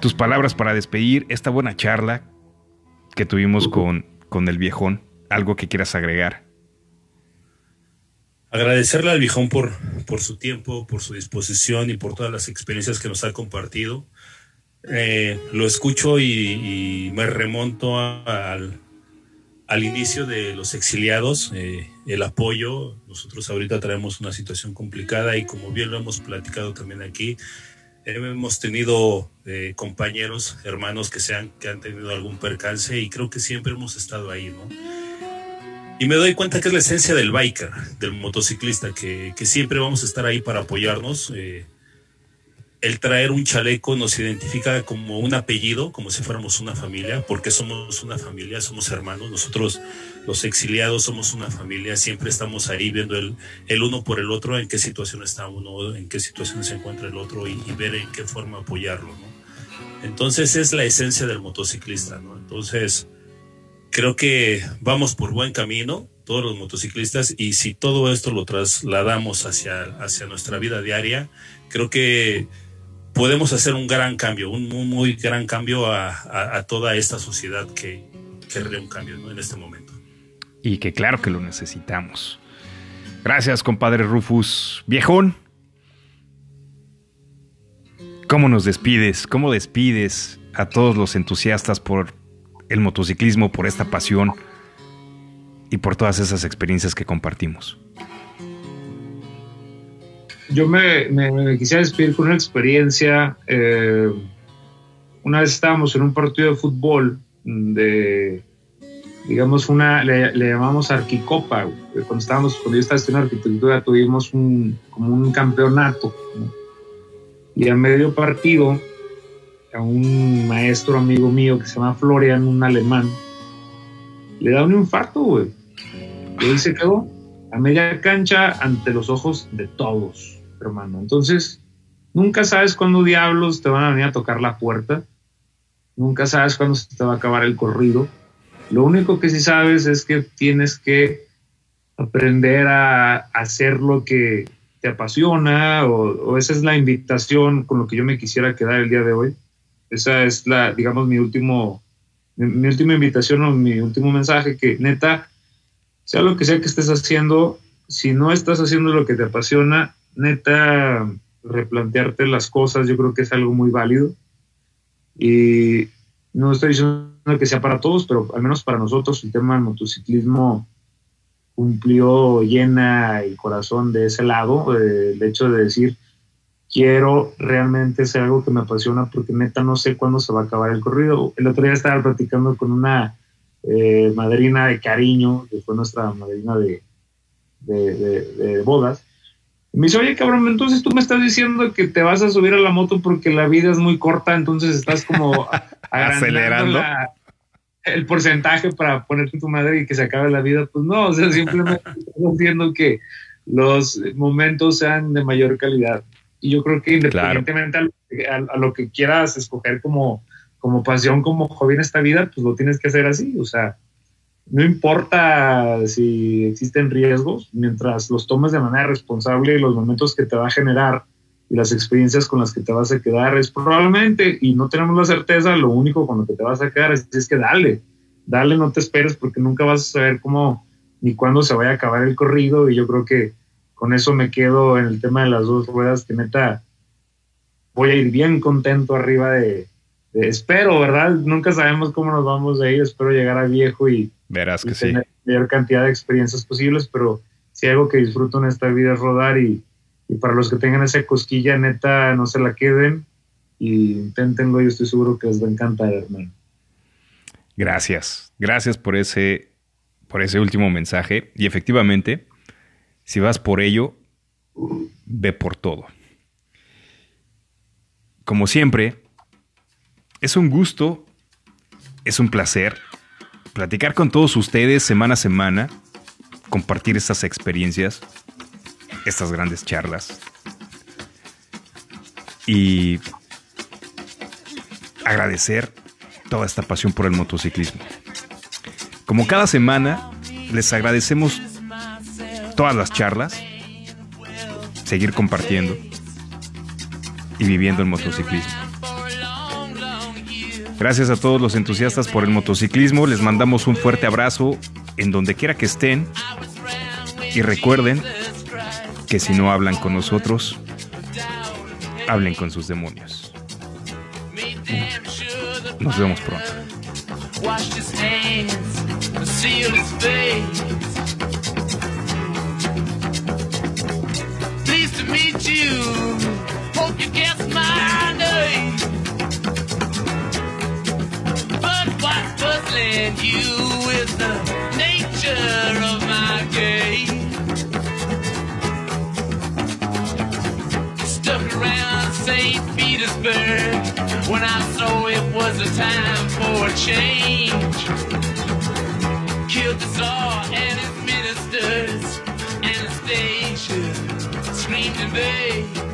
tus palabras para despedir esta buena charla que tuvimos con, con el viejón? ¿Algo que quieras agregar? Agradecerle al viejón por, por su tiempo, por su disposición y por todas las experiencias que nos ha compartido. Eh, lo escucho y, me remonto al, al inicio de los exiliados, eh, el apoyo. Nosotros ahorita traemos una situación complicada y como bien lo hemos platicado también aquí, hemos tenido eh, compañeros, hermanos que, se han, que han tenido algún percance y creo que siempre hemos estado ahí, ¿no? Y me doy cuenta que es la esencia del biker, del motociclista, que, siempre vamos a estar ahí para apoyarnos. eh, el traer un chaleco nos identifica como un apellido, como si fuéramos una familia, porque somos una familia, somos hermanos. Nosotros, los exiliados, somos una familia. Siempre estamos ahí viendo el, uno por el otro, en qué situación está uno, en qué situación se encuentra el otro y, y ver en qué forma apoyarlo. Entonces es la esencia del motociclista. Entonces creo que vamos por buen camino todos los motociclistas y si todo esto lo trasladamos hacia, hacia nuestra vida diaria, creo que podemos hacer un gran cambio, un muy, gran cambio a, a- toda esta sociedad que querría un cambio en este momento. Y que claro que lo necesitamos. Gracias, compadre Rufus. Viejón. ¿Cómo nos despides? ¿Cómo despides a todos los entusiastas por el motociclismo, por esta pasión y por todas esas experiencias que compartimos? Yo me, me- me quisiera despedir con una experiencia. eh, una vez estábamos en un partido de fútbol de, digamos, una, le, llamamos Arquicopa. Cuando estábamos, cuando yo estaba estudiando arquitectura, tuvimos un, como un campeonato. Y a medio partido, a un maestro amigo mío que se llama Florian, un alemán, le da un infarto, güey. Y ahí se quedó a media cancha ante los ojos de todos, hermano. Entonces, nunca sabes cuándo diablos te van a venir a tocar la puerta. Nunca sabes cuándo se te va a acabar el corrido. Lo único que sí sabes es que tienes que aprender a hacer lo que te apasiona o, o esa es la invitación con lo que yo me quisiera quedar el día de hoy. Esa es la, digamos, mi último, mi, última invitación o mi último mensaje que neta, sea lo que sea que estés haciendo, si no estás haciendo lo que te apasiona, neta, replantearte las cosas, yo creo que es algo muy válido. Y no estoy diciendo que sea para todos, pero al menos para nosotros el tema del motociclismo cumplió llena el corazón de ese lado, eh, el hecho de decir, quiero realmente hacer algo que me apasiona porque neta no sé cuándo se va a acabar el corrido. El otro día estaba platicando con una eh, madrina de cariño, que fue nuestra madrina de, de, de- de bodas. Y me dice, oye cabrón, entonces tú me estás diciendo que te vas a subir a la moto porque la vida es muy corta, entonces estás como Acelerando. la- el porcentaje para ponerte tu madre y que se acabe la vida. Pues no, o sea, simplemente estamos haciendo que los momentos sean de mayor calidad. Y yo creo que independientemente a, lo que- a- a lo que quieras escoger como, como pasión, como hobby en esta vida, pues lo tienes que hacer así. O sea, no importa si existen riesgos, mientras los tomes de manera responsable los momentos que te va a generar y las experiencias con las que te vas a quedar es probablemente, y no tenemos la certeza, lo único con lo que te vas a quedar es, es que dale, dale, no te esperes porque nunca vas a saber cómo ni cuándo se vaya a acabar el corrido y yo creo que con eso me quedo en el tema de las dos ruedas que neta voy a ir bien contento arriba de, de- espero, ¿verdad? Nunca sabemos cómo nos vamos a ir, espero llegar a viejo y, Verás y que sí. tener la mayor cantidad de experiencias posibles, pero si algo que disfruto en esta vida es rodar y, y para los que tengan esa cosquilla, neta, no se la queden y inténtenlo, yo estoy seguro que les va a encantar, hermano. Gracias. Gracias por ese, por ese último mensaje. Y efectivamente, si vas por ello, ve por todo. Como siempre, es un gusto, es un placer platicar con todos ustedes semana a semana, compartir estas experiencias, estas grandes charlas. Y agradecer toda esta pasión por el motociclismo. Como cada semana, les agradecemos todas las charlas, seguir compartiendo y viviendo el motociclismo. Gracias a todos los entusiastas por el motociclismo, les mandamos un fuerte abrazo en donde quiera que estén y recuerden que si no hablan con nosotros, hablen con sus demonios. Nos vemos pronto. You. Hope you guess my name. But what's puzzling you is the nature of my game. Stuck around St. Petersburg when I saw it was a time for a change. Killed the Tsar and his ministers, Anastasia dream today.